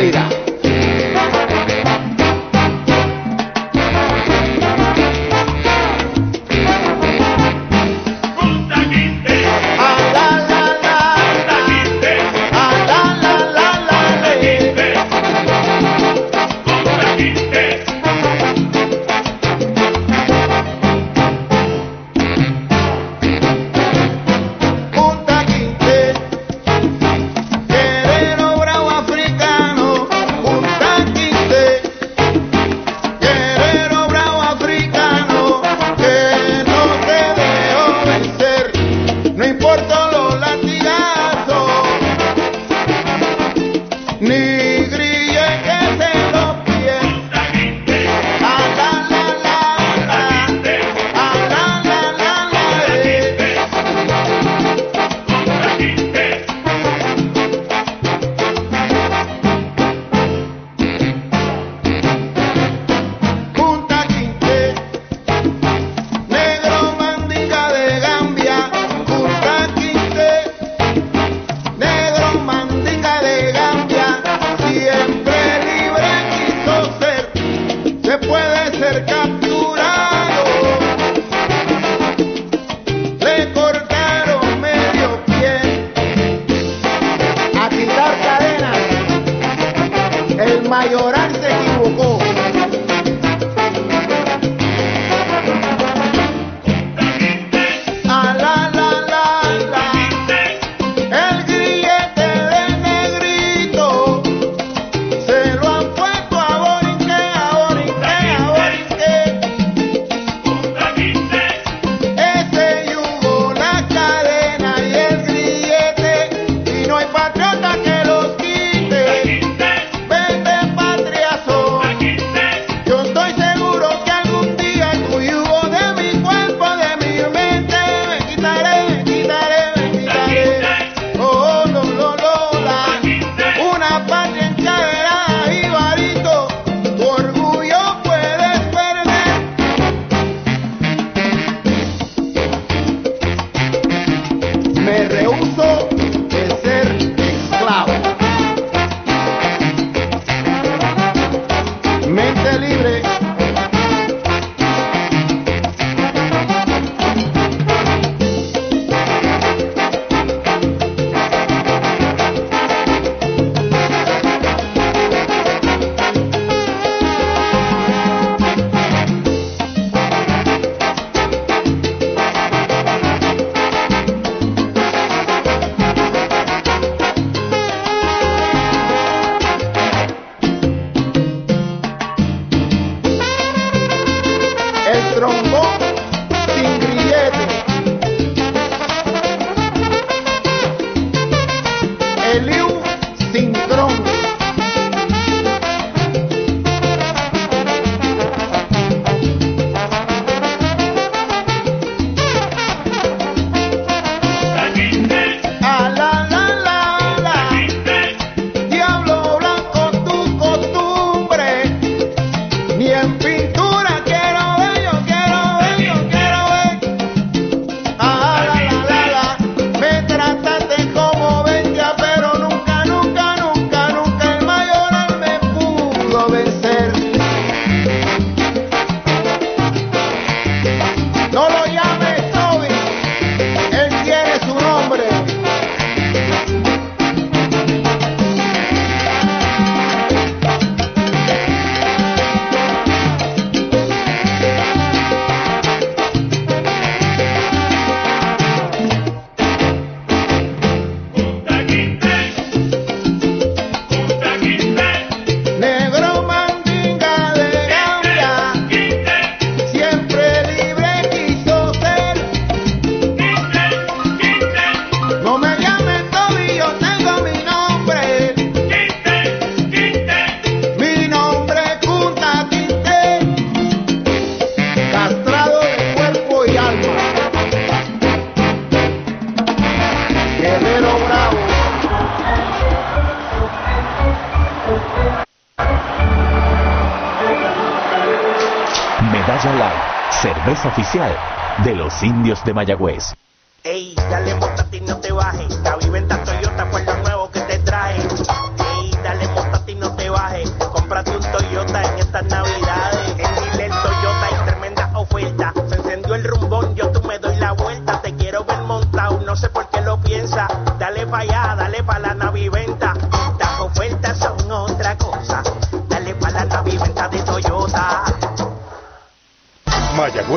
Indios de Mayagüez.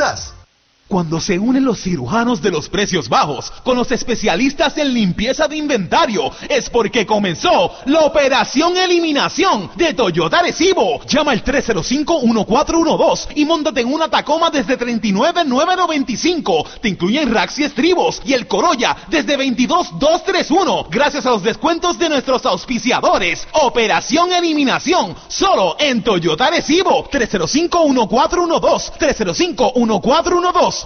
Us. Cuando se unen los cirujanos de los precios bajos con los especialistas en limpieza de inventario, es porque comenzó la operación eliminación de Toyota Recibo. Llama al 305-1412 y montate en una Tacoma desde 39,995. Te incluyen racks y estribos y el Corolla desde 22,231. Gracias a los descuentos de nuestros auspiciadores. Operación eliminación solo en Toyota Recibo. 305-1412. 305-1412.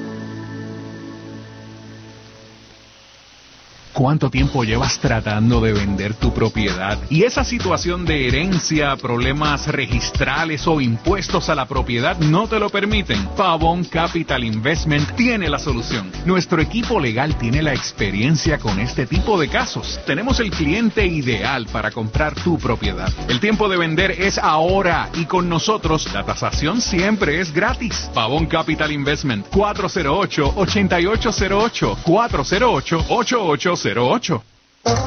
¿Cuánto tiempo llevas tratando de vender tu propiedad? Y esa situación de herencia, problemas registrales o impuestos a la propiedad no te lo permiten. Pavón Capital Investment tiene la solución. Nuestro equipo legal tiene la experiencia con este tipo de casos. Tenemos el cliente ideal para comprar tu propiedad. El tiempo de vender es ahora y con nosotros la tasación siempre es gratis. Pavón Capital Investment 408-8808 408-8808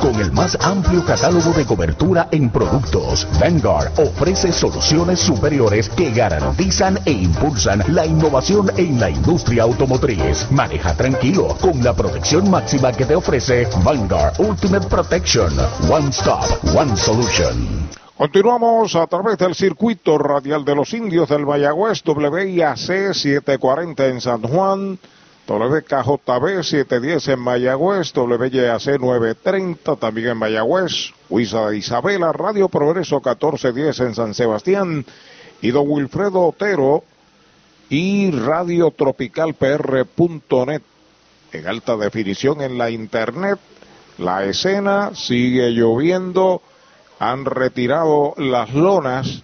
Con el más amplio catálogo de cobertura en productos, Vanguard ofrece soluciones superiores que garantizan e impulsan la innovación en la industria automotriz. Maneja tranquilo con la protección máxima que te ofrece Vanguard Ultimate Protection. One Stop, One Solution. Continuamos a través del circuito radial de los indios del Mayagüez, WIAC 740 en San Juan, WKJB 710 en Mayagüez, WYAC 930 también en Mayagüez, Huiza de Isabela, Radio Progreso 1410 en San Sebastián, y Don Wilfredo Otero y Radio Tropical PR.net en alta definición en la internet. La escena sigue lloviendo, han retirado las lonas,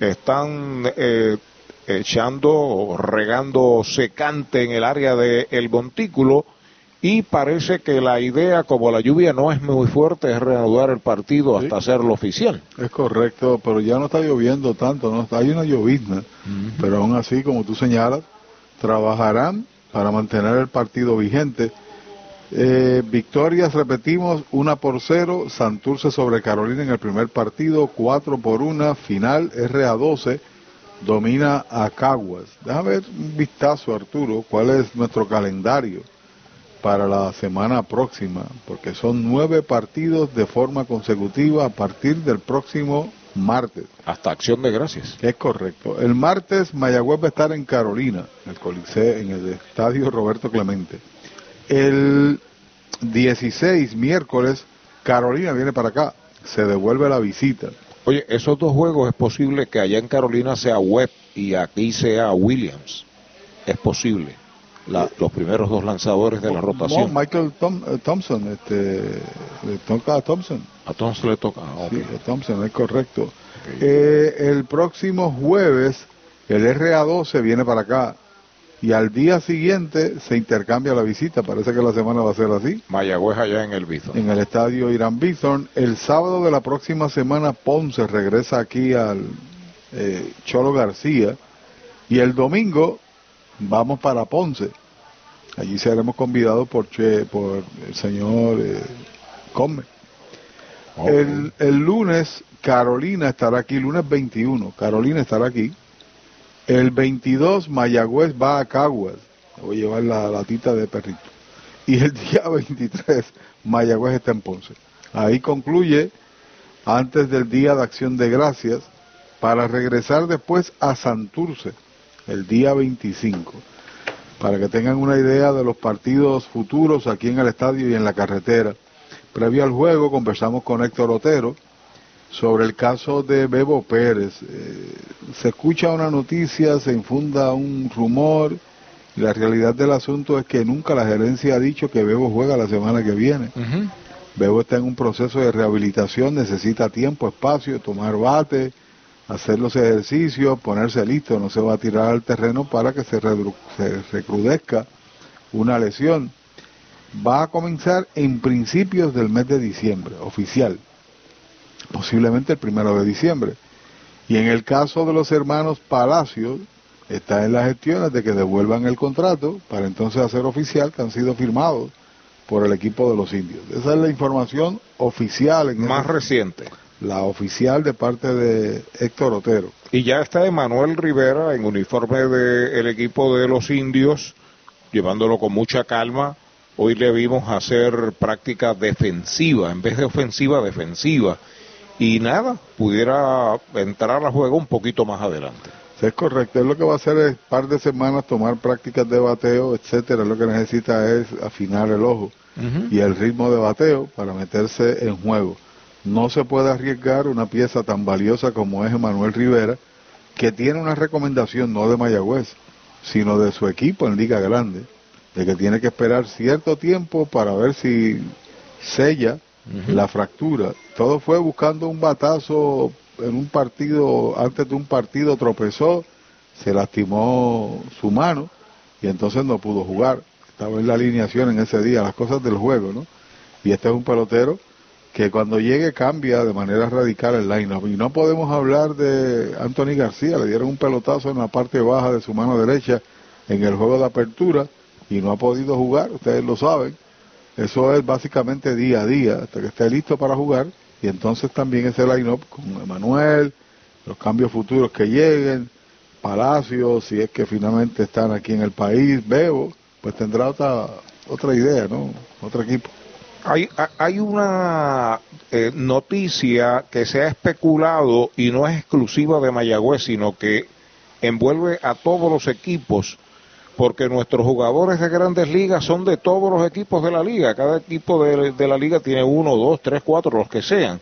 están eh, echando regando secante en el área del el montículo y parece que la idea, como la lluvia no es muy fuerte, es reanudar el partido hasta hacerlo oficial. Es correcto, pero ya no está lloviendo tanto, no hay una llovizna, pero aún así, como tú señalas, trabajarán para mantener el partido vigente. Eh, victorias, repetimos, una por cero, Santurce sobre Carolina en el primer partido, cuatro por una, final RA12 domina a Caguas. Déjame ver un vistazo, Arturo, cuál es nuestro calendario para la semana próxima, porque son nueve partidos de forma consecutiva a partir del próximo martes. Hasta acción de gracias. Es correcto. El martes Mayagüez va a estar en Carolina, en el Coliseo, en el estadio Roberto Clemente. El 16, miércoles, Carolina viene para acá, se devuelve la visita. Oye, esos dos juegos es posible que allá en Carolina sea Webb y aquí sea Williams. Es posible. La, los primeros dos lanzadores de la rotación. No, Michael Tom, eh, Thompson, este, le toca a Thompson. A Thompson le toca. Ah, Sí, a Thompson, es correcto. Eh, el próximo jueves, el RA12 viene para acá. Y al día siguiente se intercambia la visita. Parece que la semana va a ser así. Mayagüez allá en el Bison. En el estadio Irán Bison. El sábado de la próxima semana, Ponce regresa aquí al eh, Cholo García. Y el domingo vamos para Ponce. Allí seremos convidados por, che, por el señor eh, Come. El, el lunes Carolina estará aquí, lunes 21, Carolina estará aquí. El 22 Mayagüez va a Caguas, voy a llevar la latita de perrito. Y el día 23 Mayagüez está en Ponce. Ahí concluye antes del Día de Acción de Gracias para regresar después a Santurce el día 25. Para que tengan una idea de los partidos futuros aquí en el estadio y en la carretera. Previo al juego conversamos con Héctor Otero sobre el caso de Bebo Pérez. Eh, se escucha una noticia, se infunda un rumor La realidad del asunto es que nunca la gerencia ha dicho que Bebo juega la semana que viene. Bebo está en un proceso de rehabilitación, necesita tiempo, espacio, tomar bate, hacer los ejercicios, ponerse listo, no se va a tirar al terreno para que se, se recrudezca una lesión. Va a comenzar en principios del mes de diciembre, oficial, posiblemente el primero de diciembre. Y en el caso de los hermanos Palacios, está en las gestiones de que devuelvan el contrato para entonces hacer oficial que han sido firmados por el equipo de los indios. Esa es la información oficial. En Más ese- reciente. La oficial de parte de Héctor Otero. Y ya está Emanuel Rivera en uniforme del equipo de los indios, llevándolo con mucha calma. Hoy le vimos hacer práctica defensiva, en vez de ofensiva, defensiva. Y nada, pudiera entrar a juego un poquito más adelante. Sí, es correcto. Él lo que va a hacer es par de semanas tomar prácticas de bateo, etcétera. Lo que necesita es afinar el ojo y el ritmo de bateo para meterse en juego. No se puede arriesgar una pieza tan valiosa como es Emanuel Rivera, que tiene una recomendación no de Mayagüez, sino de su equipo en Liga Grande, de que tiene que esperar cierto tiempo para ver si sella la fractura. Todo fue buscando un batazo en un partido, antes de un partido tropezó, se lastimó su mano y entonces no pudo jugar. Estaba en la alineación en ese día, las cosas del juego, ¿no? Y este es un pelotero que cuando llegue cambia de manera radical el line-up. Y no podemos hablar de Anthony García, le dieron un pelotazo en la parte baja de su mano derecha en el juego de apertura y no ha podido jugar, ustedes lo saben. Eso es básicamente día a día, hasta que esté listo para jugar. Y entonces también ese line-up con Emanuel, los cambios futuros que lleguen, Palacio, si es que finalmente están aquí en el país, Bebo, pues tendrá otra, otra idea, ¿no? Otro equipo. Hay, ha- hay una eh, noticia que se ha especulado y no es exclusiva de Mayagüez, sino que envuelve a todos los equipos, porque nuestros jugadores de grandes ligas son de todos los equipos de la liga. Cada equipo de, la liga tiene uno, dos, tres, cuatro, los que sean.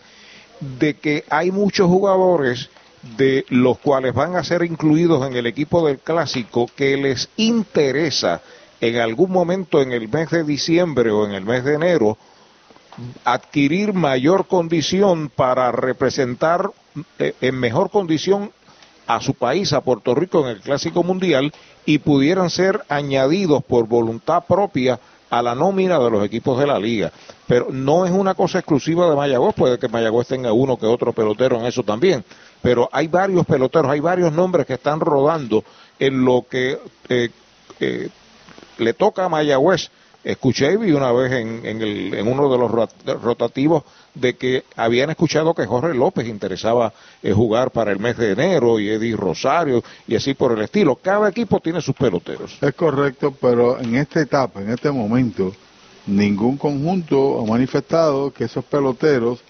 De que hay muchos jugadores de los cuales van a ser incluidos en el equipo del clásico que les interesa en algún momento en el mes de diciembre o en el mes de enero adquirir mayor condición para representar eh, en mejor condición a su país, a Puerto Rico, en el Clásico Mundial y pudieran ser añadidos por voluntad propia a la nómina de los equipos de la liga. Pero no es una cosa exclusiva de Mayagüez, puede que Mayagüez tenga uno que otro pelotero en eso también. Pero hay varios peloteros, hay varios nombres que están rodando en lo que eh, eh, le toca a Mayagüez. Escuché y vi una vez en, en, el- en uno de los rot- rotativos de que habían escuchado que Jorge López interesaba eh, jugar para el mes de enero y Eddie Rosario y así por el estilo. Cada equipo tiene sus peloteros. Es correcto, pero en esta etapa, en este momento, ningún conjunto ha manifestado que esos peloteros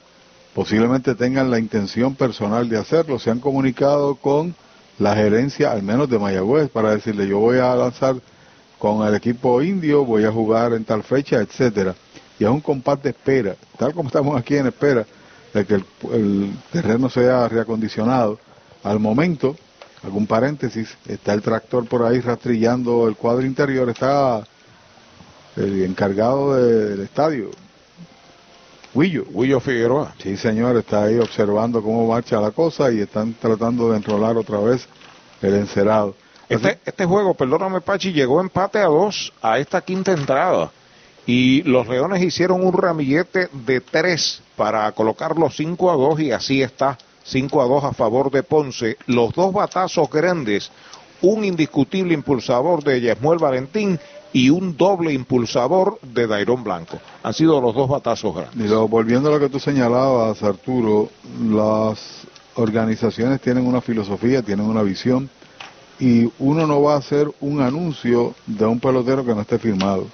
posiblemente tengan la intención personal de hacerlo. Se han comunicado con la gerencia, al menos de Mayagüez, para decirle yo voy a lanzar con el equipo indio, voy a jugar en tal fecha, etcétera. Y es un compás de espera, tal como estamos aquí en espera de que el, el terreno sea reacondicionado. Al momento, algún paréntesis, está el tractor por ahí rastrillando el cuadro interior, está el encargado de- del estadio, Huillo. Huillo Figueroa. Sí, señor, está ahí observando cómo marcha la cosa y están tratando de enrolar otra vez el encerado. Este, este juego, perdóname Pachi, llegó empate a dos a esta quinta entrada. Y los Leones hicieron un ramillete de tres para colocar los 5 a 2 y así está 5 a 2 a favor de Ponce. Los dos batazos grandes, un indiscutible impulsador de Yesmuel Valentín y un doble impulsador de Dairón Blanco. Han sido los dos batazos grandes. Luego, volviendo a lo que tú señalabas, Arturo, las organizaciones tienen una filosofía, tienen una visión, y uno no va a hacer un anuncio de un pelotero que no esté firmado.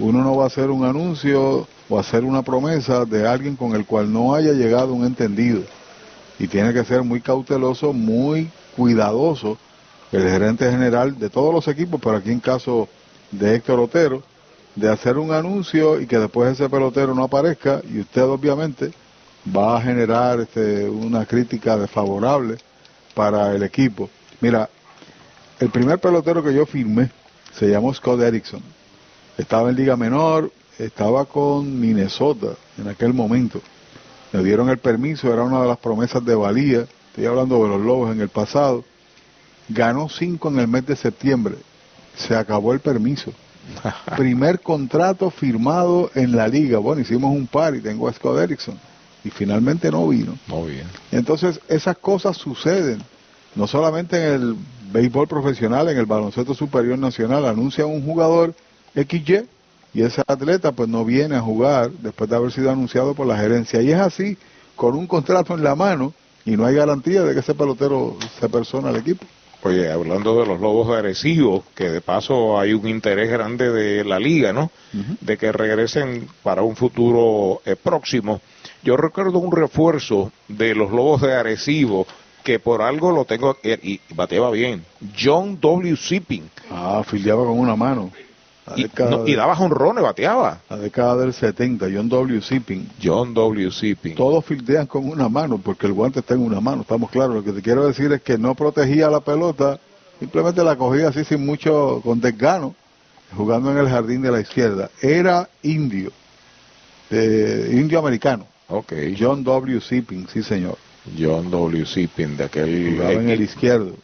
Uno no va a hacer un anuncio o hacer una promesa de alguien con el cual no haya llegado un entendido. Y tiene que ser muy cauteloso, muy cuidadoso el gerente general de todos los equipos, pero aquí en caso de Héctor Otero, de hacer un anuncio y que después ese pelotero no aparezca y usted obviamente va a generar este, una crítica desfavorable para el equipo. Mira, el primer pelotero que yo firmé se llamó Scott Erickson. Estaba en Liga Menor, estaba con Minnesota en aquel momento. Le dieron el permiso, era una de las promesas de valía. Estoy hablando de los Lobos en el pasado. Ganó cinco en el mes de septiembre. Se acabó el permiso. Primer contrato firmado en la liga. Bueno, hicimos un par y tengo a Scott Erickson. Y finalmente no vino. No bien. Entonces, esas cosas suceden. No solamente en el béisbol profesional, en el baloncesto superior nacional, anuncia un jugador XY y ese atleta pues no viene a jugar después de haber sido anunciado por la gerencia. Y es así, con un contrato en la mano y no hay garantía de que ese pelotero se persona al equipo. Oye, hablando de los lobos de Arecibo, que de paso hay un interés grande de la liga, ¿no? De que regresen para un futuro eh, próximo. Yo recuerdo un refuerzo de los lobos de Arecibo que por algo lo tengo eh, y bateaba bien. John W. Sipping. Ah, filiaba con una mano. Y, no, y daba jonrones, bateaba. La década del 70, John W. Sipping. John W. Sipping. Todos fildean con una mano, porque el guante está en una mano, estamos claros. Lo que te quiero decir es que no protegía la pelota, simplemente la cogía así sin mucho, con desgano, jugando en el jardín de la izquierda. Era indio, eh, indio americano. Ok. John W. Sipping, sí señor. John W. Sipping, de aquel Jugaba en el izquierdo.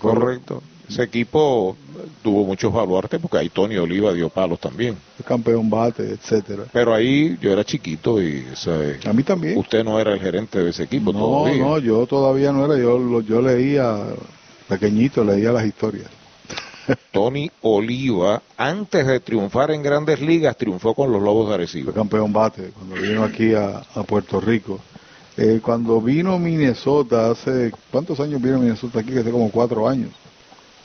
Correcto. Ese equipo tuvo muchos baluartes porque ahí Tony Oliva dio palos también. Campeón bate, etcétera. Pero ahí yo era chiquito y sea, A mí también. usted no era el gerente de ese equipo No, todavía. no, yo todavía no era, yo, lo- yo leía, pequeñito, leía las historias. Tony Oliva, antes de triunfar en grandes ligas, triunfó con los Lobos de Arecibo. Fue campeón bate cuando vino aquí a, a Puerto Rico. Eh, cuando vino Minnesota, hace, ¿cuántos años vino Minnesota aquí? Que hace como cuatro años.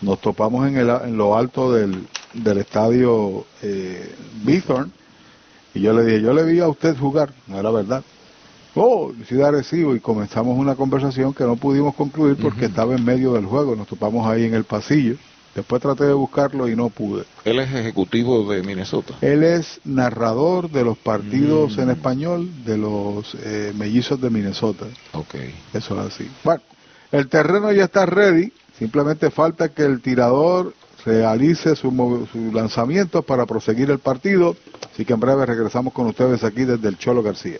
Nos topamos en, el, en lo alto del, del estadio eh, Bithorn y yo le dije, yo le vi a usted jugar, no era verdad. Oh, Ciudad Arecibo y comenzamos una conversación que no pudimos concluir porque estaba en medio del juego, nos topamos ahí en el pasillo. Después traté de buscarlo y no pude. Él es ejecutivo de Minnesota. Él es narrador de los partidos Mm. en español de los eh, mellizos de Minnesota. Ok. Eso es así. Bueno, el terreno ya está ready. Simplemente falta que el tirador realice su, su lanzamiento para proseguir el partido. Así que en breve regresamos con ustedes aquí desde el Cholo García.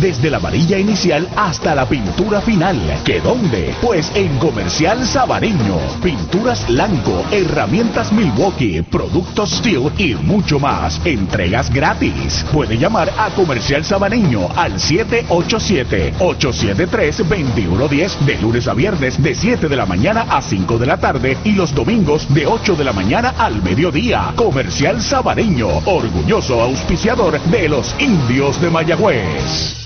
Desde la varilla inicial hasta la pintura final. ¿Que dónde? Pues en Comercial Sabareño. Pinturas Blanco, herramientas Milwaukee, productos Steel y mucho más. Entregas gratis. Puede llamar a Comercial Sabareño al 787-873-2110 de lunes a viernes de 7 de la mañana a 5 de la tarde y los domingos de 8 de la mañana al mediodía. Comercial Sabareño, orgulloso auspiciador de los indios de Mayagüez.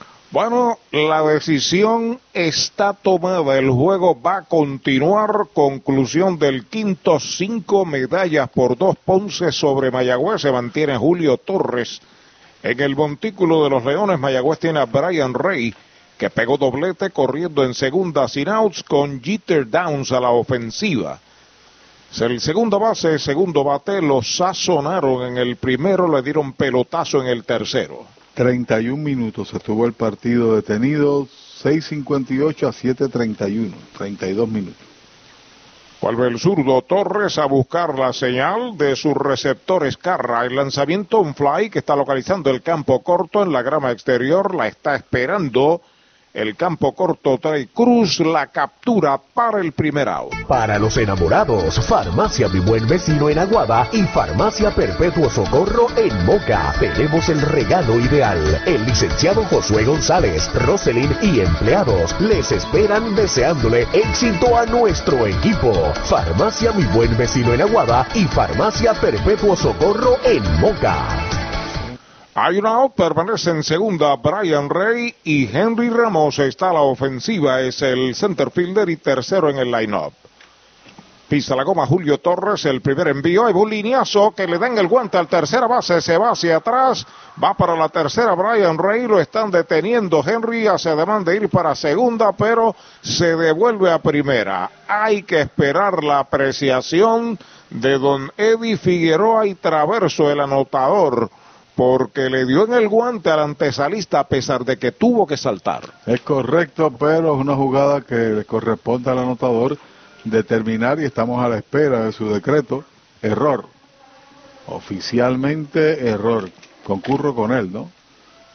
Bueno, la decisión está tomada. El juego va a continuar. Conclusión del quinto, cinco medallas por dos Ponce sobre Mayagüez. Se mantiene Julio Torres. En el montículo de los Leones, Mayagüez tiene a Brian Rey, que pegó doblete corriendo en segunda sin outs con Jeter Downs a la ofensiva. El segundo base, segundo bate, lo sazonaron en el primero, le dieron pelotazo en el tercero. 31 minutos estuvo el partido detenido, 6.58 a 7.31, 32 minutos. Vuelve el zurdo Torres a buscar la señal de sus receptores Carra. El lanzamiento un fly que está localizando el campo corto en la grama exterior. La está esperando el campo corto trae Cruz la captura para el primer out. Para los enamorados, Farmacia Mi Buen Vecino en Aguada y Farmacia Perpetuo Socorro en Moca. Tenemos el regalo ideal. El licenciado Josué González, Roselyn y empleados les esperan deseándole éxito a nuestro equipo. Farmacia Mi Buen Vecino en Aguada y Farmacia Perpetuo Socorro en Moca. Hay una out, permanece en segunda Brian Rey y Henry Ramos está a la ofensiva, es el center fielder y tercero en el line-up. Pisa la goma Julio Torres, el primer envío, hay un lineazo que le dan el guante al tercera base, se va hacia atrás, va para la tercera Brian Rey, lo están deteniendo, Henry hace además de ir para segunda, pero se devuelve a primera. Hay que esperar la apreciación de don Eddie Figueroa y Traverso, el anotador porque le dio en el guante al antesalista a pesar de que tuvo que saltar. Es correcto, pero es una jugada que le corresponde al anotador determinar y estamos a la espera de su decreto. Error. Oficialmente error. Concurro con él, ¿no?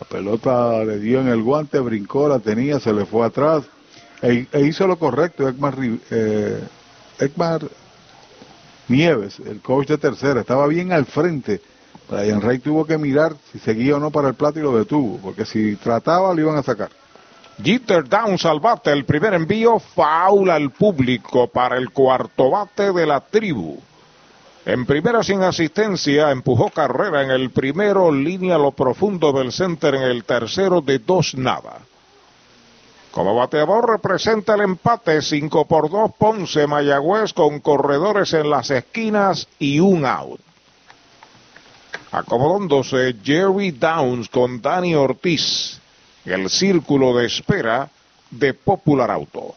La pelota le dio en el guante, brincó, la tenía, se le fue atrás e, e hizo lo correcto. Ekmar, eh, Ekmar Nieves, el coach de tercera, estaba bien al frente Brian Rey tuvo que mirar si seguía o no para el plato y lo detuvo, porque si trataba lo iban a sacar. Jeter Downs al bate, el primer envío, faula al público para el cuarto bate de la tribu. En primera sin asistencia, empujó carrera en el primero, línea lo profundo del center en el tercero de dos nada. Como bateador representa el empate 5 por 2 Ponce Mayagüez con corredores en las esquinas y un out. Acomodándose Jerry Downs con Danny Ortiz. El círculo de espera de Popular Auto.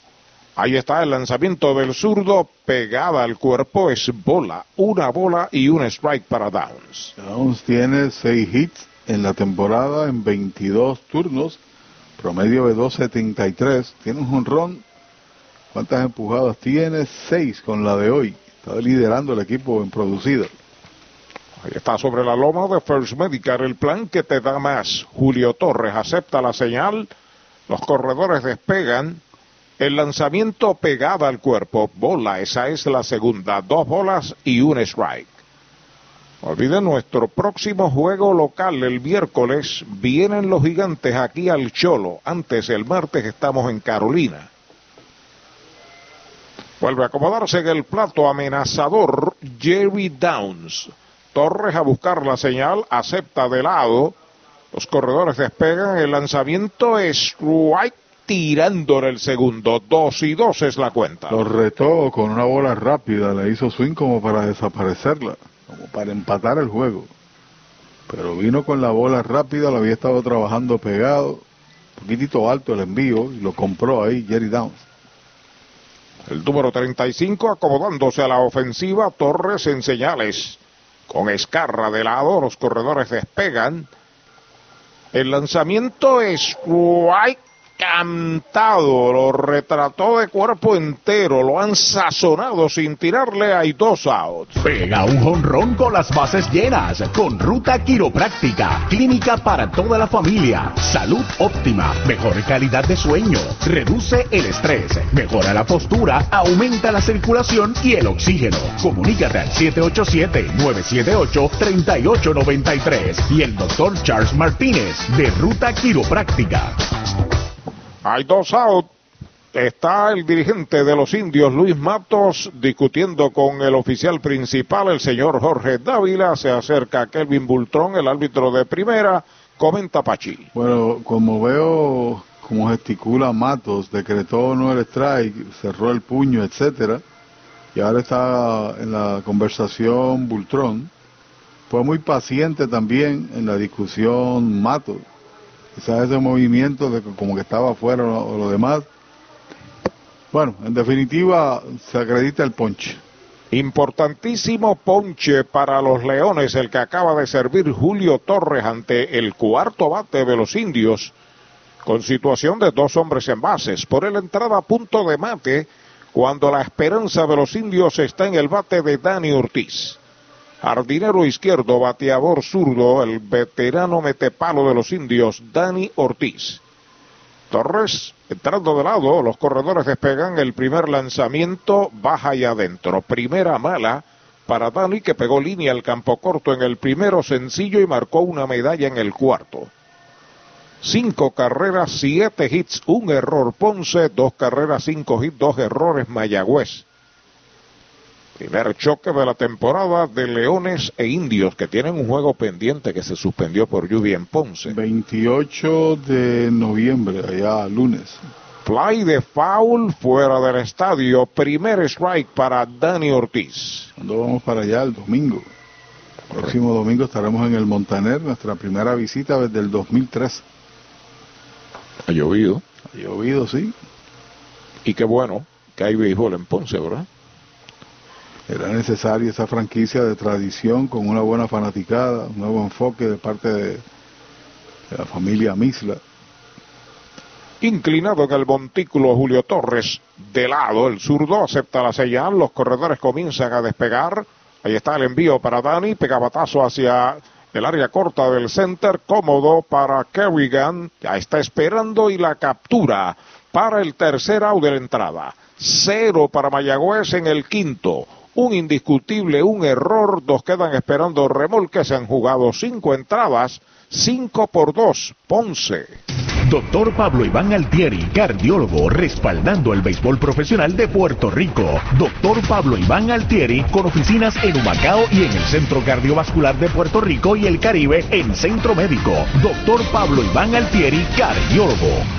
Ahí está el lanzamiento del zurdo, pegada al cuerpo, es bola, una bola y un strike para Downs. Downs tiene seis hits en la temporada en 22 turnos, promedio de 2.73, tiene un jonrón. ¿Cuántas empujadas tiene? Seis con la de hoy. Está liderando el equipo en producido. Está sobre la loma de First Medical el plan que te da más. Julio Torres acepta la señal, los corredores despegan, el lanzamiento pegada al cuerpo, bola, esa es la segunda, dos bolas y un strike. Olviden nuestro próximo juego local el miércoles. Vienen los gigantes aquí al Cholo. Antes, el martes, estamos en Carolina. Vuelve a acomodarse en el plato amenazador Jerry Downs. Torres a buscar la señal, acepta de lado. Los corredores despegan, el lanzamiento es strike tirando en el segundo. Dos y dos es la cuenta. Lo retó con una bola rápida, le hizo swing como para desaparecerla, como para empatar el juego. Pero vino con la bola rápida, lo había estado trabajando pegado, un poquitito alto el envío y lo compró ahí Jerry Downs. El número 35 acomodándose a la ofensiva, Torres en señales. Con Escarra de lado, los corredores despegan. El lanzamiento es strike cantado, lo retrató de cuerpo entero, lo han sazonado sin tirarle, hay dos outs. Pega un jonrón con las bases llenas, con ruta quiropráctica, clínica para toda la familia, salud óptima, mejor calidad de sueño, reduce el estrés, mejora la postura, aumenta la circulación y el oxígeno. Comunícate al 787-978-3893 y el doctor Charles Martínez de Ruta Quiropráctica. Hay dos out. Está el dirigente de los indios, Luis Matos, discutiendo con el oficial principal, el señor Jorge Dávila. Se acerca Kelvin Bultrón, el árbitro de primera. Comenta Pachi. Bueno, como veo como gesticula Matos, decretó no el strike, cerró el puño, etcétera, y ahora está en la conversación Bultrón. Fue muy paciente también en la discusión Matos quizás ese movimiento de como que estaba afuera o lo demás. Bueno, en definitiva, se acredita el ponche. Importantísimo ponche para los Leones, el que acaba de servir Julio Torres ante el cuarto bate de los indios, con situación de dos hombres en bases. Por el entrada a punto de mate, cuando la esperanza de los indios está en el bate de Dani Ortiz. Jardinero izquierdo, bateador zurdo, el veterano metepalo de los indios, Dani Ortiz. Torres, entrando de lado, los corredores despegan el primer lanzamiento, baja y adentro. Primera mala para Dani que pegó línea al campo corto en el primero sencillo y marcó una medalla en el cuarto. Cinco carreras, siete hits, un error Ponce, dos carreras, cinco hits, dos errores Mayagüez. Primer choque de la temporada de Leones e Indios que tienen un juego pendiente que se suspendió por lluvia en Ponce. 28 de noviembre, allá lunes. Fly de foul fuera del estadio. Primer strike para Dani Ortiz. Cuando vamos para allá el domingo. Próximo domingo estaremos en el Montaner, nuestra primera visita desde el 2003. Ha llovido. Ha llovido, sí. Y qué bueno que hay béisbol en Ponce, ¿verdad? Era necesaria esa franquicia de tradición con una buena fanaticada, un nuevo enfoque de parte de, la familia Misla. Inclinado en el montículo Julio Torres, de lado el zurdo acepta la señal, los corredores comienzan a despegar. Ahí está el envío para Dani, pegabatazo hacia el área corta del center, cómodo para Kerrigan, ya está esperando y la captura para el tercer out de la entrada. Cero para Mayagüez en el quinto un indiscutible, un error, dos quedan esperando remolque, se han jugado cinco entradas, cinco por dos, Ponce. Doctor Pablo Iván Altieri, cardiólogo, respaldando el béisbol profesional de Puerto Rico. Doctor Pablo Iván Altieri, con oficinas en Humacao y en el Centro Cardiovascular de Puerto Rico y el Caribe en Centro Médico. Doctor Pablo Iván Altieri, cardiólogo.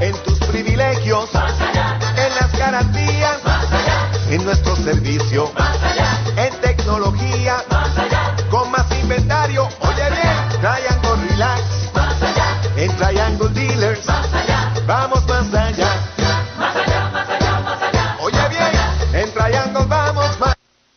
En tus privilegios, en las garantías, en nuestro servicio,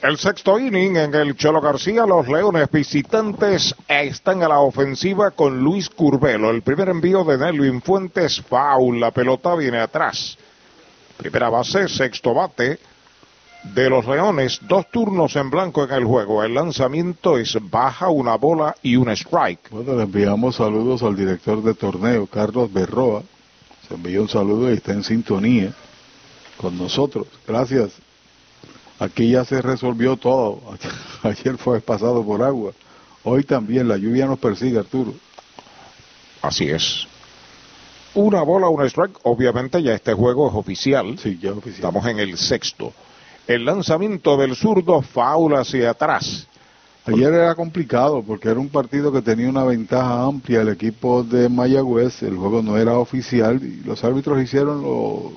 El sexto inning en el Cholo García, los Leones visitantes están a la ofensiva con Luis Curvelo. El primer envío de Nelvin Fuentes, foul, la pelota viene atrás. Primera base, sexto bate de los Leones, dos turnos en blanco en el juego. El lanzamiento es baja, una bola y un strike. Bueno, le enviamos saludos al director de torneo, Carlos Berroa. Se envió un saludo y está en sintonía con nosotros. Gracias. Aquí ya se resolvió todo. Ayer fue pasado por agua. Hoy también la lluvia nos persigue, Arturo. Así es. Una bola, un strike. Obviamente ya este juego es oficial. Sí, ya oficial. Estamos en el sexto. El lanzamiento del zurdo, foul hacia atrás. Ayer era complicado porque era un partido que tenía una ventaja amplia el equipo de Mayagüez. El juego no era oficial y los árbitros hicieron lo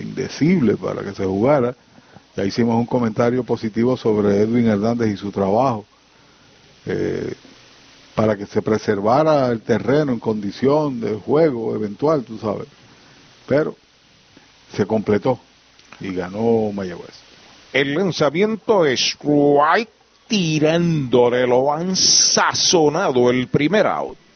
indecible para que se jugara. Ya hicimos un comentario positivo sobre Edwin Hernández y su trabajo eh, para que se preservara el terreno en condición de juego eventual, tú sabes. Pero se completó y ganó Mayagüez. El lanzamiento es strike tirándole, lo han sazonado el primer out.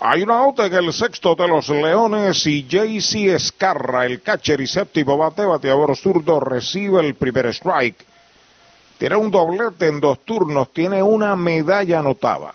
Hay una out en el sexto de los Leones y JC Escarra, el catcher y séptimo bate, bateador zurdo, recibe el primer strike. Tiene un doblete en dos turnos, tiene una medalla anotada.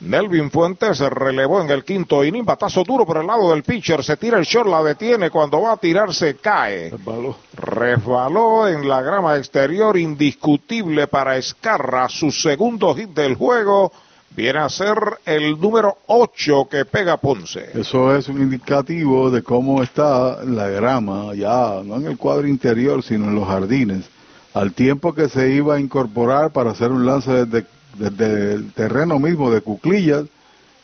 Melvin Fuentes se relevó en el quinto inning, batazo duro por el lado del pitcher, se tira el short, la detiene, cuando va a tirar se cae. Resbaló. Resbaló en la grama exterior, indiscutible para Escarra, su segundo hit del juego viene a ser el número 8 que pega Ponce. Eso es un indicativo de cómo está la grama, ya no en el cuadro interior, sino en los jardines, al tiempo que se iba a incorporar para hacer un lance desde, desde el terreno mismo de cuclillas,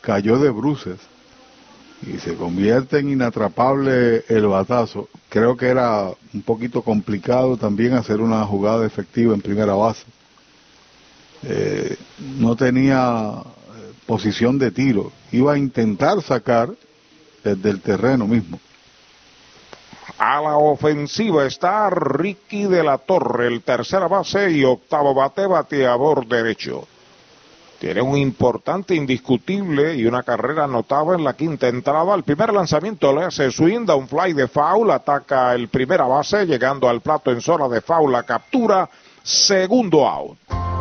cayó de bruces y se convierte en inatrapable el batazo. Creo que era un poquito complicado también hacer una jugada efectiva en primera base. Eh, no tenía posición de tiro. Iba a intentar sacar desde el terreno mismo. A la ofensiva está Ricky de la Torre, el tercera base y octavo bate, bateador derecho. Tiene un importante, indiscutible y una carrera notable en la quinta entrada. El primer lanzamiento le hace swing, da un fly de foul, ataca el primera base, llegando al plato en zona de foul, la captura, segundo out.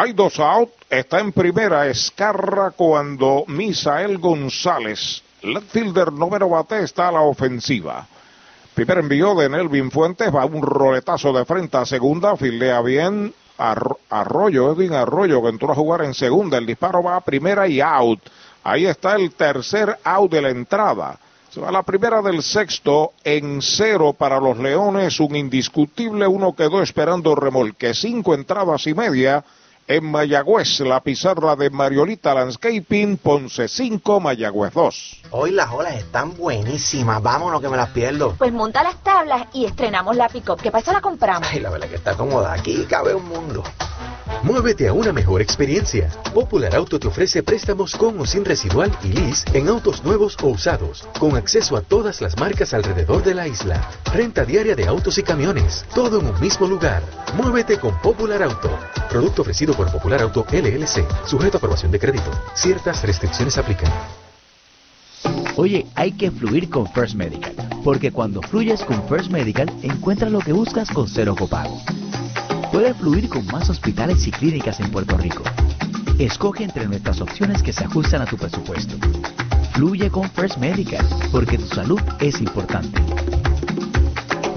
Hay dos out, está en primera Escarra cuando Misael González, left fielder noveno bate, está a la ofensiva. Primer envío de Nelvin Fuentes, va un roletazo de frente a segunda, fildea bien Arroyo, Edwin Arroyo que entró a jugar en segunda, el disparo va a primera y out. Ahí está el tercer out de la entrada. Se va la primera del sexto en cero para los Leones, un indiscutible, uno quedó esperando remolque, cinco entradas y media en Mayagüez, la pizarra de Mariolita Landscaping, Ponce 5, Mayagüez 2. Hoy las olas están buenísimas, vámonos que me las pierdo. Pues monta las tablas y estrenamos la pick-up, que para eso la compramos. Ay, la verdad que está cómoda, aquí cabe un mundo. Muévete a una mejor experiencia. Popular Auto te ofrece préstamos con o sin residual y lease en autos nuevos o usados, con acceso a todas las marcas alrededor de la isla. Renta diaria de autos y camiones, todo en un mismo lugar. Muévete con Popular Auto. Producto ofrecido por Popular Auto LLC, sujeto a aprobación de crédito. Ciertas restricciones aplican. Oye, hay que fluir con First Medical, porque cuando fluyes con First Medical, encuentras lo que buscas con cero copago. Puedes fluir con más hospitales y clínicas en Puerto Rico. Escoge entre nuestras opciones que se ajustan a tu presupuesto. Fluye con First Medical, porque tu salud es importante.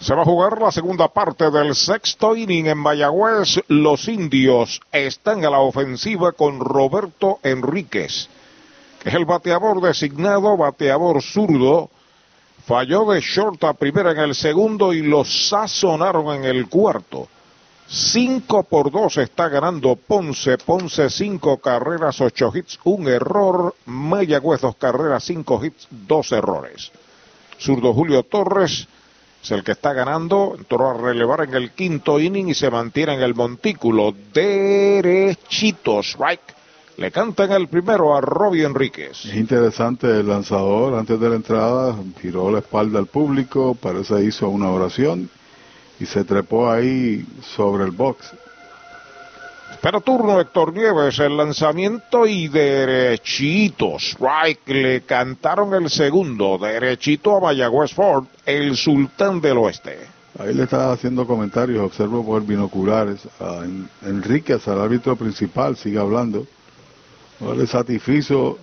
Se va a jugar la segunda parte del sexto inning en Mayagüez. Los indios están a la ofensiva con Roberto Enríquez, que es el bateador designado, bateador zurdo. Falló de short a primera en el segundo y lo sazonaron en el cuarto. Cinco por dos está ganando Ponce. Ponce cinco carreras, ocho hits, un error. Mayagüez dos carreras, cinco hits, dos errores. Zurdo Julio Torres es el que está ganando, entró a relevar en el quinto inning y se mantiene en el montículo derechito, strike. Le cantan el primero a Robbie Enríquez. Es interesante el lanzador, antes de la entrada, tiró la espalda al público, parece hizo una oración y se trepó ahí sobre el box. Espera turno Héctor Nieves, el lanzamiento y derechito, strike, le cantaron el segundo, derechito a Mayagüez Ford, el sultán del oeste. Ahí le está haciendo comentarios, observo por binoculares, a Enríquez, al árbitro principal, sigue hablando. No le satisfizo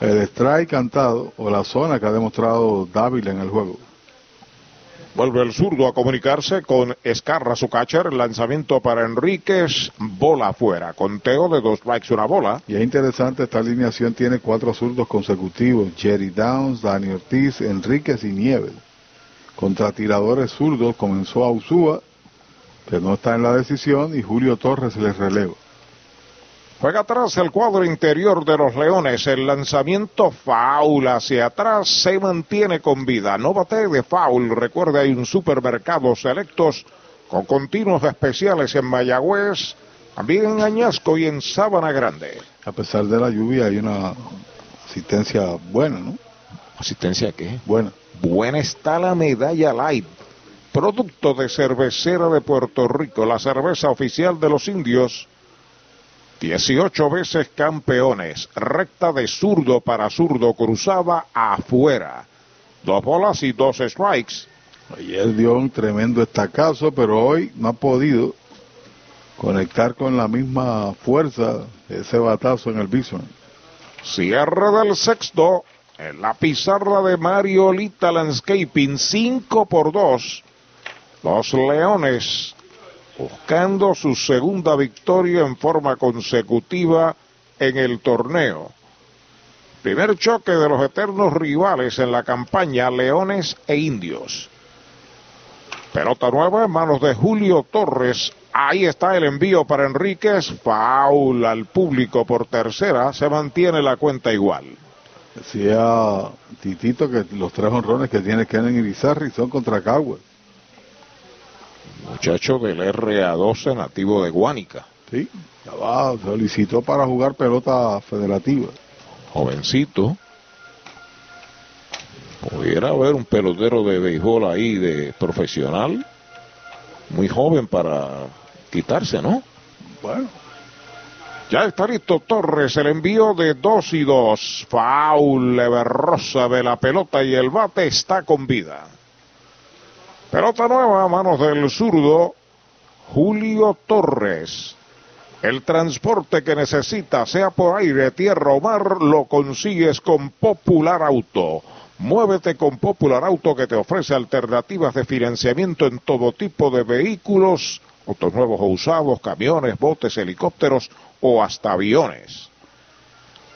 el strike cantado o la zona que ha demostrado Dávila en el juego. Vuelve el zurdo a comunicarse con Escarra, su catcher. Lanzamiento para Enríquez. Bola afuera. Conteo de dos strikes, una bola. Y es interesante, esta alineación tiene cuatro zurdos consecutivos. Jerry Downs, Dani Ortiz, Enríquez y Nieves. Contra tiradores zurdos comenzó a Usúa que no está en la decisión, y Julio Torres les releva. Juega atrás el cuadro interior de los Leones. El lanzamiento foul hacia atrás se mantiene con vida. No bate de foul. Recuerde, hay un supermercado selectos con continuos especiales en Mayagüez, también en Añasco y en Sábana Grande. A pesar de la lluvia, hay una asistencia buena, ¿no? ¿Asistencia qué? Buena. Buena está la medalla light. Producto de cervecera de Puerto Rico, la cerveza oficial de los indios 18 veces campeones, recta de zurdo para zurdo, cruzaba afuera. Dos bolas y dos strikes. Ayer dio un tremendo estacazo, pero hoy no ha podido conectar con la misma fuerza ese batazo en el bison. Cierre del sexto, en la pizarra de Mario Lita Landscaping, 5 por 2. Los Leones buscando su segunda victoria en forma consecutiva en el torneo. Primer choque de los eternos rivales en la campaña Leones e Indios. Pelota nueva en manos de Julio Torres. Ahí está el envío para Enríquez. Foul al público por tercera. Se mantiene la cuenta igual. Decía Titito que los tres honrones que tiene Kenen y Bizarri son contra Cagüe. Muchacho del RA12 nativo de Guánica. Sí, ya va, solicitó para jugar pelota federativa. Jovencito. Pudiera haber un pelotero de béisbol ahí de profesional. Muy joven para quitarse, ¿no? Bueno. Ya está listo Torres, el envío de 2 y 2. Faul Leverrosa de la pelota y el bate está con vida. Pelota nueva a manos del zurdo Julio Torres. El transporte que necesita, sea por aire, tierra o mar, lo consigues con Popular Auto. Muévete con Popular Auto que te ofrece alternativas de financiamiento en todo tipo de vehículos, autos nuevos o usados, camiones, botes, helicópteros o hasta aviones.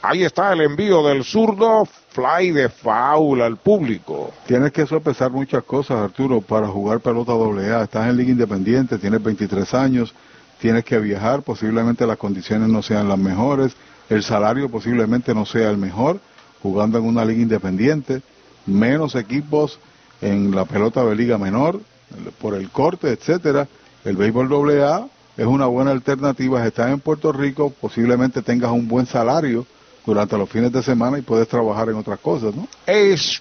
Ahí está el envío del zurdo, fly de foul al público. Tienes que sopesar muchas cosas, Arturo, para jugar pelota doble A. Estás en liga independiente, tienes 23 años, tienes que viajar, posiblemente las condiciones no sean las mejores, el salario posiblemente no sea el mejor, jugando en una liga independiente, menos equipos en la pelota de liga menor, por el corte, etcétera. El béisbol doble A es una buena alternativa, estás en Puerto Rico, posiblemente tengas un buen salario durante los fines de semana y puedes trabajar en otras cosas, ¿no?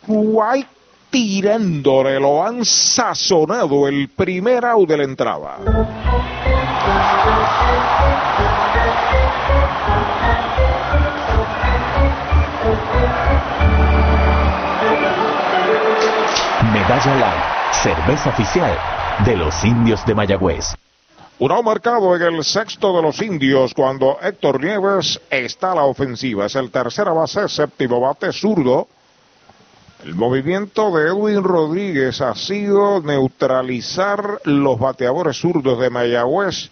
White tirándole, lo han sazonado el primer out de la entrada. Medalla Light, cerveza oficial de los indios de Mayagüez. Un marcado en el sexto de los indios cuando Héctor Nieves está a la ofensiva. Es el tercera base, séptimo bate zurdo. El movimiento de Edwin Rodríguez ha sido neutralizar los bateadores zurdos de Mayagüez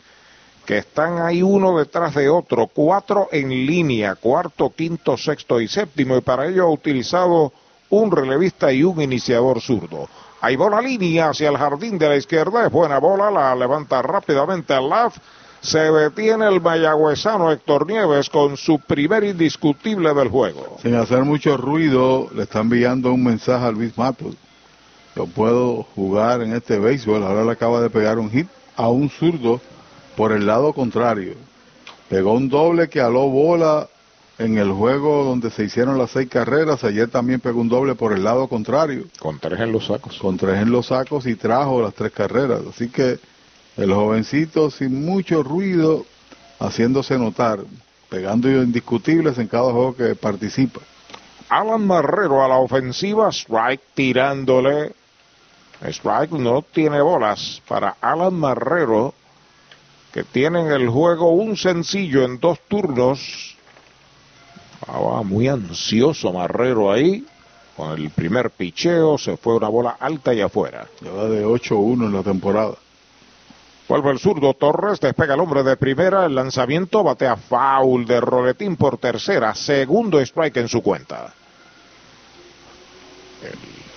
que están ahí uno detrás de otro, cuatro en línea, cuarto, quinto, sexto y séptimo, y para ello ha utilizado un relevista y un iniciador zurdo. Hay bola línea hacia el jardín de la izquierda. Es buena bola. La levanta rápidamente al LAF. Se detiene el mayagüezano Héctor Nieves con su primer indiscutible del juego. Sin hacer mucho ruido, le están enviando un mensaje a Luis Matos. Yo puedo jugar en este béisbol. Ahora le acaba de pegar un hit a un zurdo por el lado contrario. Pegó un doble que aló bola en el juego donde se hicieron las seis carreras, ayer también pegó un doble por el lado contrario. Con tres en los sacos. Con tres en los sacos y trajo las tres carreras. Así que el jovencito sin mucho ruido, haciéndose notar, pegando indiscutibles en cada juego que participa. Alan Marrero a la ofensiva, strike tirándole. Strike no tiene bolas para Alan Marrero, que tiene en el juego un sencillo en dos turnos estaba muy ansioso Marrero ahí. Con el primer picheo se fue una bola alta y afuera. Lleva de 8-1 en la temporada. Vuelve el zurdo Torres, despega el hombre de primera, el lanzamiento batea foul de Roletín por tercera, segundo strike en su cuenta.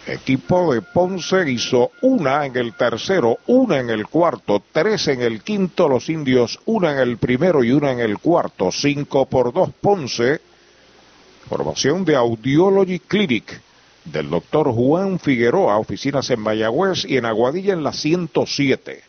El Equipo de Ponce hizo una en el tercero, una en el cuarto, tres en el quinto, los indios una en el primero y una en el cuarto, cinco por dos Ponce. Formación de Audiology Clinic del doctor Juan Figueroa, oficinas en Mayagüez y en Aguadilla en la 107.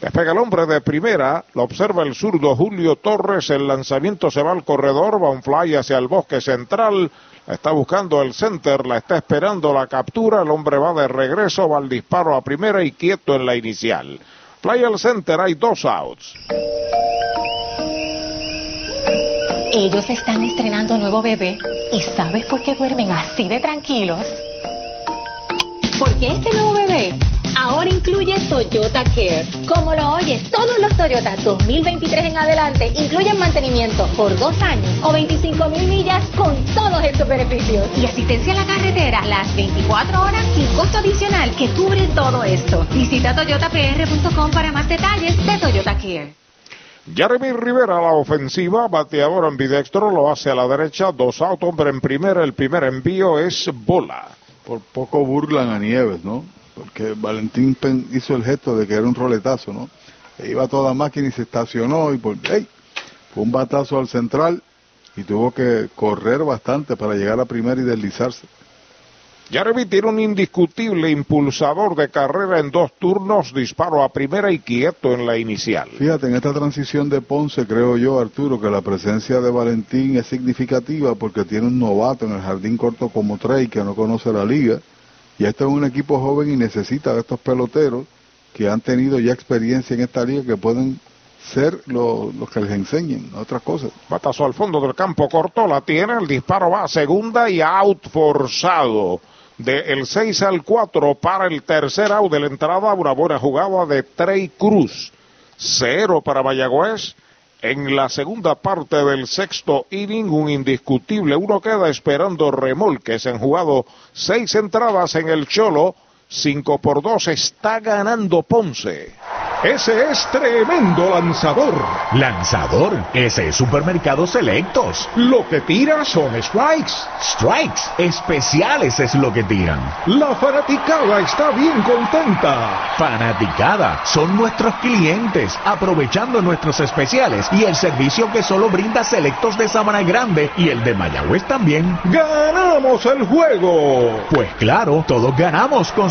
Despega el hombre de primera, lo observa el zurdo Julio Torres, el lanzamiento se va al corredor, va un fly hacia el bosque central, está buscando el center, la está esperando la captura, el hombre va de regreso, va al disparo a primera y quieto en la inicial. Fly al center, hay dos outs. Ellos están estrenando nuevo bebé y ¿sabes por qué duermen así de tranquilos? Porque este nuevo bebé ahora incluye Toyota Care. Como lo oyes, todos los Toyota 2023 en adelante incluyen mantenimiento por dos años o 25 mil millas con todos estos beneficios. Y asistencia a la carretera las 24 horas sin costo adicional que cubre todo esto. Visita toyotapr.com para más detalles de Toyota Care. Jeremy Rivera a la ofensiva, bateador ambidextro, lo hace a la derecha, dos out, hombre en primera, el primer envío es bola. Por poco burlan a Nieves, ¿no? Porque Valentín hizo el gesto de que era un roletazo, ¿no? E iba toda máquina y se estacionó y por, ¡ey! Fue un batazo al central y tuvo que correr bastante para llegar a primera y deslizarse. Jeremy tiene un indiscutible impulsador de carrera en dos turnos, disparo a primera y quieto en la inicial. Fíjate, en esta transición de Ponce, creo yo, Arturo, que la presencia de Valentín es significativa porque tiene un novato en el jardín corto como Trey, que no conoce la liga. Y este es un equipo joven y necesita de estos peloteros que han tenido ya experiencia en esta liga que pueden ser lo- los que les enseñen otras cosas. Batazo al fondo del campo corto, la tiene, el disparo va a segunda y out forzado. De el 6 al 4 para el tercer out de la entrada, una buena jugada de Trey Cruz. Cero para Mayagüez. En la segunda parte del sexto inning, un indiscutible. Uno queda esperando remolques. Han jugado seis entradas en el Cholo. Cinco por dos está ganando Ponce. Ese es tremendo lanzador. Lanzador, ese es Supermercados Selectos. Lo que tira son strikes. Strikes, especiales es lo que tiran. La fanaticada está bien contenta. Fanaticada, son nuestros clientes, aprovechando nuestros especiales y el servicio que solo brinda Selectos de Sabana Grande y el de Mayagüez también. ¡Ganamos el juego! Pues claro, todos ganamos con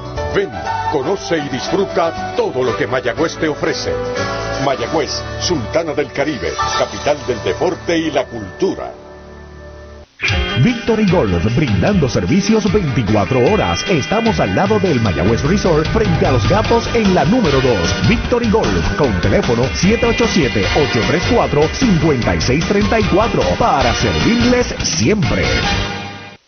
Ven, conoce y disfruta todo lo que Mayagüez te ofrece. Mayagüez, Sultana del Caribe, capital del deporte y la cultura. Victory Golf, brindando servicios 24 horas. Estamos al lado del Mayagüez Resort, frente a los gatos en la número 2. Victory Golf, con teléfono 787-834-5634, para servirles siempre.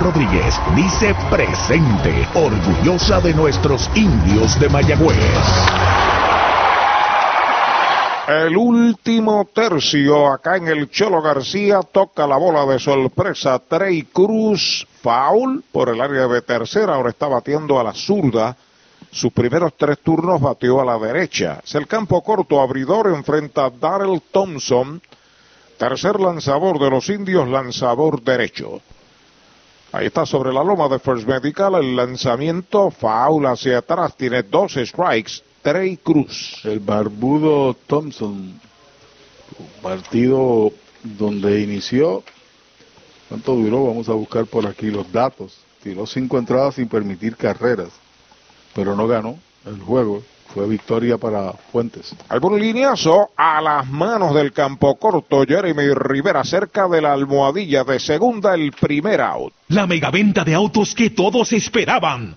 Rodríguez dice presente, orgullosa de nuestros indios de Mayagüez. El último tercio acá en el Cholo García toca la bola de sorpresa Trey Cruz, foul por el área de tercera, ahora está batiendo a la zurda. Sus primeros tres turnos batió a la derecha. Es el campo corto abridor enfrenta a Darrell Thompson, tercer lanzador de los indios, lanzador derecho. Ahí está sobre la loma de First Medical el lanzamiento, foul hacia atrás, tiene dos strikes, Trey Cruz. El barbudo Thompson, partido donde inició, ¿cuánto duró? Vamos a buscar por aquí los datos. Tiró cinco entradas sin permitir carreras, pero no ganó el juego. Fue victoria para Fuentes. Algún lineazo a las manos del campo corto. Jeremy Rivera cerca de la almohadilla de segunda, el primer out. La megaventa de autos que todos esperaban.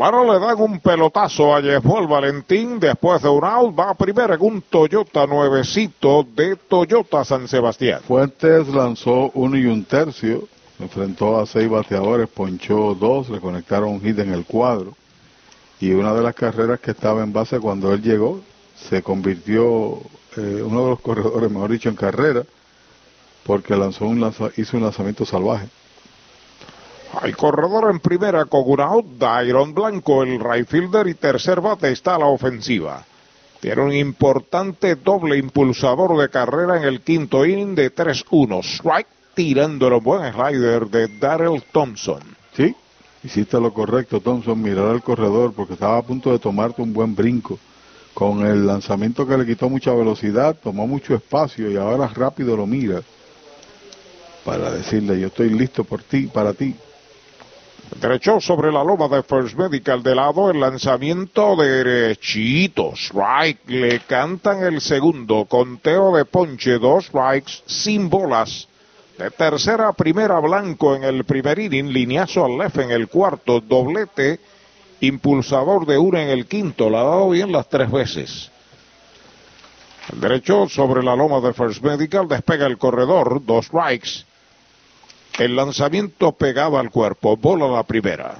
Bueno, le dan un pelotazo a Jeffol Valentín. Después de un out, va a primera en un Toyota nuevecito de Toyota San Sebastián. Fuentes lanzó uno y un tercio, enfrentó a seis bateadores, ponchó dos, le conectaron un hit en el cuadro. Y una de las carreras que estaba en base cuando él llegó, se convirtió eh, uno de los corredores, mejor dicho, en carrera, porque lanzó un hizo un lanzamiento salvaje. Hay corredor en primera con un out. Dairon Blanco, el right fielder y tercer bate está a la ofensiva. Tiene un importante doble impulsador de carrera en el quinto inning de 3-1. Strike tirándolo un buen slider de Darrell Thompson. Sí, hiciste lo correcto, Thompson, mirar al corredor porque estaba a punto de tomarte un buen brinco. Con el lanzamiento que le quitó mucha velocidad, tomó mucho espacio y ahora rápido lo mira para decirle yo estoy listo por ti, para ti. Derecho sobre la loma de First Medical de lado, el lanzamiento derechito. Strike, le cantan el segundo. Conteo de ponche, dos strikes, sin bolas. De tercera a primera, Blanco en el primer inning, lineazo al left en el cuarto, doblete, impulsador de una en el quinto. La ha dado bien las tres veces. Derecho sobre la loma de First Medical, despega el corredor, dos strikes. El lanzamiento pegado al cuerpo, bola la primera.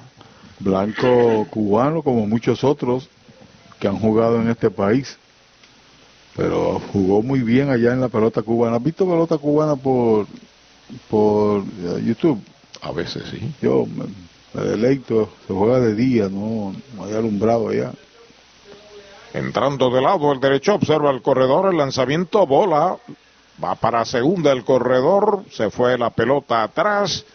Blanco cubano como muchos otros que han jugado en este país. Pero jugó muy bien allá en la pelota cubana. ¿Has visto pelota cubana por, por eh, YouTube? A veces sí. Yo me, me deleito, se juega de día, no, no hay alumbrado allá. Entrando de lado el derecho, observa el corredor, el lanzamiento, bola, va para segunda el corredor, se fue la pelota atrás,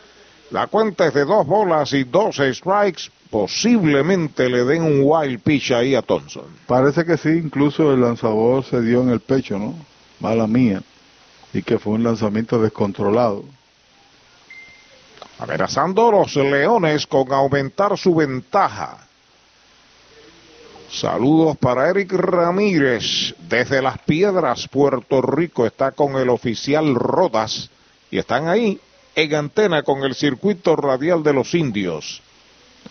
la cuenta es de dos bolas y dos strikes, posiblemente le den un wild pitch ahí a Thompson. Parece que sí, incluso el lanzador se dio en el pecho, ¿no? Mala mía. Y que fue un lanzamiento descontrolado. Amenazando a los Leones con aumentar su ventaja. Saludos para Eric Ramírez desde Las Piedras, Puerto Rico. Está con el oficial Rodas y están ahí en antena con el circuito radial de los indios.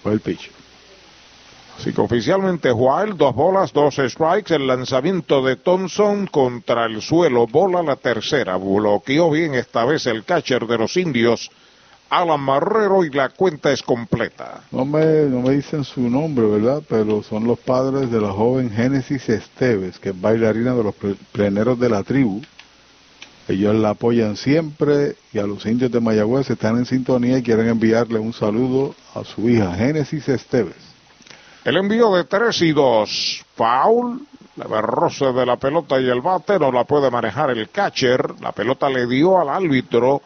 Fue el pitch. Así que oficialmente Wild, dos bolas, dos strikes, el lanzamiento de Thompson contra el suelo, bola la tercera, bloqueó bien esta vez el catcher de los indios, Alan Marrero y la cuenta es completa. No me, no me dicen su nombre, ¿verdad? Pero son los padres de la joven Génesis Esteves, que es bailarina de los ple- pleneros de la tribu. Ellos la apoyan siempre y a los indios de Mayagüez están en sintonía y quieren enviarle un saludo a su hija Génesis Esteves. El envío de 3 y 2. Foul. Le roce de la pelota y el bate no la puede manejar el catcher. La pelota le dio al árbitro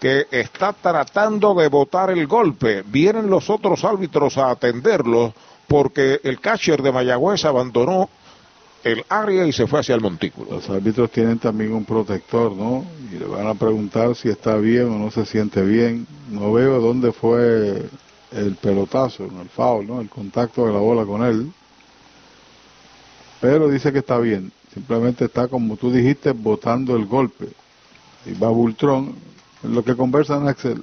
que está tratando de botar el golpe. Vienen los otros árbitros a atenderlo porque el catcher de Mayagüez abandonó el área y se fue hacia el montículo. Los árbitros tienen también un protector, ¿no? Y le van a preguntar si está bien o no se siente bien. No veo dónde fue el pelotazo, el foul, ¿no? El contacto de la bola con él. Pero dice que está bien. Simplemente está, como tú dijiste, botando el golpe. Y va Bultrón, lo que conversan Axel.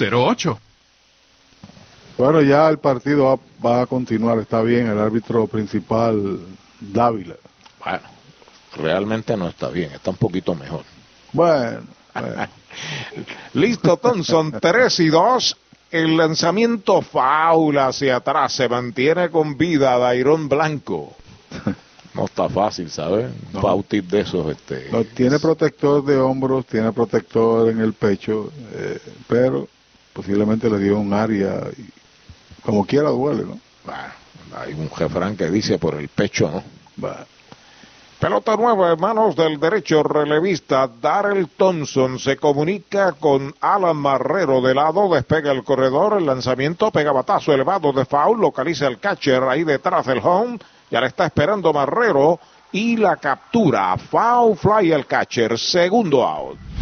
408-8808 bueno, ya el partido va, va, a continuar, está bien, el árbitro principal, Dávila. Bueno, realmente no está bien, está un poquito mejor. Bueno. Listo, Thompson, 3 y 2. El lanzamiento faula hacia atrás se mantiene con vida Dairón Blanco. No está fácil, ¿sabes? Un no. de esos. Este, no, tiene protector de hombros, tiene protector en el pecho, eh, pero posiblemente le dio un área y como quiera duele, ¿no? Hay un jefrán que dice por el pecho, ¿no? Pelota nueva en manos del derecho relevista. Darrell Thompson se comunica con Alan Marrero. De lado, despega el corredor, el lanzamiento, pega batazo elevado de foul, localiza el catcher ahí detrás del home, ya le está esperando Marrero y la captura, foul fly el catcher, segundo out.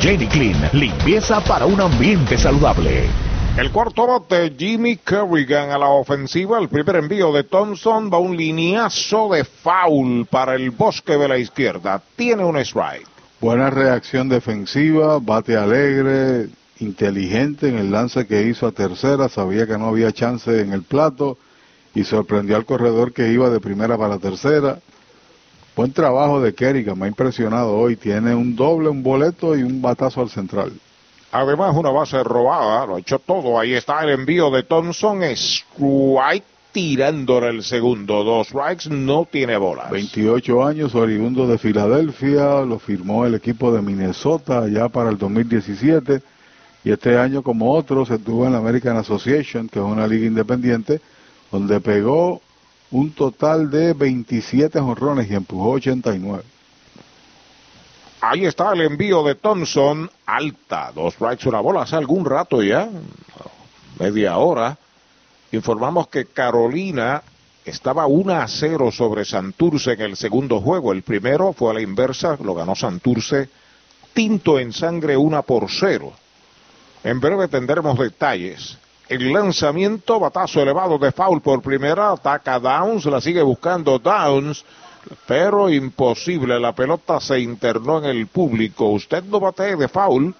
Jenny Clean, limpieza para un ambiente saludable. El cuarto bate, Jimmy Kerrigan a la ofensiva. El primer envío de Thompson va un lineazo de foul para el bosque de la izquierda. Tiene un strike. Buena reacción defensiva, bate alegre, inteligente en el lance que hizo a tercera. Sabía que no había chance en el plato y sorprendió al corredor que iba de primera para tercera. Buen trabajo de Kerrigan, me ha impresionado hoy. Tiene un doble, un boleto y un batazo al central. Además, una base robada, lo ha hecho todo. Ahí está el envío de Thompson. Strike tirándole el segundo. Dos strikes, no tiene bolas. 28 años, oriundo de Filadelfia. Lo firmó el equipo de Minnesota ya para el 2017. Y este año, como otros, estuvo en la American Association, que es una liga independiente, donde pegó un total de 27 jonrones y empujó 89. Ahí está el envío de Thompson, alta, dos strikes, una bola, hace algún rato ya, media hora. Informamos que Carolina estaba 1 a 0 sobre Santurce en el segundo juego. El primero fue a la inversa, lo ganó Santurce, tinto en sangre 1 por 0. En breve tendremos detalles. El lanzamiento, batazo elevado de foul por primera, ataca Downs, la sigue buscando Downs, pero imposible, la pelota se internó en el público. Usted no batee de foul.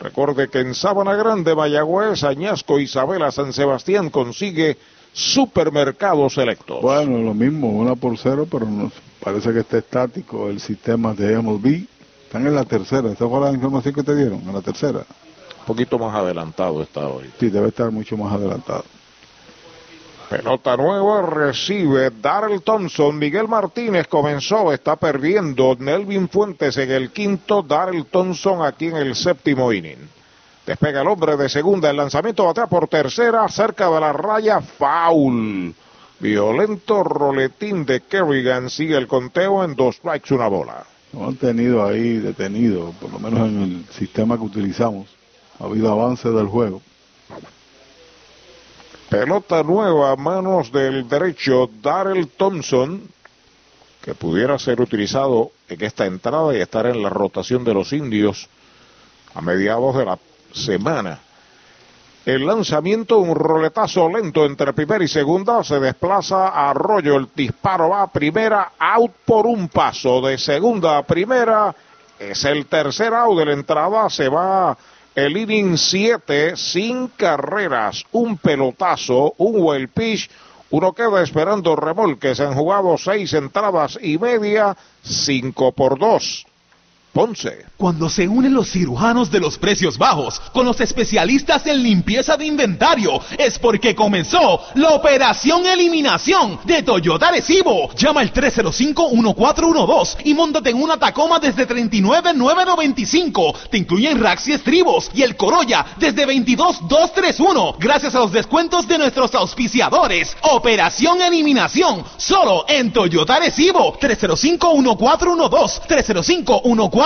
Recuerde que en Sabana Grande, Mayagüez, Añasco, Isabela, San Sebastián consigue supermercados selectos. Bueno, lo mismo, una por cero, pero nos parece que está estático el sistema de MLB. Están en la tercera, ¿esta fue la información que te dieron? En la tercera poquito más adelantado está hoy. Sí, debe estar mucho más adelantado. Pelota nueva recibe Darrell Thompson. Miguel Martínez comenzó, está perdiendo. Nelvin Fuentes en el quinto. Darrell Thompson aquí en el séptimo inning. Despega el hombre de segunda. El lanzamiento batea por tercera. Cerca de la raya. Foul. Violento roletín de Kerrigan. Sigue el conteo en dos strikes, una bola. Lo han tenido ahí detenido, por lo menos en el sistema que utilizamos ha habido avance del juego. Pelota nueva a manos del derecho Darrell Thompson, que pudiera ser utilizado en esta entrada y estar en la rotación de los indios a mediados de la semana. El lanzamiento, un roletazo lento entre primera y segunda, se desplaza a Arroyo, el disparo va a primera, out por un paso de segunda a primera, es el tercer out de la entrada, se va el inning 7 sin carreras, un pelotazo, un well pitch, uno queda esperando remolques, han jugado seis entradas y media, cinco por dos. Cuando se unen los cirujanos de los precios bajos con los especialistas en limpieza de inventario, es porque comenzó la operación eliminación de Toyota Recibo. Llama al 305-1412 y móntate en una Tacoma desde 39,995. Te incluyen racks y estribos y el Corolla desde 22,231. Gracias a los descuentos de nuestros auspiciadores. Operación eliminación solo en Toyota Recibo. 305-1412. 305-1412.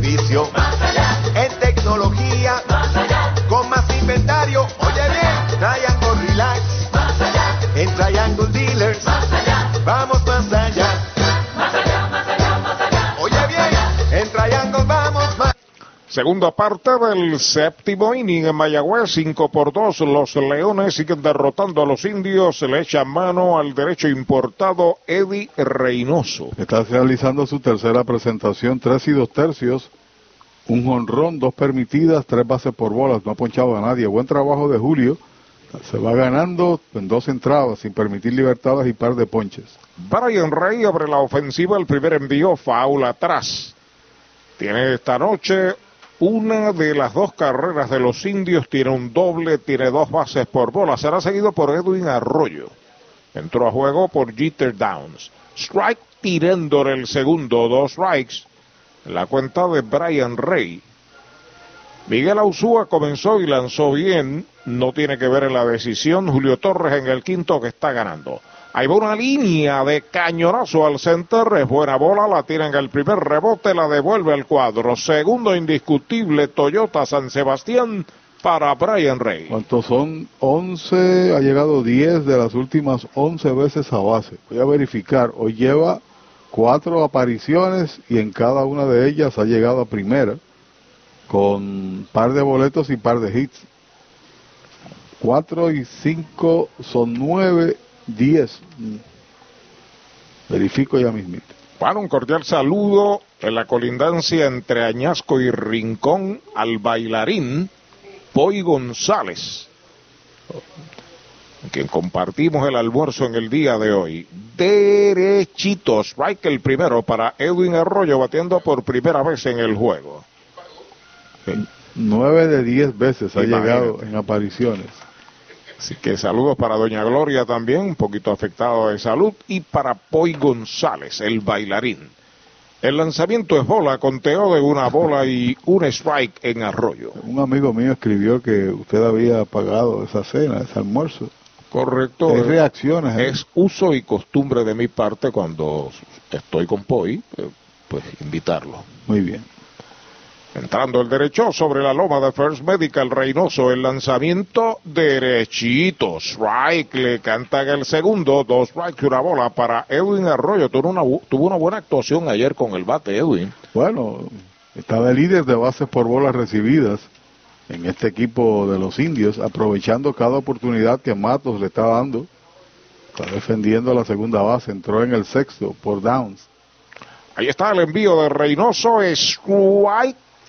Nuestro servicio, en tecnología, con más inventario. Oye bien, Triangle Relax, en Triangle Dealers, Segunda parte del séptimo inning en Mayagüez, 5 por 2. Los Leones siguen derrotando a los indios. Se le echa mano al derecho importado Eddie Reynoso. Está realizando su tercera presentación, tres y dos tercios, un jonrón, dos permitidas, tres bases por bolas, no ha ponchado a nadie. Buen trabajo de Julio. Se va ganando en dos entradas, sin permitir libertades y par de ponches. Brian Rey abre la ofensiva. El primer envío, foul atrás. Tiene esta noche una de las dos carreras de los indios. Tiene un doble, tiene dos bases por bola. Será seguido por Edwin Arroyo. Entró a juego por Jeter Downs. Strike tirándole el segundo, dos strikes. La cuenta de Brian Rey. Miguel Ausúa comenzó y lanzó bien. No tiene que ver en la decisión. Julio Torres en el quinto que está ganando. Ahí va una línea de cañonazo al center. Es buena bola. La tira en el primer rebote. La devuelve al cuadro. Segundo indiscutible Toyota San Sebastián para Brian Rey. ¿Cuántos son? 11, ha llegado 10 de las últimas 11 veces a base. Voy a verificar. Hoy lleva cuatro apariciones y en cada una de ellas ha llegado a primera con par de boletos y par de hits. 4 y 5 son 9, 10. Verifico ya mismito. Bueno, un cordial saludo en la colindancia entre Añasco y Rincón al bailarín Poy González, con quien compartimos el almuerzo en el día de hoy. Derechito, strike el primero para Edwin Arroyo batiendo por primera vez en el juego. 9 de 10 veces ha Imagínate. llegado en apariciones. Así que saludos para Doña Gloria también, un poquito afectado de salud, y para Poy González, el bailarín. El lanzamiento es bola, conteo de una bola y un strike en arroyo. Un amigo mío escribió que usted había pagado esa cena, ese almuerzo. Correcto. Hay reacciones. ¿eh? Es uso y costumbre de mi parte cuando estoy con Poy, eh, pues invitarlo. Muy bien. Entrando el derecho sobre la loma de First Medical Reynoso, el lanzamiento derechito. Strike le canta el segundo, dos strikes y una bola para Edwin Arroyo. Tuvo una, tuvo una buena actuación ayer con el bate, Edwin. Bueno, estaba el líder de bases por bolas recibidas en este equipo de los indios, aprovechando cada oportunidad que Matos le está dando. Está defendiendo la segunda base, entró en el sexto por downs. Ahí está el envío de Reynoso, strike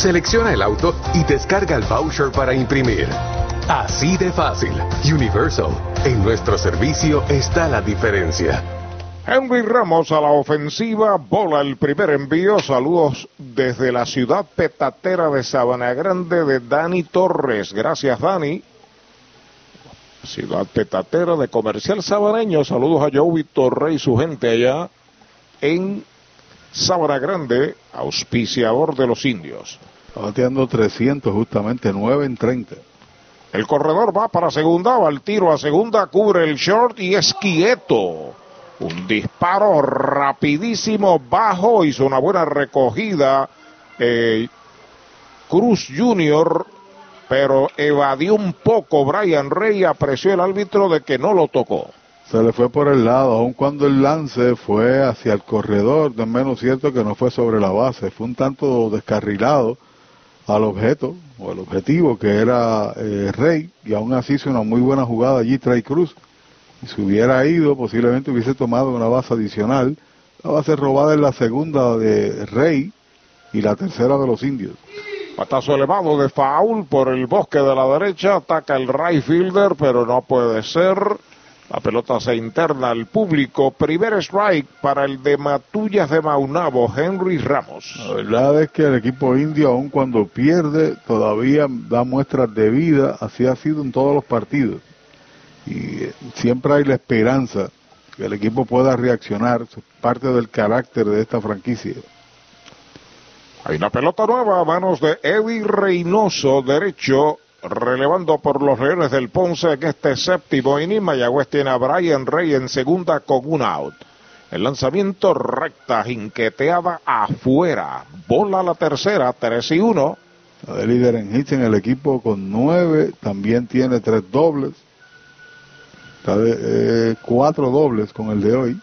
Selecciona el auto y descarga el voucher para imprimir. Así de fácil. Universal. En nuestro servicio está la diferencia. Henry Ramos a la ofensiva, bola el primer envío. Saludos desde la ciudad petatera de Sabana Grande de Dani Torres. Gracias, Dani. Ciudad petatera de Comercial Sabaneño. Saludos a Joe Torre y su gente allá en Sabana Grande, auspiciador de los indios. Está bateando 300 justamente, 9 en 30. El corredor va para segunda, va al tiro a segunda, cubre el short y es quieto. Un disparo rapidísimo, bajo, hizo una buena recogida. eh, Cruz Jr., pero evadió un poco. Brian Rey apreció el árbitro de que no lo tocó. Se le fue por el lado, aun cuando el lance fue hacia el corredor, de menos cierto que no fue sobre la base, fue un tanto descarrilado al objeto o el objetivo que era eh, Rey y aún así hizo una muy buena jugada allí Trey Cruz. Y si hubiera ido, posiblemente hubiese tomado una base adicional. La base robada en la segunda de Rey y la tercera de los indios. Patazo elevado de foul por el bosque de la derecha, ataca el right fielder, pero no puede ser. La pelota se interna al público. Primer strike para el de Matullas de Maunabo, Henry Ramos. La verdad es que el equipo indio, aun cuando pierde, todavía da muestras de vida. Así ha sido en todos los partidos. Y eh, siempre hay la esperanza que el equipo pueda reaccionar. Es parte del carácter de esta franquicia. Hay una pelota nueva a manos de Eddie Reynoso, derecho, relevando por los Leones del Ponce en este séptimo inning. Mayagüez tiene a Brian Rey en segunda con un out. El lanzamiento recta, jinqueteada afuera. Bola la tercera, 3 y 1. Está de líder en hits en el equipo con nueve. También tiene tres dobles. Está de eh, cuatro dobles con el de hoy.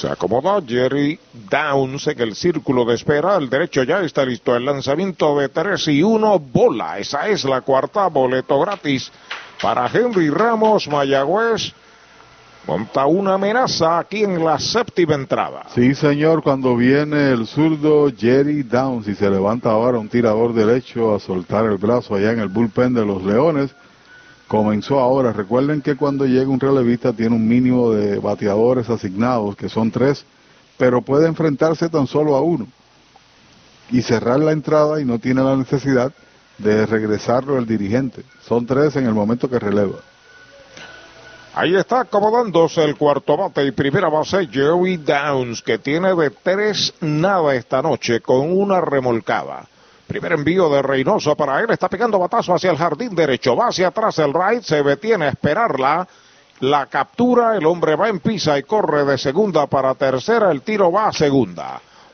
Se acomoda Jerry Downs en el círculo de espera. El derecho ya está listo. El lanzamiento de 3 y 1. Bola. Esa es la cuarta. Boleto gratis para Henry Ramos. Mayagüez monta una amenaza aquí en la séptima entrada. Sí, señor, cuando viene el zurdo Jerry Downs y se levanta ahora un tirador derecho a soltar el brazo allá en el bullpen de los Leones, comenzó ahora. Recuerden que cuando llega un relevista tiene un mínimo de bateadores asignados, que son tres, pero puede enfrentarse tan solo a uno y cerrar la entrada y no tiene la necesidad de regresarlo el dirigente. Son tres en el momento que releva. Ahí está acomodándose el cuarto bate y primera base Joey Downs, que tiene de tres nada esta noche con una remolcada. Primer envío de Reynoso para él, está pegando batazo hacia el jardín derecho, va hacia atrás el right, se detiene a esperarla. La captura, el hombre va en pisa y corre de segunda para tercera, el tiro va a segunda.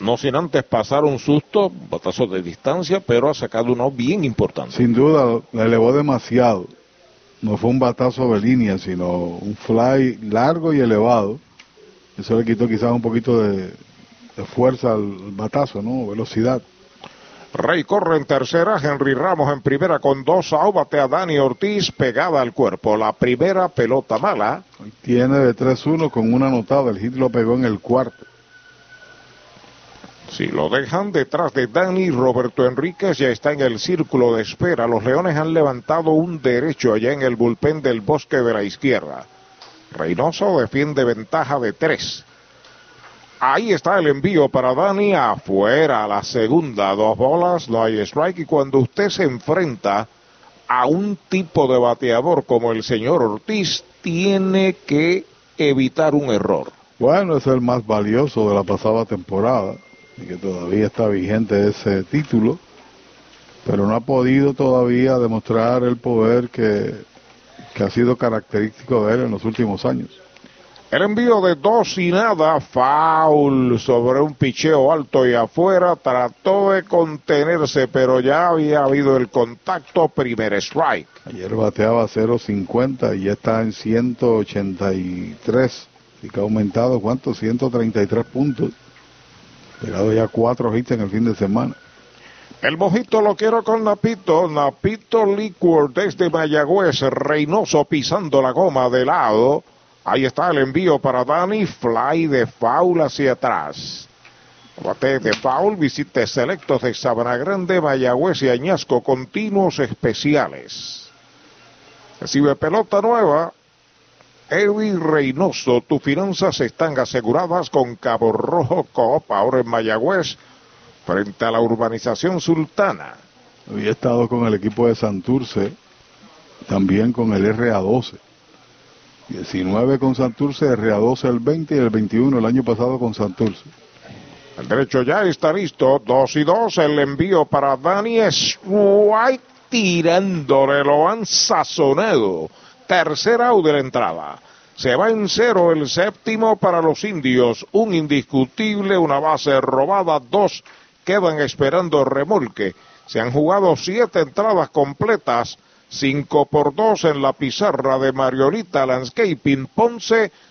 no sin antes pasar un susto, batazo de distancia, pero ha sacado uno bien importante. Sin duda, la elevó demasiado. No fue un batazo de línea, sino un fly largo y elevado. Eso le quitó quizás un poquito de, de fuerza al batazo, ¿no? Velocidad. Rey corre en tercera, Henry Ramos en primera con dos out, batea Dani Ortiz pegada al cuerpo. La primera pelota mala. Tiene de 3-1 con una anotada, el hit lo pegó en el cuarto. Si lo dejan detrás de Dani, Roberto Enríquez ya está en el círculo de espera. Los Leones han levantado un derecho allá en el bullpen del bosque de la izquierda. Reynoso defiende ventaja de tres. Ahí está el envío para Dani afuera, la segunda, dos bolas, no hay strike. Y cuando usted se enfrenta a un tipo de bateador como el señor Ortiz, tiene que evitar un error. Bueno, es el más valioso de la pasada temporada y que todavía está vigente ese título, pero no ha podido todavía demostrar el poder que, que ha sido característico de él en los últimos años. El envío de dos y nada, foul sobre un picheo alto y afuera, trató de contenerse, pero ya había habido el contacto, primer strike. Ayer bateaba 0.50 y ya está en 183, y que ha aumentado, ¿cuánto? 133 puntos. Llegado ya cuatro hits en el fin de semana. El mojito lo quiero con Napito, Napito Liquor desde Mayagüez, Reynoso pisando la goma de lado. Ahí está el envío para Dani, fly de foul hacia atrás. Bate de foul, visite selectos de Sabana Grande, Mayagüez y Añasco, continuos especiales. Recibe pelota nueva. Eddie Reynoso, tus finanzas están aseguradas con Cabo Rojo Coop, ahora en Mayagüez, frente a la urbanización sultana. Había estado con el equipo de Santurce, también con el RA12. 19 con Santurce, RA12 el 20 y el 21 el año pasado con Santurce. El derecho ya está listo, 2 y 2, el envío para Dani White tirándole, lo han sazonado. Tercer out de la entrada. Se va en cero el séptimo para los indios. Un indiscutible, una base robada, dos quedan esperando remolque. Se han jugado siete entradas completas. 5 por 2 en la pizarra de Mariolita Landscaping Ponce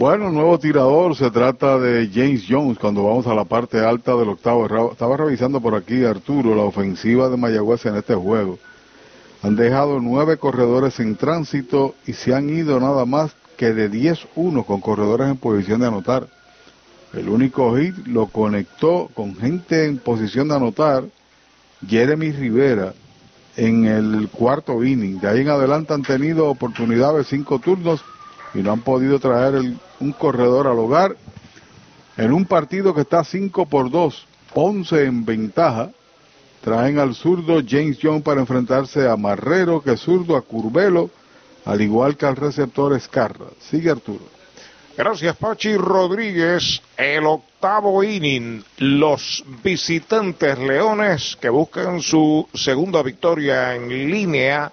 Bueno, nuevo tirador, se trata de James Jones cuando vamos a la parte alta del octavo. Estaba revisando por aquí, Arturo, la ofensiva de Mayagüez en este juego. Han dejado nueve corredores en tránsito y se han ido nada más que de 10-1 con corredores en posición de anotar. El único hit lo conectó con gente en posición de anotar, Jeremy Rivera, en el cuarto inning. De ahí en adelante han tenido oportunidades cinco turnos y no han podido traer el- un corredor al hogar en un partido que está 5 por 2, 11 en ventaja. Traen al zurdo James Young para enfrentarse a Marrero, que es zurdo, a Curvelo, al igual que al receptor Escarra. Sigue Arturo. Gracias, Pachi Rodríguez. El octavo inning. Los visitantes leones que buscan su segunda victoria en línea.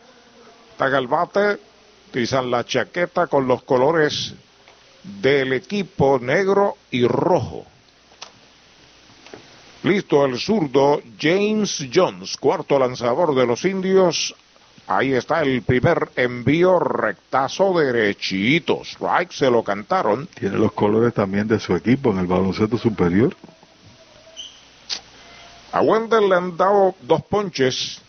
Taga el bate. Utilizan la chaqueta con los colores del equipo negro y rojo. Listo el zurdo James Jones, cuarto lanzador de los indios. Ahí está el primer envío rectazo derechito. Strike se lo cantaron. Tiene los colores también de su equipo en el baloncesto superior. A Wendell le han dado dos ponches.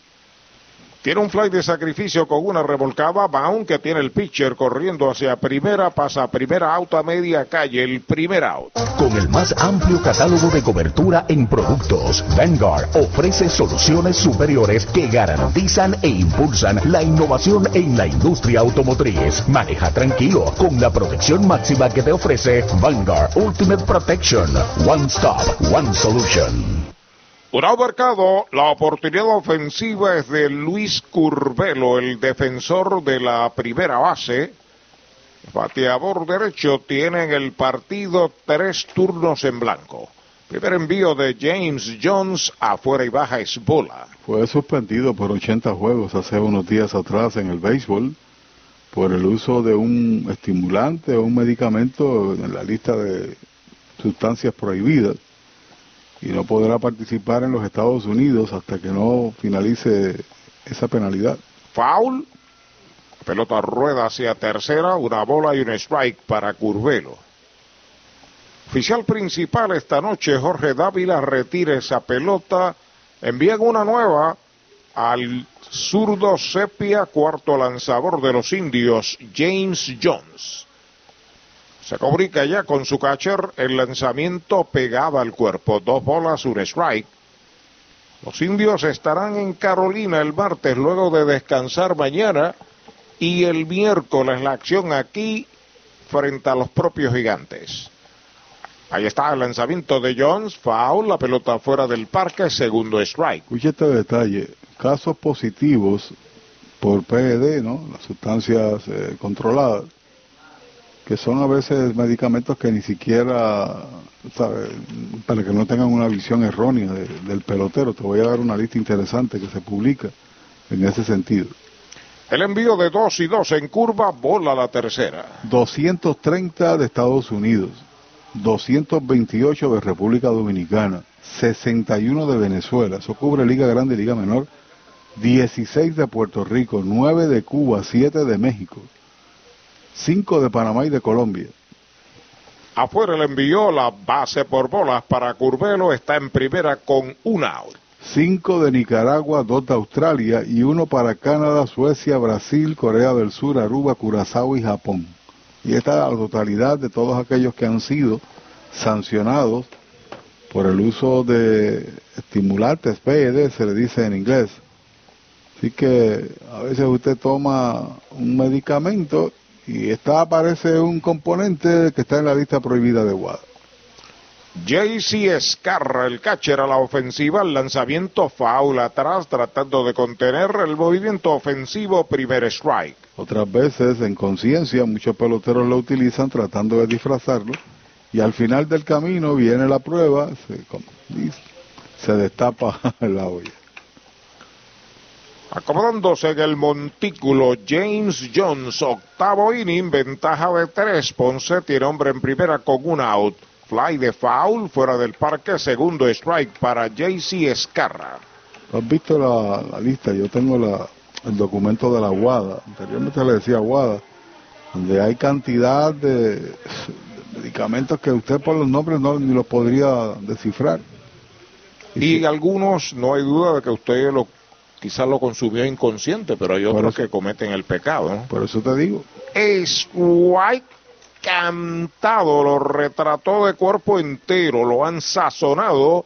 Tiene un fly de sacrificio con una revolcada. Baum que tiene el pitcher corriendo hacia primera. Pasa primera out a media calle. El primer out. Con el más amplio catálogo de cobertura en productos, Vanguard ofrece soluciones superiores que garantizan e impulsan la innovación en la industria automotriz. Maneja tranquilo con la protección máxima que te ofrece Vanguard Ultimate Protection. One Stop, One Solution. Un abarcado, la oportunidad ofensiva es de Luis Curvelo, el defensor de la primera base. Bateador derecho tiene en el partido tres turnos en blanco. Primer envío de James Jones afuera y baja es bola. Fue suspendido por 80 juegos hace unos días atrás en el béisbol por el uso de un estimulante o un medicamento en la lista de sustancias prohibidas y no podrá participar en los Estados Unidos hasta que no finalice esa penalidad. Foul. Pelota rueda hacia tercera, una bola y un strike para Curvelo. Oficial principal esta noche, Jorge Dávila, retira esa pelota. Envían una nueva al zurdo Sepia, cuarto lanzador de los indios, James Jones. Se comunica ya con su catcher el lanzamiento pegado al cuerpo. Dos bolas, un strike. Los indios estarán en Carolina el martes luego de descansar mañana y el miércoles la acción aquí frente a los propios gigantes. Ahí está el lanzamiento de Jones, foul, la pelota fuera del parque, segundo strike. Escuche este detalle, casos positivos por PED, ¿no? Las sustancias eh, controladas que son a veces medicamentos que ni siquiera, ¿sabes? para que no tengan una visión errónea de- del pelotero. Te voy a dar una lista interesante que se publica en ese sentido. El envío de dos y dos en curva, bola la tercera. 230 de Estados Unidos, 228 de República Dominicana, 61 de Venezuela, eso cubre Liga Grande y Liga Menor, 16 de Puerto Rico, 9 de Cuba, 7 de México, 5 de Panamá y de Colombia. Afuera le envió la base por bolas para Curvelo, está en primera con un out. 5 de Nicaragua, 2 de Australia y uno para Canadá, Suecia, Brasil, Corea del Sur, Aruba, Curazao y Japón. Y esta es la totalidad de todos aquellos que han sido sancionados por el uso de estimulantes, PED se le dice en inglés. Así que a veces usted toma un medicamento y está aparece un componente que está en la lista prohibida de WADA. JC Escarra, el catcher a la ofensiva, el lanzamiento foul atrás, tratando de contener el movimiento ofensivo, primer strike. Otras veces, en conciencia, muchos peloteros lo utilizan tratando de disfrazarlo y al final del camino viene la prueba se, como se destapa la olla. Acomodándose en el montículo, James Jones, octavo inning, ventaja de tres. Ponce tiene hombre en primera con un out. Fly de foul, fuera del parque, segundo strike para JC Escarra. ¿Has visto la, la lista? Yo tengo la, el documento de la WADA, anteriormente le decía WADA, donde hay cantidad de, de medicamentos que usted por los nombres no ni los podría descifrar. Y algunos, no hay duda de que usted lo quizás lo consumió inconsciente, pero hay otros que cometen el pecado. ¿no? Por eso te digo. Es White cantado, lo retrató de cuerpo entero, lo han sazonado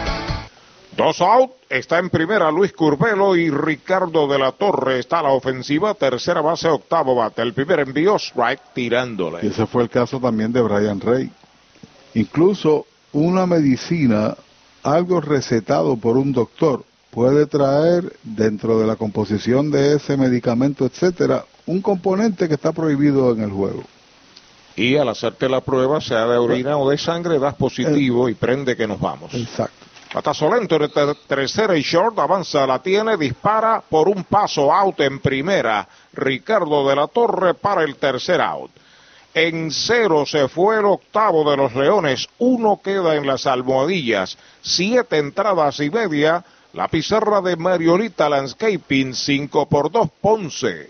Dos out, está en primera Luis Curvelo y Ricardo de la Torre está a la ofensiva, tercera base, octavo bate. El primer envío, strike tirándole. Y ese fue el caso también de Brian Rey. Incluso una medicina, algo recetado por un doctor, puede traer dentro de la composición de ese medicamento, etcétera, un componente que está prohibido en el juego. Y al hacerte la prueba, sea de orina o de sangre, das positivo y prende que nos vamos. Exacto. Batazo lento en ter- tercera y short, avanza, la tiene, dispara por un paso out en primera. Ricardo de la Torre para el tercer out. En cero se fue el octavo de los Leones, uno queda en las almohadillas, siete entradas y media. La pizarra de Mariolita Landscaping, 5 por 2 Ponce.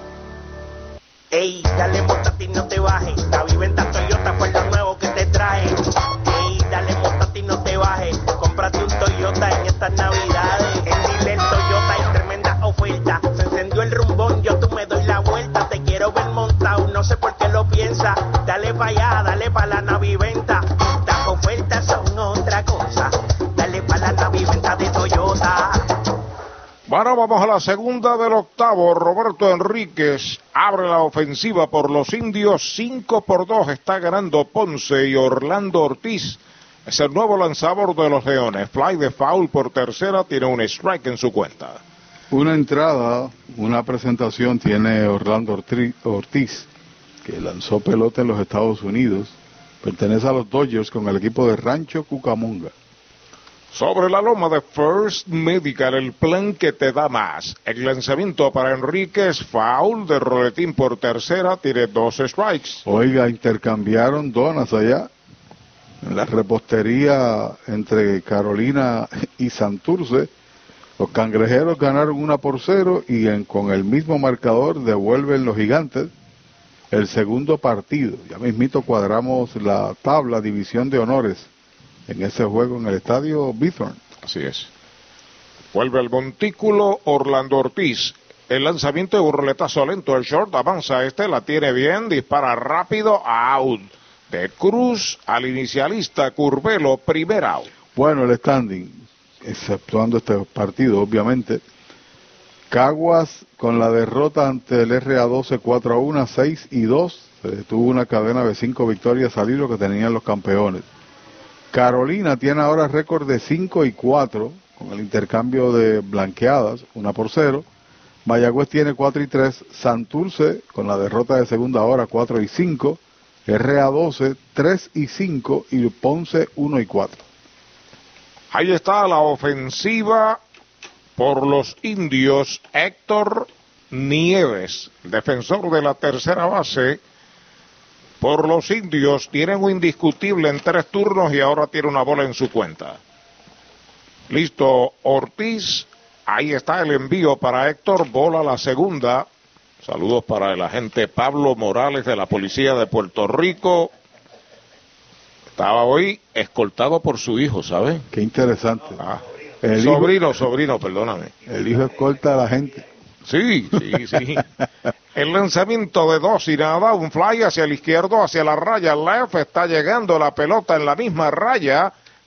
Ey, dale montate y no te bajes. La viventa Toyota fue lo nuevo que te trae. Ey, dale montate y no te bajes. Cómprate un Toyota en estas navidades. En Dile Toyota hay tremenda oferta. Se encendió el rumbón, yo tú me doy la vuelta. Te quiero ver montado, no sé por qué lo piensa. Dale pa' allá, dale pa' la naviventa. Las ofertas son otra cosa. Dale pa' la naviventa de Toyota. Bueno, vamos a la segunda del octavo. Roberto Enríquez abre la ofensiva por los indios. 5 por 2 está ganando Ponce y Orlando Ortiz. Es el nuevo lanzador de los Leones. Fly de foul por tercera, tiene un strike en su cuenta. Una entrada, una presentación tiene Orlando Ortiz, que lanzó pelota en los Estados Unidos. Pertenece a los Dodgers con el equipo de Rancho Cucamonga. Sobre la loma de First Medical, el plan que te da más. El lanzamiento para Enríquez, foul de roletín por tercera, tiene dos strikes. Oiga, intercambiaron donas allá en la repostería entre Carolina y Santurce. Los cangrejeros ganaron una por cero y con el mismo marcador devuelven los gigantes el segundo partido. Ya mismito cuadramos la tabla, división de honores en ese juego en el estadio Bithorn. Así es. Vuelve al montículo Orlando Ortiz. El lanzamiento de un roletazo lento, el short avanza este, la tiene bien, dispara rápido, out. De Cruz al inicialista Curvelo, primer out. Bueno, el standing, exceptuando este partido, obviamente. Caguas con la derrota ante el RA12 4 a 1, 6 y 2. Se detuvo una cadena de cinco victorias al hilo que tenían los campeones. Carolina tiene ahora récord de 5 y 4 con el intercambio de blanqueadas, una por cero. Mayagüez tiene 4 y 3. Santurce con la derrota de segunda hora 4 y 5. RA12 3 y 5 y Ponce 1 y 4. Ahí está la ofensiva por los indios Héctor Nieves, defensor de la tercera base. Por los indios tienen un indiscutible en tres turnos y ahora tiene una bola en su cuenta. Listo, Ortiz. Ahí está el envío para Héctor. Bola la segunda. Saludos para el agente Pablo Morales de la Policía de Puerto Rico. Estaba hoy escoltado por su hijo, ¿sabe? Qué interesante. Ah, El sobrino, sobrino, perdóname. El hijo escolta a la gente. Sí, sí, sí. El lanzamiento de dos y nada, un fly hacia el izquierdo, hacia la raya left, está llegando la pelota en la misma raya,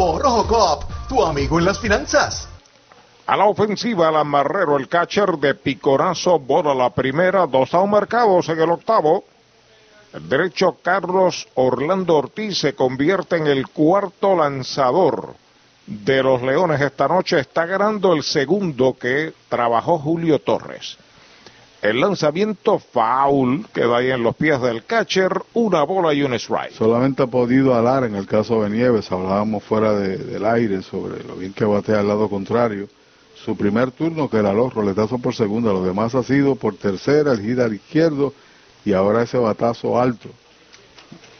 Rojo Coop, tu amigo en las finanzas. A la ofensiva, el amarrero, el catcher de Picorazo, bola la primera, dos a un marcados en el octavo. Derecho Carlos Orlando Ortiz se convierte en el cuarto lanzador de los Leones esta noche. Está ganando el segundo que trabajó Julio Torres. El lanzamiento foul queda ahí en los pies del catcher, una bola y un strike. Solamente ha podido alar en el caso de Nieves, hablábamos fuera de- del aire sobre lo bien que batea al lado contrario. Su primer turno que era los roletazo por segunda, lo demás ha sido por tercera, el hit al izquierdo y ahora ese batazo alto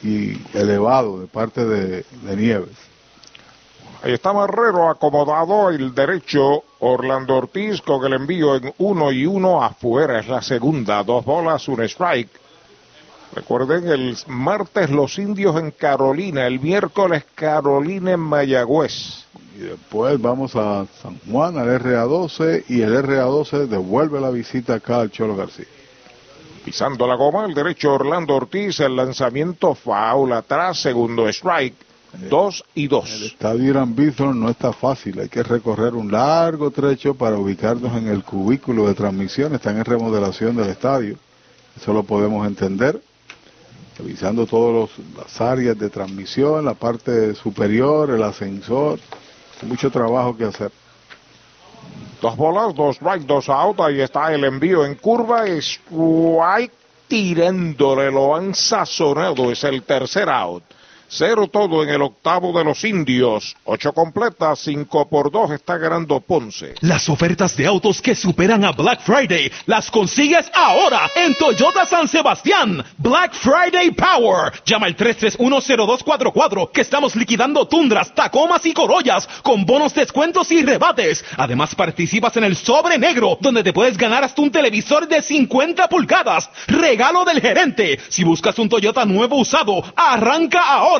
y elevado de parte de Nieves. Ahí está Marrero acomodado, el derecho Orlando Ortiz con el envío en uno y uno afuera. Es la segunda, dos bolas, un strike. Recuerden, el martes los indios en Carolina, el miércoles Carolina en Mayagüez. Y después vamos a San Juan, al RA12 y el RA12 devuelve la visita acá al Cholo García. Pisando la goma, el derecho Orlando Ortiz, el lanzamiento foul atrás, segundo strike, dos y dos. Estadio Irán no está fácil, hay que recorrer un largo trecho para ubicarnos en el cubículo de transmisión, está en remodelación del estadio, eso lo podemos entender, revisando todas las áreas de transmisión, la parte superior, el ascensor, hay mucho trabajo que hacer. Dos bolas, dos strike, dos out. Ahí está el envío en curva. Strike tirándole, lo han sazonado. Es el tercer out. Cero todo en el octavo de los indios. Ocho completas, cinco por dos. Está ganando Ponce. Las ofertas de autos que superan a Black Friday las consigues ahora en Toyota San Sebastián. Black Friday Power. Llama al 3310244 que estamos liquidando tundras, tacomas y corollas con bonos, descuentos y rebates. Además participas en el sobre negro donde te puedes ganar hasta un televisor de 50 pulgadas. Regalo del gerente. Si buscas un Toyota nuevo usado, arranca ahora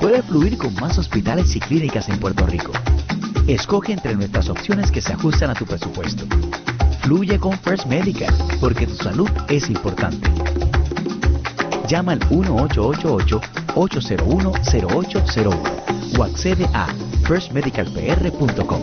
Puedes fluir con más hospitales y clínicas en Puerto Rico. Escoge entre nuestras opciones que se ajustan a tu presupuesto. Fluye con First Medical, porque tu salud es importante. Llama al 1888-801-0801 o accede a firstmedicalpr.com.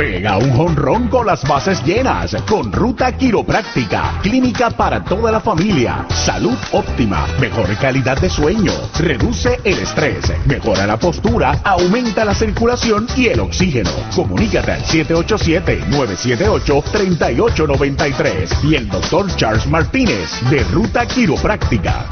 Pega un jonrón con las bases llenas, con ruta quiropráctica, clínica para toda la familia, salud óptima, mejor calidad de sueño, reduce el estrés, mejora la postura, aumenta la circulación y el oxígeno. Comunícate al 787-978-3893 y el doctor Charles Martínez de Ruta Quiropráctica.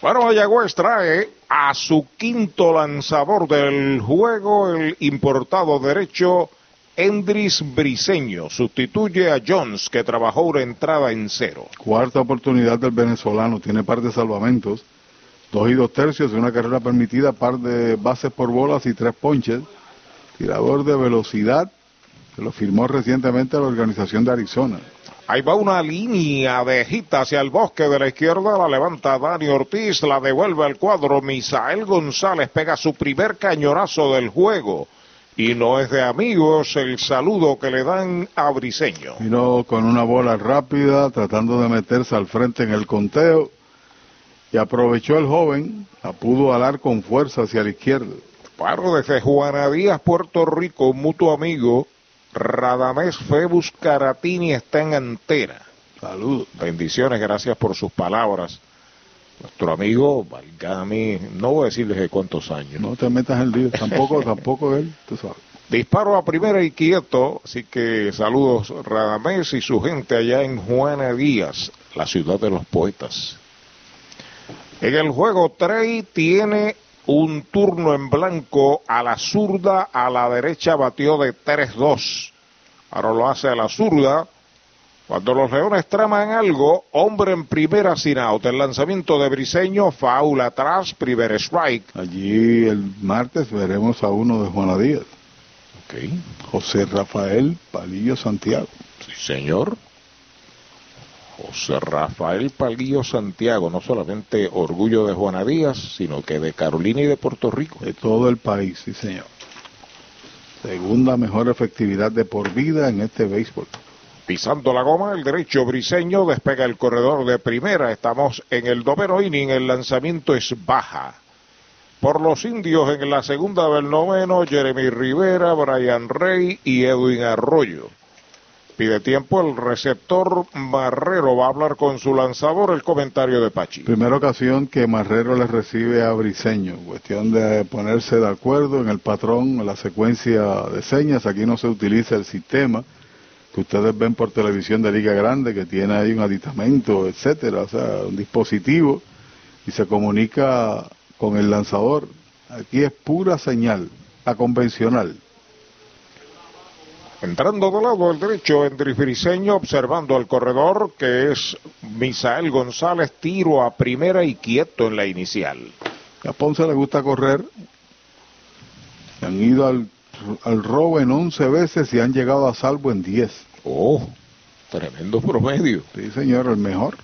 Bueno, Mayagüez trae a su quinto lanzador del juego el importado derecho Endris Briseño. Sustituye a Jones que trabajó una entrada en cero. Cuarta oportunidad del venezolano, tiene par de salvamentos, dos y dos tercios de una carrera permitida, par de bases por bolas y tres ponches. Tirador de velocidad, que lo firmó recientemente la organización de Arizona. Ahí va una línea de gita hacia el bosque de la izquierda, la levanta Dani Ortiz, la devuelve al cuadro. Misael González pega su primer cañonazo del juego. Y no es de amigos el saludo que le dan a Briseño. Vino con una bola rápida, tratando de meterse al frente en el conteo. Y aprovechó el joven, la pudo alar con fuerza hacia la izquierda. Paro desde Juana Díaz, Puerto Rico, mutuo amigo. Radamés Febus Caratini está en antena. Saludos. Bendiciones, gracias por sus palabras. Nuestro amigo Valgami, no voy a decirles de cuántos años. No te metas en lío, tampoco, tampoco él, tú sabes. Disparo a primera y quieto, así que saludos Radamés y su gente allá en Juana Díaz, la ciudad de los poetas. En el juego Trey tiene un turno en blanco a la zurda, a la derecha batió de 3-2. Ahora lo hace a la zurda. Cuando los Leones traman algo, hombre en primera sin out. El lanzamiento de Briseño, foul atrás, primer strike. Allí el martes veremos a uno de Juana Díaz. Ok. José Rafael Palillo Santiago. Sí, señor. José Rafael Palillo Santiago, no solamente orgullo de Juana Díaz, sino que de Carolina y de Puerto Rico. De todo el país, sí señor. Segunda mejor efectividad de por vida en este béisbol. Pisando la goma, el derecho briseño despega el corredor de primera. Estamos en el noveno inning, el lanzamiento es baja. Por los indios en la segunda del noveno, Jeremy Rivera, Brian Rey y Edwin Arroyo. Pide tiempo el receptor Marrero. Va a hablar con su lanzador el comentario de Pachi. Primera ocasión que Marrero le recibe a Briseño. Cuestión de ponerse de acuerdo en el patrón, la secuencia de señas. Aquí no se utiliza el sistema que ustedes ven por televisión de Liga Grande, que tiene ahí un aditamento, etcétera, o sea, un dispositivo, y se comunica con el lanzador. Aquí es pura señal, la convencional. Entrando del lado del derecho, Endris Briseño observando al corredor, que es Misael González, tiro a primera y quieto en la inicial. A Ponce le gusta correr. Han ido al, al robo en 11 veces y han llegado a salvo en 10. Oh, tremendo promedio. Sí, señor, el mejor.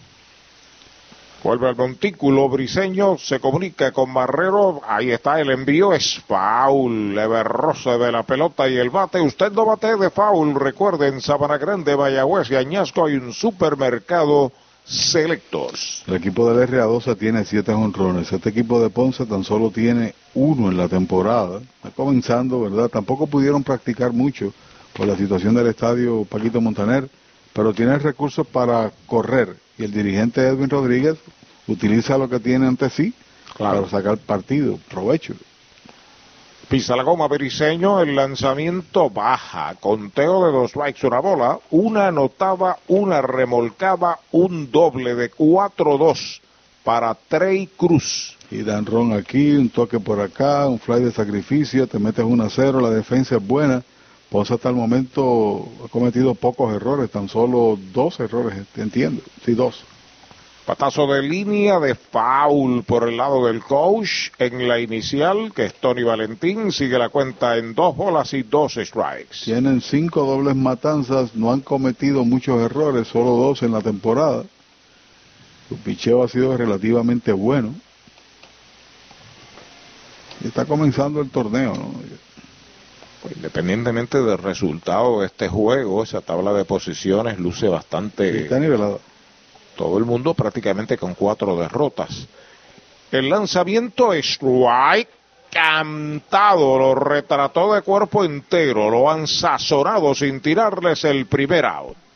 Vuelve al montículo, Briseño se comunica con Marrero, ahí está el envío, es foul, leve roce de la pelota y el bate, usted no bate de foul, recuerde en Sabana Grande, Mayagüez y Añasco hay un supermercado Selectos. El equipo del RA12 tiene siete honrones. Este equipo de Ponce tan solo tiene uno en la temporada. Está comenzando, ¿verdad? Tampoco pudieron practicar mucho por la situación del estadio Paquito Montaner, pero tienen recursos para correr. Y el dirigente Edwin Rodríguez utiliza lo que tiene ante sí Claro. para sacar partido, provecho. Pisa la goma Beriseño, el lanzamiento baja, conteo de dos strikes, una bola, una anotada, una remolcada, un doble de 4-2 para Trey Cruz. Y dan ron aquí, un toque por acá, un fly de sacrificio, te metes 1 a 0, la defensa es buena. Ponce hasta el momento ha cometido pocos errores, tan solo dos errores, entiendo, sí, dos. Patazo de línea de foul por el lado del coach en la inicial, que es Tony Valentín. Sigue la cuenta en dos bolas y dos strikes. Tienen cinco dobles matanzas, no han cometido muchos errores, solo dos en la temporada. Su picheo ha sido relativamente bueno. Y está comenzando el torneo, ¿no? Pues, independientemente del resultado de este juego, esa tabla de posiciones luce bastante... Está nivelada. Todo el mundo prácticamente con cuatro derrotas. El lanzamiento strike cantado, lo retrató de cuerpo entero, lo han sazonado sin tirarles el primer out.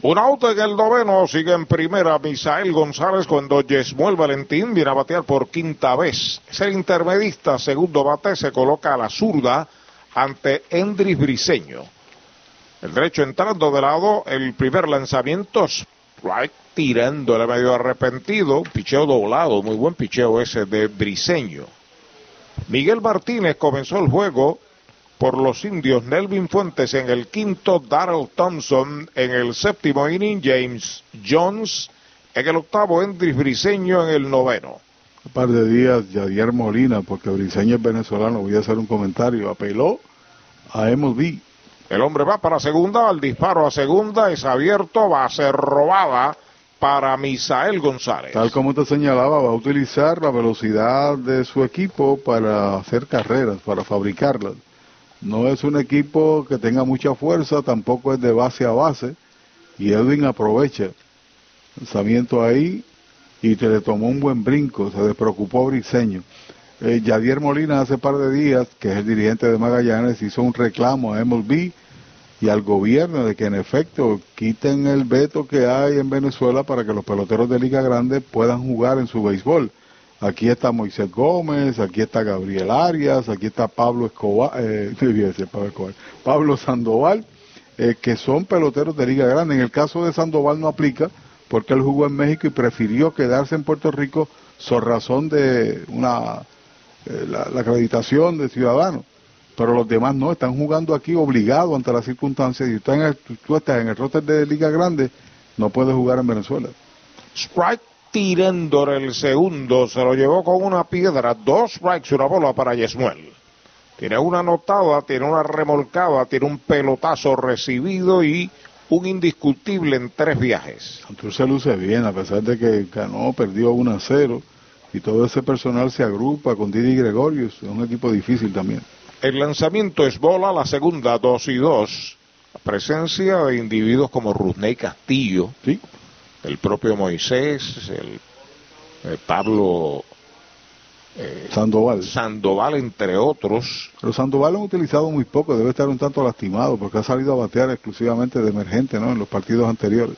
Un auto en el noveno, sigue en primera Misael González cuando Yesmuel Valentín viene a batear por quinta vez. Es el intermedista, segundo bate, se coloca a la zurda ante Endris Briseño. El derecho entrando de lado, el primer lanzamiento, strike tirándole medio arrepentido, picheo doblado, muy buen picheo ese de Briseño. Miguel Martínez comenzó el juego por los indios Nelvin Fuentes en el quinto, Darrell Thompson en el séptimo inning, James Jones en el octavo, Endris Briseño en el noveno. Un par de días, Yadier Molina, porque Briseño es venezolano, voy a hacer un comentario, apeló a MLB. El hombre va para segunda, al disparo a segunda es abierto, va a ser robada para Misael González. Tal como te señalaba, va a utilizar la velocidad de su equipo para hacer carreras, para fabricarlas. No es un equipo que tenga mucha fuerza, tampoco es de base a base. Y Edwin aprovecha. Lanzamiento ahí y te le tomó un buen brinco, se despreocupó Briseño. Eh, Yadier Molina hace par de días, que es el dirigente de Magallanes, hizo un reclamo a MLB y al gobierno de que en efecto quiten el veto que hay en Venezuela para que los peloteros de Liga Grande puedan jugar en su béisbol. Aquí está Moisés Gómez, aquí está Gabriel Arias, aquí está Pablo Escobar, eh, Pablo, Escobar Pablo Sandoval, eh, que son peloteros de Liga Grande. En el caso de Sandoval no aplica porque él jugó en México y prefirió quedarse en Puerto Rico por razón de una eh, la, acreditación de ciudadano. Pero los demás no, están jugando aquí obligados ante las circunstancias. Y tú estás en el roster de Liga Grande, no puedes jugar en Venezuela. Strike tirando el segundo, se lo llevó con una piedra, dos strikes, una bola para Yesmuel. Tiene una anotada, tiene una remolcada, tiene un pelotazo recibido y un indiscutible en tres viajes. Entonces se luce bien, a pesar de que ganó, perdió 1 a 0 y todo ese personal se agrupa con Didi Gregorius, es un equipo difícil también. El lanzamiento es bola, la segunda, dos y dos. La presencia de individuos como Rusney Castillo, ¿Sí? El propio Moisés, el, el Pablo eh, Sandoval. Sandoval, entre otros. Pero Sandoval lo han utilizado muy poco, debe estar un tanto lastimado porque ha salido a batear exclusivamente de emergente ¿no? en los partidos anteriores.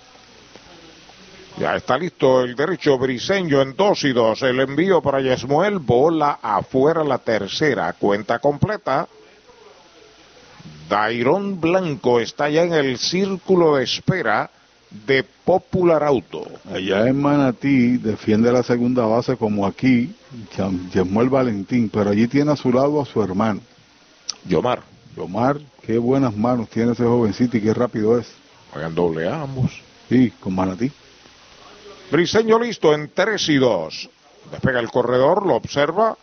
Ya está listo el derecho briseño en dos y dos. El envío para Yesmuel, bola afuera la tercera. Cuenta completa. Dairón Blanco está ya en el círculo de espera de Popular Auto. Allá en Manatí defiende la segunda base como aquí, Yesmuel Valentín, pero allí tiene a su lado a su hermano. Yomar. Yomar, qué buenas manos tiene ese jovencito y qué rápido es. Vayan doble A ambos. Sí, con Manatí. Briseño listo en 3 y 2. Despega el corredor, lo observa.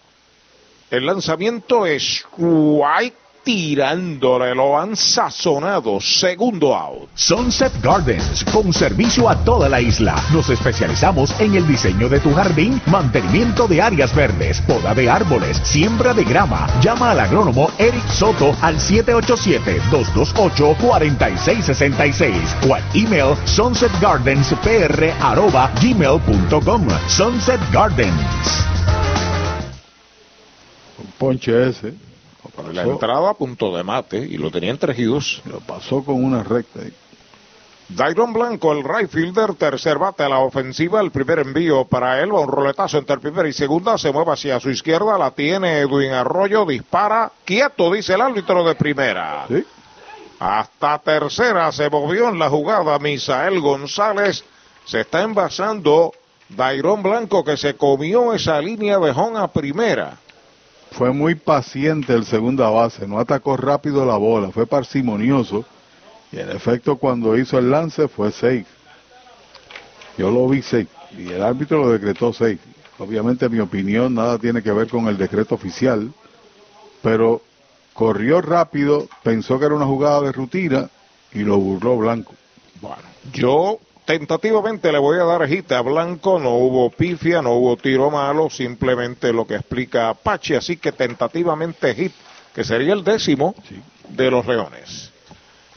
El lanzamiento es White tirándole, lo han sazonado. Segundo out. Sunset Gardens, con servicio a toda la isla. Nos especializamos en el diseño de tu jardín, mantenimiento de áreas verdes, poda de árboles, siembra de grama. Llama al agrónomo Eric Soto al 787-228-4666 o al email sunsetgardenspr.gmail.com Sunset Gardens. Un ponche ese. La entrada a punto de mate y lo tenía en tejidos. Lo pasó con una recta. ahí. Dairon Blanco, el right fielder, tercer bate a la ofensiva, el primer envío para él, va un roletazo entre primera y segunda, se mueve hacia su izquierda, la tiene Edwin Arroyo, dispara, quieto, dice el árbitro de primera. Hasta tercera se movió en la jugada Misael González, se está envasando Dairon Blanco que se comió esa línea de home a primera. Fue muy paciente el segunda base, no atacó rápido la bola, fue parsimonioso. Y en efecto, cuando hizo el lance fue safe. Yo lo vi safe y el árbitro lo decretó safe. Obviamente, mi opinión nada tiene que ver con el decreto oficial, pero corrió rápido, pensó que era una jugada de rutina y lo burló Blanco. Bueno, yo tentativamente le voy a dar hit a Blanco, no hubo pifia, no hubo tiro malo, simplemente lo que explica Apache, así que tentativamente hit, que sería el décimo de los Leones.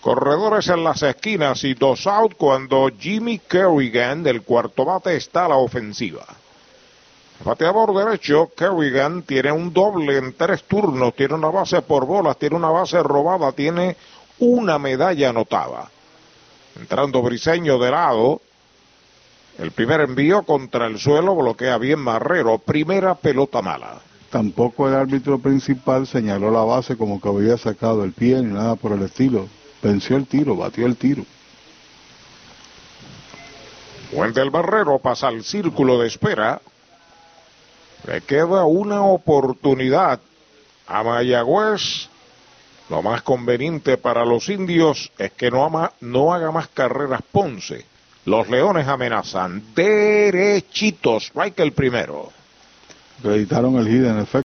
Corredores en las esquinas y dos out cuando Jimmy Kerrigan del cuarto bate está a la ofensiva. Bateador derecho, Kerrigan tiene un doble en tres turnos, tiene una base por bolas, tiene una base robada, tiene una medalla anotada. Entrando Briseño de lado, el primer envío contra el suelo bloquea bien Marrero, primera pelota mala. Tampoco el árbitro principal señaló la base como que había sacado el pie ni nada por el estilo. Venció el tiro, batió el tiro. Wendel Barrero pasa al círculo de espera. Le queda una oportunidad a Mayagüez. Lo más conveniente para los indios es que no, haga más carreras Ponce. Los leones amenazan derechitos. Strike el primero. Acreditaron el hit en efecto.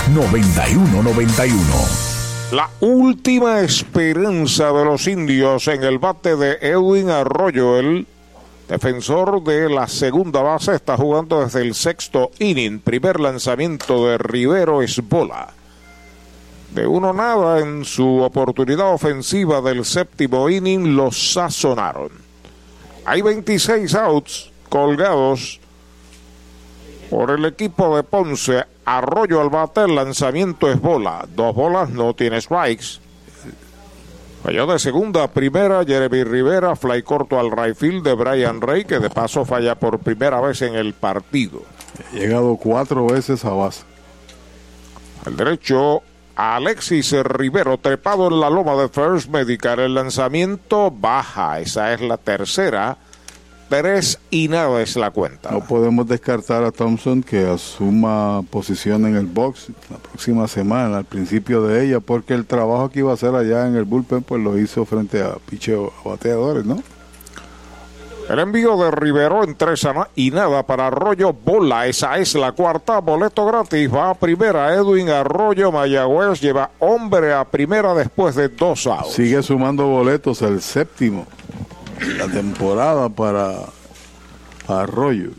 832-9191. La última esperanza de los indios en el bate de Edwin Arroyo, el defensor de la segunda base, está jugando desde el sexto inning. Primer lanzamiento de Rivero es bola. De uno nada en su oportunidad ofensiva del séptimo inning, los sazonaron. Hay 26 outs colgados por el equipo de Ponce. Arroyo al bate, el lanzamiento es bola. Dos bolas, no tiene strikes. Falló de segunda a primera Jeremy Rivera, fly corto al right field de Brian Rey, que de paso falla por primera vez en el partido. Llegado cuatro veces a base. Al derecho, Alexis Rivero, trepado en la loma de First Medical. El lanzamiento baja, esa es la tercera. Tres y nada es la cuenta. No podemos descartar a Thompson que asuma posición en el box la próxima semana, al principio de ella, porque el trabajo que iba a hacer allá en el bullpen, pues lo hizo frente a picheo a bateadores, ¿no? El envío de Rivero en tres y nada para Arroyo. Bola, esa es la cuarta. Boleto gratis. Va a primera. Edwin Arroyo Mayagüez lleva hombre a primera después de dos outs. Sigue sumando boletos, el séptimo la temporada para Arroyo.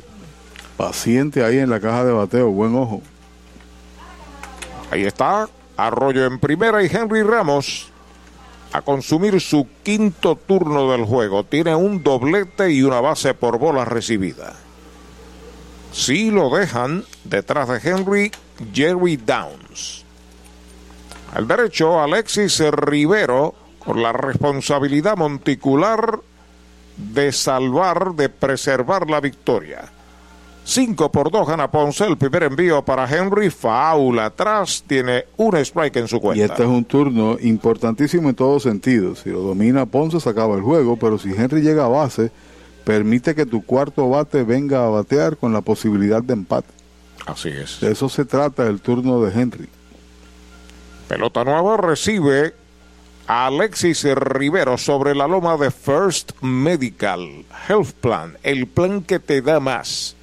Paciente ahí en la caja de bateo, buen ojo. Ahí está. Arroyo en primera y Henry Ramos a consumir su quinto turno del juego. Tiene un doblete y una base por bola recibida. Si lo dejan detrás de Henry, Jerry Downs. Al derecho, Alexis Rivero con la responsabilidad monticular de salvar, de preservar la victoria. 5 por 2 gana Ponce. El primer envío para Henry. Faula atrás. Tiene un strike en su cuenta. Y este es un turno importantísimo en todos sentidos. Si lo domina Ponce, se acaba el juego. Pero si Henry llega a base, permite que tu cuarto bate venga a batear con la posibilidad de empate. Así es. De eso se trata el turno de Henry. Pelota nueva recibe Alexis Rivero sobre la loma de First Medical Health Plan, el plan que te da más.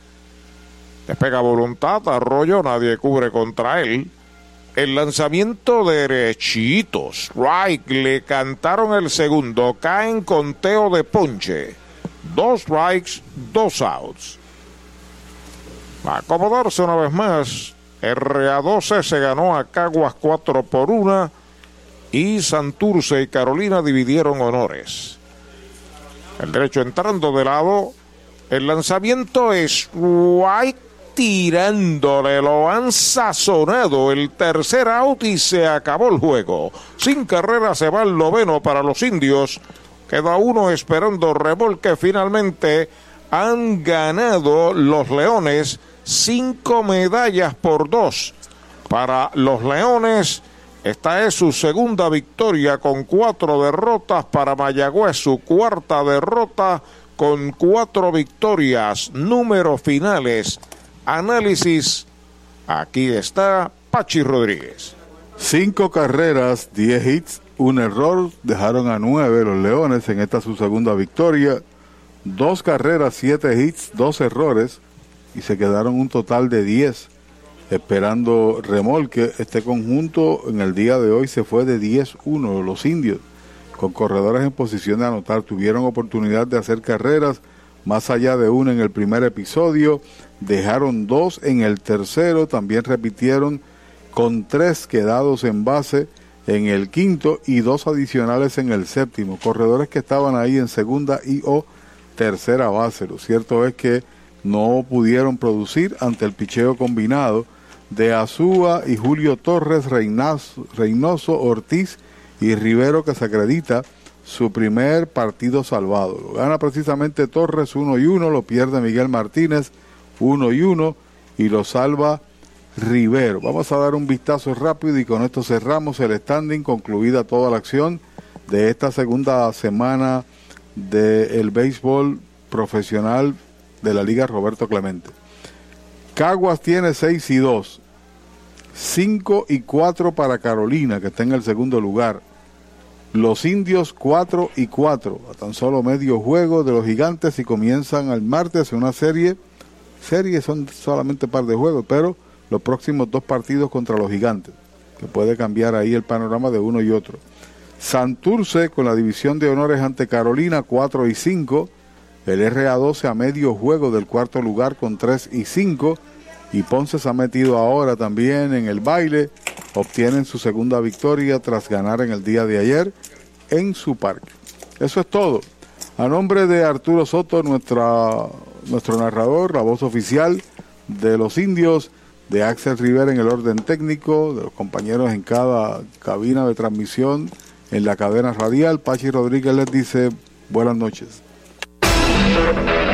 Despega voluntad, arroyo, nadie cubre contra él. El lanzamiento derechito, strike, le cantaron el segundo, caen conteo de ponche. Dos strikes, dos outs. A acomodarse una vez más, RA12 se ganó a Caguas 4 por 1 y Santurce y Carolina dividieron honores. El derecho entrando de lado, el lanzamiento es White tirándole, lo han sazonado el tercer out y se acabó el juego. Sin carrera se va el noveno para los indios. Queda uno esperando remolque. Finalmente han ganado los Leones cinco medallas por dos. Para los Leones, esta es su segunda victoria con cuatro derrotas. Para Mayagüez, su cuarta derrota con cuatro victorias. Números finales. Análisis. Aquí está Pachi Rodríguez. Cinco carreras, diez hits, un error. Dejaron a nueve los Leones en esta su segunda victoria. Dos carreras, siete hits, dos errores. Y se quedaron un total de diez esperando remolque. Este conjunto en el día de hoy se fue de 10-1 los indios, con corredores en posición de anotar. Tuvieron oportunidad de hacer carreras, más allá de una en el primer episodio, dejaron dos en el tercero, también repitieron con tres quedados en base en el quinto y dos adicionales en el séptimo. Corredores que estaban ahí en segunda y o tercera base. Lo cierto es que no pudieron producir ante el picheo combinado de Azúa y Julio Torres, Reynoso, Ortiz y Rivero que se acredita su primer partido salvado. Lo gana precisamente Torres 1 y 1, lo pierde Miguel Martínez 1 y 1 y lo salva Rivero. Vamos a dar un vistazo rápido y con esto cerramos el standing, concluida toda la acción de esta segunda semana del béisbol profesional de la Liga Roberto Clemente. Caguas tiene 6 y 2. 5 y 4 para Carolina, que está en el segundo lugar. Los indios 4 y 4, a tan solo medio juego de los gigantes y comienzan el martes una serie. Series son solamente par de juegos, pero los próximos dos partidos contra los gigantes, que puede cambiar ahí el panorama de uno y otro. Santurce con la división de honores ante Carolina 4 y 5. El RA12 a medio juego del cuarto lugar con 3 y 5. Y Ponce se ha metido ahora también en el baile. Obtienen su segunda victoria tras ganar en el día de ayer en su parque. Eso es todo. A nombre de Arturo Soto, nuestra, nuestro narrador, la voz oficial de los indios, de Axel Rivera en el orden técnico, de los compañeros en cada cabina de transmisión, en la cadena radial, Pachi Rodríguez les dice buenas noches. En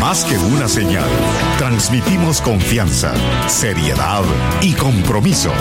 Más que una señal, transmitimos confianza, seriedad y compromiso.